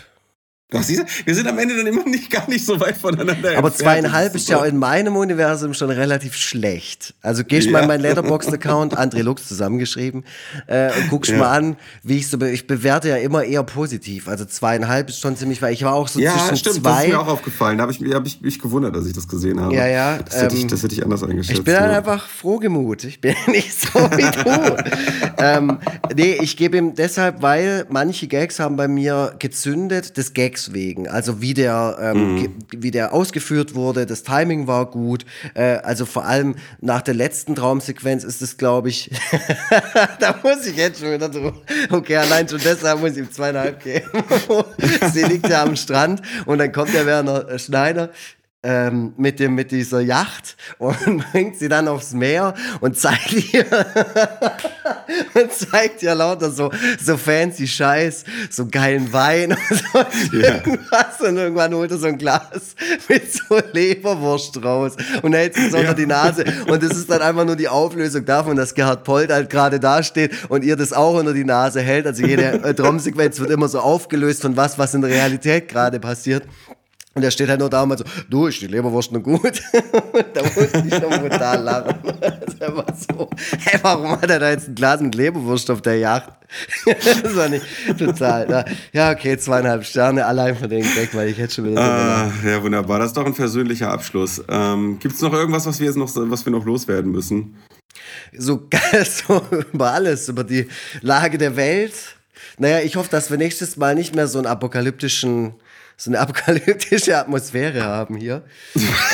Ach, siehst du, wir sind am Ende dann immer nicht gar nicht so weit voneinander Aber zweieinhalb ist, ist ja in meinem Universum schon relativ schlecht. Also gehst ja. mal in meinen Letterboxd-Account, André Lux zusammengeschrieben, äh, und guckst ja. mal an, wie ich so, be ich bewerte ja immer eher positiv. Also zweieinhalb ist schon ziemlich weit. Ich war auch so ja, zwischen stimmt, zwei. Das ist mir auch aufgefallen. Da habe ich, hab ich mich gewundert, dass ich das gesehen habe. Ja, ja. Das, hätte, ich, ähm, das hätte ich anders eingeschätzt. Ich bin ja. einfach frohgemut. Ich bin nicht so wie du. ähm, nee, ich gebe ihm deshalb, weil manche Gags haben bei mir gezündet, des Gags Gags wegen. Also wie der, ähm, mhm. wie der ausgeführt wurde, das Timing war gut. Äh, also vor allem nach der letzten Traumsequenz ist es, glaube ich, da muss ich jetzt schon wieder so, okay, allein schon deshalb muss ich ihm zweieinhalb geben. Sie liegt ja am Strand und dann kommt der Werner Schneider ähm, mit, dem, mit dieser Yacht und bringt sie dann aufs Meer und zeigt ihr, und zeigt ja lauter so, so fancy Scheiß, so geilen Wein und so irgendwas. Und irgendwann holt er so ein Glas mit so Leberwurst raus und hält es unter die Nase. Und das ist dann einfach nur die Auflösung davon, dass Gerhard Polt halt gerade da steht und ihr das auch unter die Nase hält. Also jede äh, Traumsequenz wird immer so aufgelöst von was, was in der Realität gerade passiert. Und er steht halt nur da und meint so, du, ist die Leberwurst noch gut? da musste ich schon brutal lachen. Das war so, hey, warum hat er da jetzt ein Glas mit Leberwurst auf der Yacht? das war nicht total. Ja, okay, zweieinhalb Sterne allein für den Gag, weil ich hätte schon wieder ah, Ja, wunderbar. Das ist doch ein versöhnlicher Abschluss. Ähm, Gibt es noch irgendwas, was wir jetzt noch, was wir noch loswerden müssen? So geil, so über alles, über die Lage der Welt. Naja, ich hoffe, dass wir nächstes Mal nicht mehr so einen apokalyptischen so eine apokalyptische Atmosphäre haben hier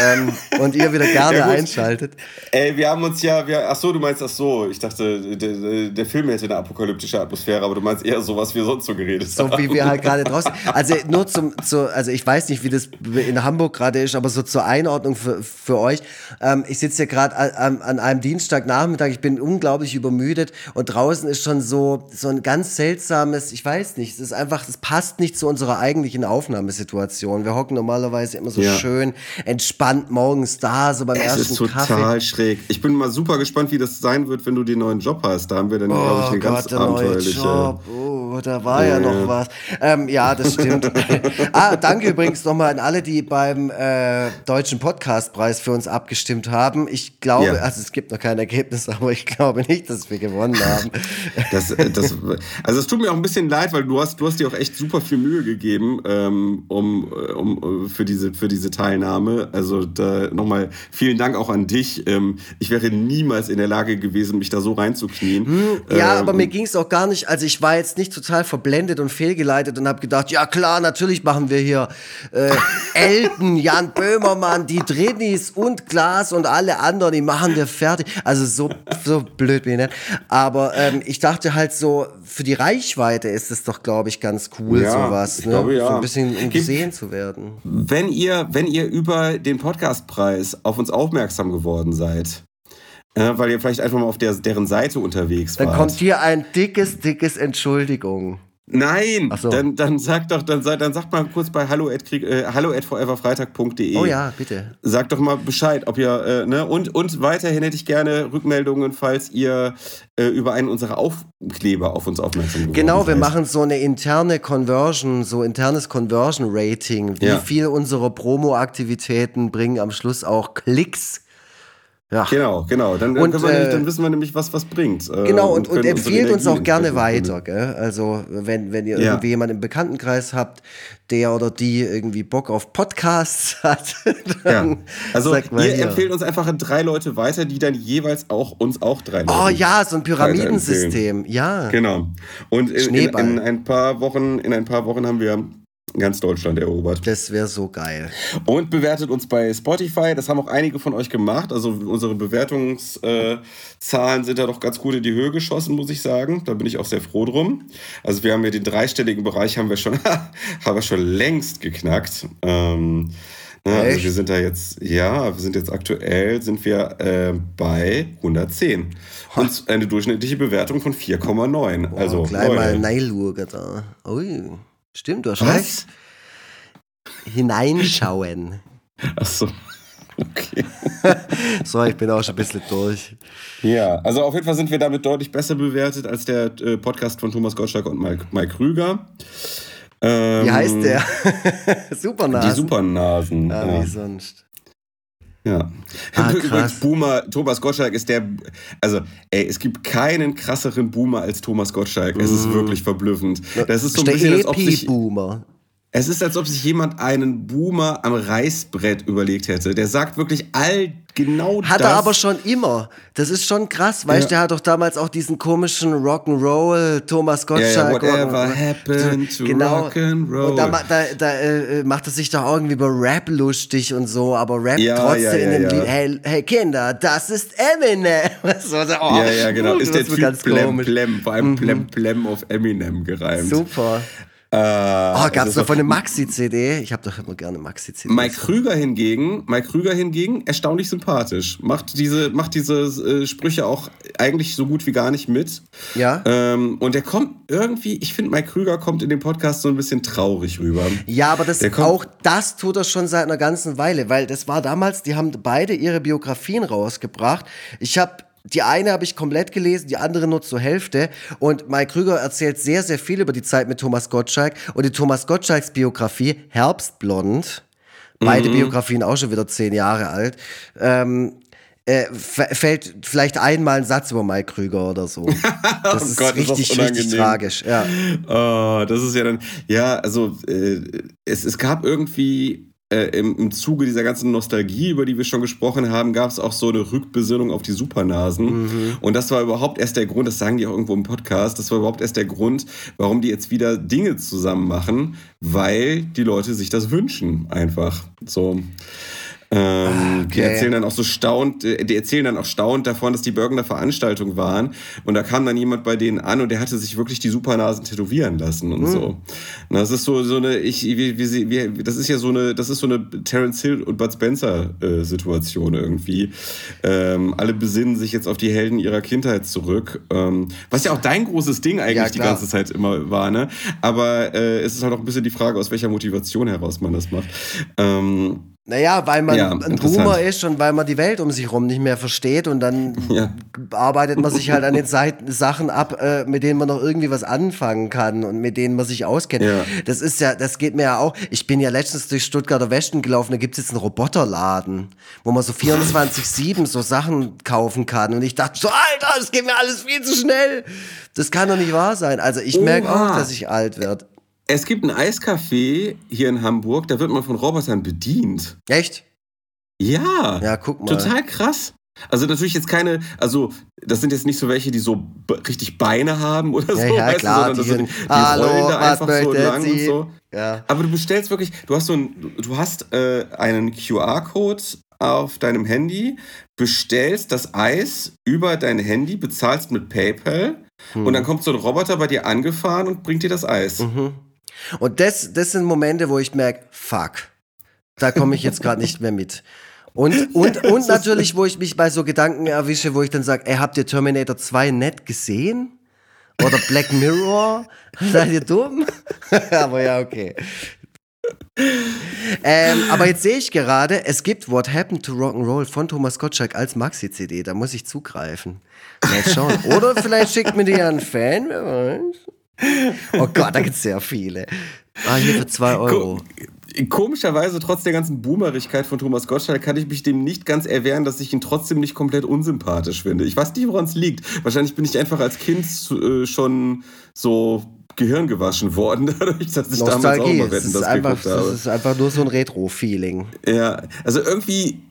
ähm, und ihr wieder gerne ja, einschaltet. Ey, wir haben uns ja, wir, ach so, du meinst das so. Ich dachte, der, der Film hätte eine apokalyptische Atmosphäre, aber du meinst eher so, was wir sonst so geredet so haben. So wie wir halt gerade draußen. Also nur zum, zu, also ich weiß nicht, wie das in Hamburg gerade ist, aber so zur Einordnung für, für euch. Ähm, ich sitze hier gerade an, an einem Dienstagnachmittag, ich bin unglaublich übermüdet und draußen ist schon so, so ein ganz seltsames, ich weiß nicht, es ist einfach, es passt nicht zu unserer eigentlichen Aufnahme. Situation. Wir hocken normalerweise immer so ja. schön entspannt morgens da, so beim es ersten ist total Kaffee. schräg. Ich bin mal super gespannt, wie das sein wird, wenn du den neuen Job hast. Da haben wir dann, oh glaube ich, eine Gott, ganz abenteuerliche... Job. Oh, da war ja, ja noch was. Ähm, ja, das stimmt. ah, danke übrigens nochmal an alle, die beim äh, Deutschen Podcastpreis für uns abgestimmt haben. Ich glaube, ja. also es gibt noch kein Ergebnis, aber ich glaube nicht, dass wir gewonnen haben. Das, äh, das, also es tut mir auch ein bisschen leid, weil du hast, du hast dir auch echt super viel Mühe gegeben. Ähm, um, um, für, diese, für diese Teilnahme. Also da nochmal vielen Dank auch an dich. Ähm, ich wäre niemals in der Lage gewesen, mich da so reinzuknien. Hm, ja, ähm, aber mir ging es auch gar nicht, also ich war jetzt nicht total verblendet und fehlgeleitet und habe gedacht, ja klar, natürlich machen wir hier äh, Elton, Jan Böhmermann, die Drinis und Glas und alle anderen, die machen wir fertig. Also so, so blöd bin ich nicht. Aber ähm, ich dachte halt so, für die Reichweite ist es doch, glaube ich, ganz cool, ja, sowas. Ne? Glaube, ja. So ein bisschen um gesehen zu werden. Wenn ihr, wenn ihr über den Podcastpreis auf uns aufmerksam geworden seid, äh, weil ihr vielleicht einfach mal auf der, deren Seite unterwegs wart. Dann kommt hier ein dickes, dickes Entschuldigung. Nein, so. dann, dann sag doch, dann, dann sagt mal kurz bei hallo at, äh, hallo at foreverfreitag.de. Oh ja, bitte. Sagt doch mal Bescheid, ob ihr, äh, ne, und, und weiterhin hätte ich gerne Rückmeldungen, falls ihr äh, über einen unserer Aufkleber auf uns aufmerksam geworden Genau, wir seid. machen so eine interne Conversion, so internes Conversion Rating. Wie ja. viel unserer Promo-Aktivitäten bringen am Schluss auch Klicks ja. Genau, genau. Dann, und, nämlich, äh, dann wissen wir nämlich, was was bringt. Äh, genau, und, und, und empfehlt uns auch gerne weiter. Gell? Also, wenn, wenn ihr ja. irgendwie jemanden im Bekanntenkreis habt, der oder die irgendwie Bock auf Podcasts hat, dann ja. Also, ihr hier. empfehlt uns einfach drei Leute weiter, die dann jeweils auch uns auch drei Leute Oh ja, so ein Pyramidensystem. Ja. Genau. Und in, in, in, ein paar Wochen, in ein paar Wochen haben wir ganz Deutschland erobert. Das wäre so geil. Und bewertet uns bei Spotify. Das haben auch einige von euch gemacht. Also unsere Bewertungszahlen sind da doch ganz gut in die Höhe geschossen, muss ich sagen. Da bin ich auch sehr froh drum. Also wir haben ja den dreistelligen Bereich haben wir schon, haben wir schon längst geknackt. Ähm, na, ne, also wir sind da jetzt, ja, wir sind jetzt aktuell sind wir äh, bei 110 und eine durchschnittliche Bewertung von 4,9. Also gleich mal Neilurger da. Ui. Stimmt, du hast recht. Hineinschauen. Ach so. Okay. so, ich bin auch schon ein bisschen durch. Ja, also auf jeden Fall sind wir damit deutlich besser bewertet als der äh, Podcast von Thomas Gottschalk und Mike, Mike Krüger. Ähm, wie heißt der? Supernasen. Die Supernasen. Ah, ja. wie sonst. Ja. Ah, Übrigens, Boomer, Thomas Gottschalk ist der. Also, ey, es gibt keinen krasseren Boomer als Thomas Gottschalk. Es ist mm. wirklich verblüffend. Das ist so ein bisschen, als ob sich. Boomer. Es ist, als ob sich jemand einen Boomer am Reißbrett überlegt hätte. Der sagt wirklich all genau hat das. Hat er aber schon immer. Das ist schon krass, weißt du, ja. der hat doch damals auch diesen komischen Rock'n'Roll, Thomas Gottschalk. Ja, ja, whatever happened to genau. Rock'n'Roll. Und da, da, da äh, macht er sich doch irgendwie über Rap lustig und so, aber Rap ja, trotzdem in dem Lied, hey, hey Kinder, das ist Eminem. so, oh, ja, ja, genau. Ist der Typ ganz Plem, Plem, vor allem mhm. Plem, Plem auf Eminem gereimt. Super. Oh, gab es davon eine Maxi-CD? Ich habe doch immer gerne Maxi-CD. Mike Krüger hingegen, Mike Krüger hingegen, erstaunlich sympathisch. Macht diese, macht diese äh, Sprüche auch eigentlich so gut wie gar nicht mit. Ja. Ähm, und der kommt irgendwie, ich finde, Mike Krüger kommt in dem Podcast so ein bisschen traurig rüber. Ja, aber das, auch das tut er schon seit einer ganzen Weile, weil das war damals, die haben beide ihre Biografien rausgebracht. Ich habe die eine habe ich komplett gelesen, die andere nur zur Hälfte. Und Mike Krüger erzählt sehr, sehr viel über die Zeit mit Thomas Gottschalk. Und die Thomas Gottschalks Biografie, Herbstblond, beide mhm. Biografien auch schon wieder zehn Jahre alt, ähm, äh, fällt vielleicht einmal ein Satz über Mike Krüger oder so. Das oh ist Gott, richtig, ist richtig tragisch. Ja. Oh, das ist ja dann, ja, also äh, es, es gab irgendwie äh, im, im Zuge dieser ganzen Nostalgie, über die wir schon gesprochen haben, gab es auch so eine Rückbesinnung auf die Supernasen. Mhm. Und das war überhaupt erst der Grund, das sagen die auch irgendwo im Podcast, das war überhaupt erst der Grund, warum die jetzt wieder Dinge zusammen machen, weil die Leute sich das wünschen, einfach. So. Ähm, okay. Die erzählen dann auch so staunt, äh, die erzählen dann auch staunt davon, dass die Bürger Veranstaltung waren. Und da kam dann jemand bei denen an und der hatte sich wirklich die Supernasen tätowieren lassen und mhm. so. Und das ist so, so eine, ich, wie, wie, wie, das ist ja so eine, das ist so eine Terence Hill und Bud Spencer äh, Situation irgendwie. Ähm, alle besinnen sich jetzt auf die Helden ihrer Kindheit zurück. Ähm, was ja auch dein großes Ding eigentlich ja, die ganze Zeit immer war, ne? Aber äh, es ist halt auch ein bisschen die Frage, aus welcher Motivation heraus man das macht. Ähm, naja, weil man ja, ein Boomer ist und weil man die Welt um sich herum nicht mehr versteht und dann ja. arbeitet man sich halt an den Seiten, Sachen ab, äh, mit denen man noch irgendwie was anfangen kann und mit denen man sich auskennt. Ja. Das ist ja, das geht mir ja auch. Ich bin ja letztens durch Stuttgarter Westen gelaufen, da gibt es jetzt einen Roboterladen, wo man so 24-7 so Sachen kaufen kann. Und ich dachte so, Alter, das geht mir alles viel zu schnell. Das kann doch nicht wahr sein. Also ich merke auch, dass ich alt werde. Es gibt ein Eiscafé hier in Hamburg, da wird man von Robotern bedient. Echt? Ja. Ja, guck mal. Total krass. Also natürlich jetzt keine, also das sind jetzt nicht so welche, die so richtig Beine haben oder so, ja, ja, klar, du, sondern die, die Hallo, rollen da einfach so lang Sie? und so. Ja. Aber du bestellst wirklich, du hast so ein, du hast äh, einen QR-Code auf deinem Handy, bestellst das Eis über dein Handy, bezahlst mit PayPal hm. und dann kommt so ein Roboter bei dir angefahren und bringt dir das Eis. Mhm. Und das, das sind Momente, wo ich merke, fuck, da komme ich jetzt gerade nicht mehr mit. Und, und, und natürlich, wo ich mich bei so Gedanken erwische, wo ich dann sage, ey, habt ihr Terminator 2 nett gesehen? Oder Black Mirror? Seid ihr dumm? aber ja, okay. ähm, aber jetzt sehe ich gerade, es gibt What Happened to Rock'n'Roll von Thomas Gottschalk als Maxi-CD. Da muss ich zugreifen. Mal schauen. Oder vielleicht schickt mir die ja ein Fan, wer weiß. Oh Gott, da gibt es sehr viele. Ah, hier für 2 Euro. Komischerweise, trotz der ganzen Boomerigkeit von Thomas Gottschalk, kann ich mich dem nicht ganz erwehren, dass ich ihn trotzdem nicht komplett unsympathisch finde. Ich weiß nicht, woran es liegt. Wahrscheinlich bin ich einfach als Kind äh, schon so Gehirn gewaschen worden, dadurch, dass ich Nostalgie. damals auch mal Wetten, das, einfach, das ist einfach nur so ein Retro-Feeling. Ja, also irgendwie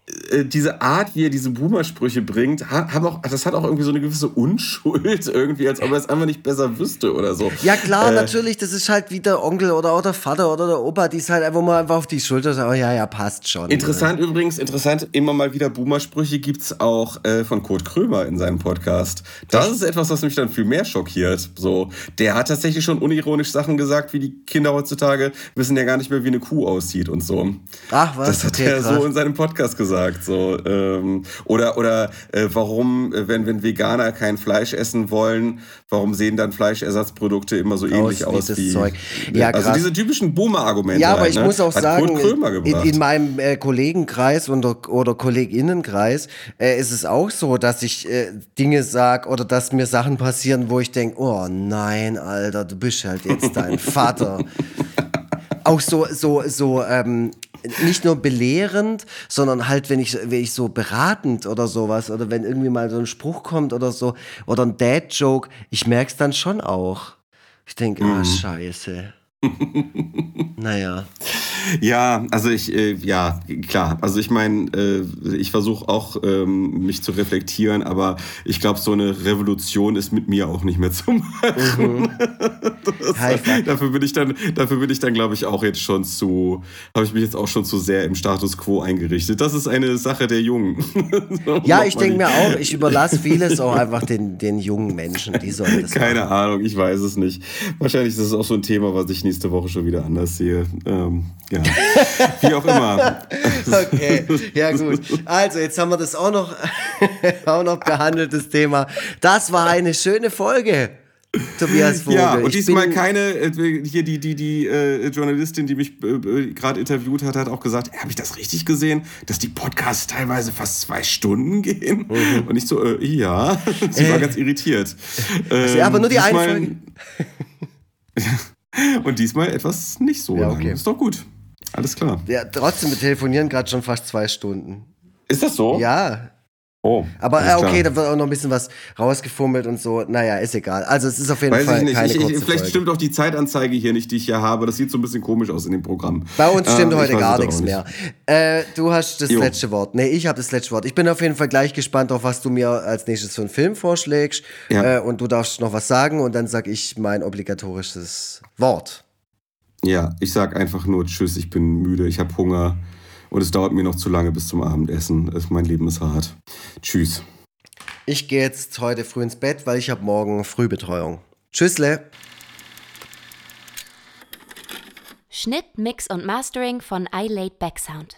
diese Art, wie er diese Boomer-Sprüche bringt, haben auch, das hat auch irgendwie so eine gewisse Unschuld, irgendwie, als ob er es einfach nicht besser wüsste oder so. Ja, klar, äh, natürlich, das ist halt wie der Onkel oder auch der Vater oder der Opa, die ist halt einfach mal einfach auf die Schulter sagen, oh ja, ja, passt schon. Interessant oder? übrigens, interessant, immer mal wieder Boomer-Sprüche gibt es auch äh, von Kurt Krömer in seinem Podcast. Das ist etwas, was mich dann viel mehr schockiert. So, der hat tatsächlich schon unironisch Sachen gesagt, wie die Kinder heutzutage wissen ja gar nicht mehr, wie eine Kuh aussieht und so. Ach, was? Das hat okay, er krass. so in seinem Podcast gesagt gesagt. So, ähm, oder oder äh, warum, äh, wenn, wenn Veganer kein Fleisch essen wollen, warum sehen dann Fleischersatzprodukte immer so ähnlich aus, aus wie. Zeug. Ja, also diese typischen Boomer-Argumente. Ja, aber halt, ich ne? muss auch Hat sagen, in, in, meinem äh, Kollegenkreis oder, oder Kolleginnenkreis äh, ist es auch so, dass ich äh, Dinge sage oder dass mir Sachen passieren, wo ich denke, oh nein, Alter, du bist halt jetzt dein Vater. auch so, so, so, ähm, nicht nur belehrend, sondern halt, wenn ich, wenn ich so beratend oder sowas, oder wenn irgendwie mal so ein Spruch kommt oder so, oder ein Dad-Joke, ich merke es dann schon auch. Ich denke, ah, mhm. ah, scheiße. naja. Ja, also ich, äh, ja, klar. Also ich meine, äh, ich versuche auch, ähm, mich zu reflektieren, aber ich glaube, so eine Revolution ist mit mir auch nicht mehr zu machen. Mhm. Das, dafür bin ich dann, dafür bin ich dann, glaube ich, auch jetzt schon zu, habe ich mich jetzt auch schon zu sehr im Status quo eingerichtet. Das ist eine Sache der Jungen. ja, ich denke mir auch, ich überlasse vieles auch einfach den, den jungen Menschen, die sollen das Keine machen. Ahnung, ich weiß es nicht. Wahrscheinlich ist es auch so ein Thema, was ich nächste Woche schon wieder anders sehe. Ähm, ja. Wie auch immer. okay, ja gut. Also, jetzt haben wir das auch noch, auch noch behandelt, das Thema. Das war eine schöne Folge. Tobias Vogel. Ja, und diesmal keine, äh, hier die, die, die äh, Journalistin, die mich äh, äh gerade interviewt hat, hat auch gesagt, habe ich das richtig gesehen, dass die Podcasts teilweise fast zwei Stunden gehen? Mhm. Und ich so, äh, ja, sie war äh. ganz irritiert. Ähm, aber nur die Einfolge. Und diesmal etwas nicht so ja, okay. lang. Ist doch gut. Alles klar. Ja, trotzdem, wir telefonieren gerade schon fast zwei Stunden. Ist das so? Ja. Oh, Aber äh, okay, da wird auch noch ein bisschen was rausgefummelt und so. Naja, ist egal. Also es ist auf jeden Weiß Fall ich nicht. keine ich, ich, Vielleicht Folge. stimmt auch die Zeitanzeige hier nicht, die ich hier habe. Das sieht so ein bisschen komisch aus in dem Programm. Bei uns stimmt äh, heute gar nichts nicht. mehr. Äh, du hast das jo. letzte Wort. Nee, ich habe das letzte Wort. Ich bin auf jeden Fall gleich gespannt auf, was du mir als nächstes für einen Film vorschlägst. Ja. Äh, und du darfst noch was sagen und dann sag ich mein obligatorisches Wort. Ja, ich sag einfach nur Tschüss, ich bin müde, ich habe Hunger und es dauert mir noch zu lange bis zum Abendessen. Mein Leben ist hart. Tschüss. Ich gehe jetzt heute früh ins Bett, weil ich habe morgen Frühbetreuung. Tschüssle. Schnitt, Mix und Mastering von iLaid Backsound.